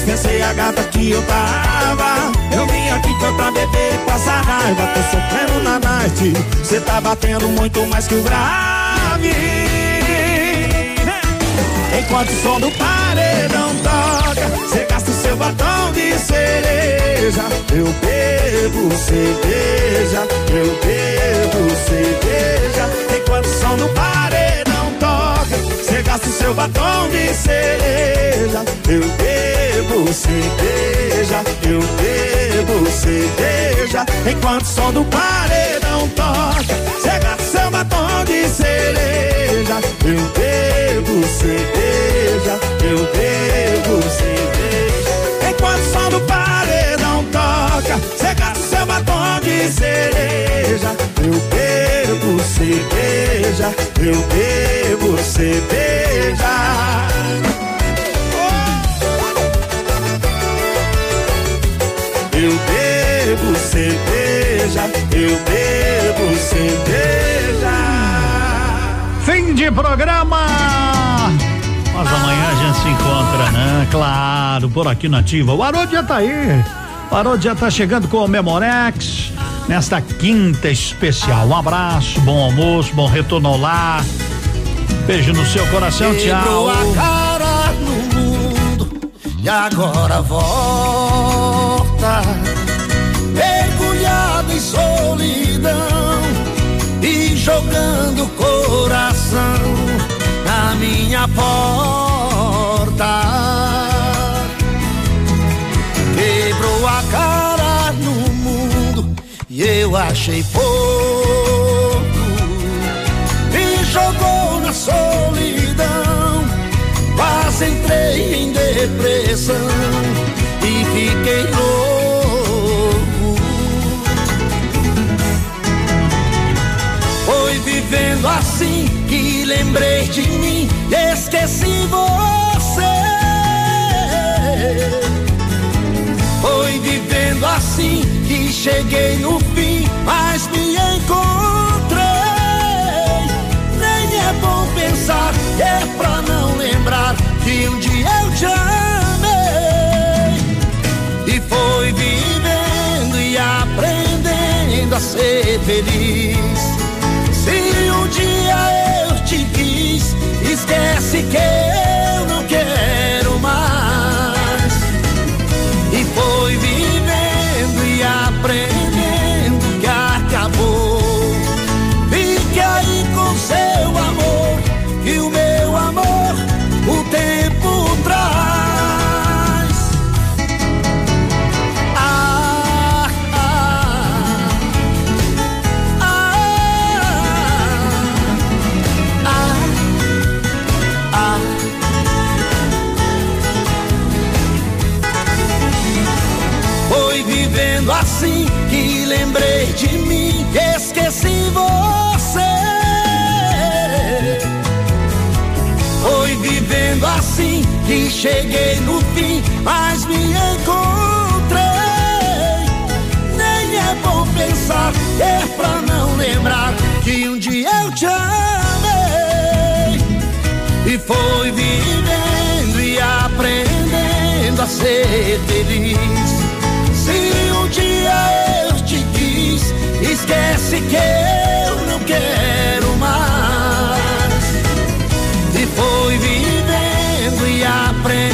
Dispensei a gata que eu tava. Eu vim aqui foi pra beber e passar raiva. Tô sofrendo na night. Cê tá batendo muito mais que o grave. Enquanto o som do paredão toca, cê gasta o seu batom de cereja. Eu bebo cerveja, eu bebo cerveja. Enquanto o som do paredão toca, gasta o seu batom de cereja. Eu bebo cerveja, eu bebo cerveja. Enquanto o som do paredão toca, o seu batom de cereja. Eu bebo cerveja, eu bebo cerveja. Enquanto o som do paredão toca, o seu batom de cereja. Eu bebo cerveja, eu bebo cerveja. Eu bebo cerveja, eu bebo cerveja. Fim de programa. Mas amanhã a gente se encontra, né? Claro, por aqui na Ativa. O Haroldo já tá aí. O Haroldo já tá chegando com o Memorex nesta quinta especial. Um abraço, bom almoço, bom retorno ao lar. Beijo no seu coração, tchau. a cara no mundo e agora volta. Mergulhado em solidão e jogando o coração na minha porta. Eu achei pouco. Me jogou na solidão, quase entrei em depressão e fiquei louco. Foi vivendo assim que lembrei de mim, esqueci você. Foi vivendo assim que cheguei no pensar, é pra não lembrar que um dia eu te amei. E foi vivendo e aprendendo a ser feliz. Se um dia eu te quis, esquece que eu que cheguei no fim, mas me encontrei. Nem é bom pensar, é pra não lembrar que um dia eu te amei. E foi vivendo e aprendendo a ser feliz. Se um dia eu te quis, esquece que siempre.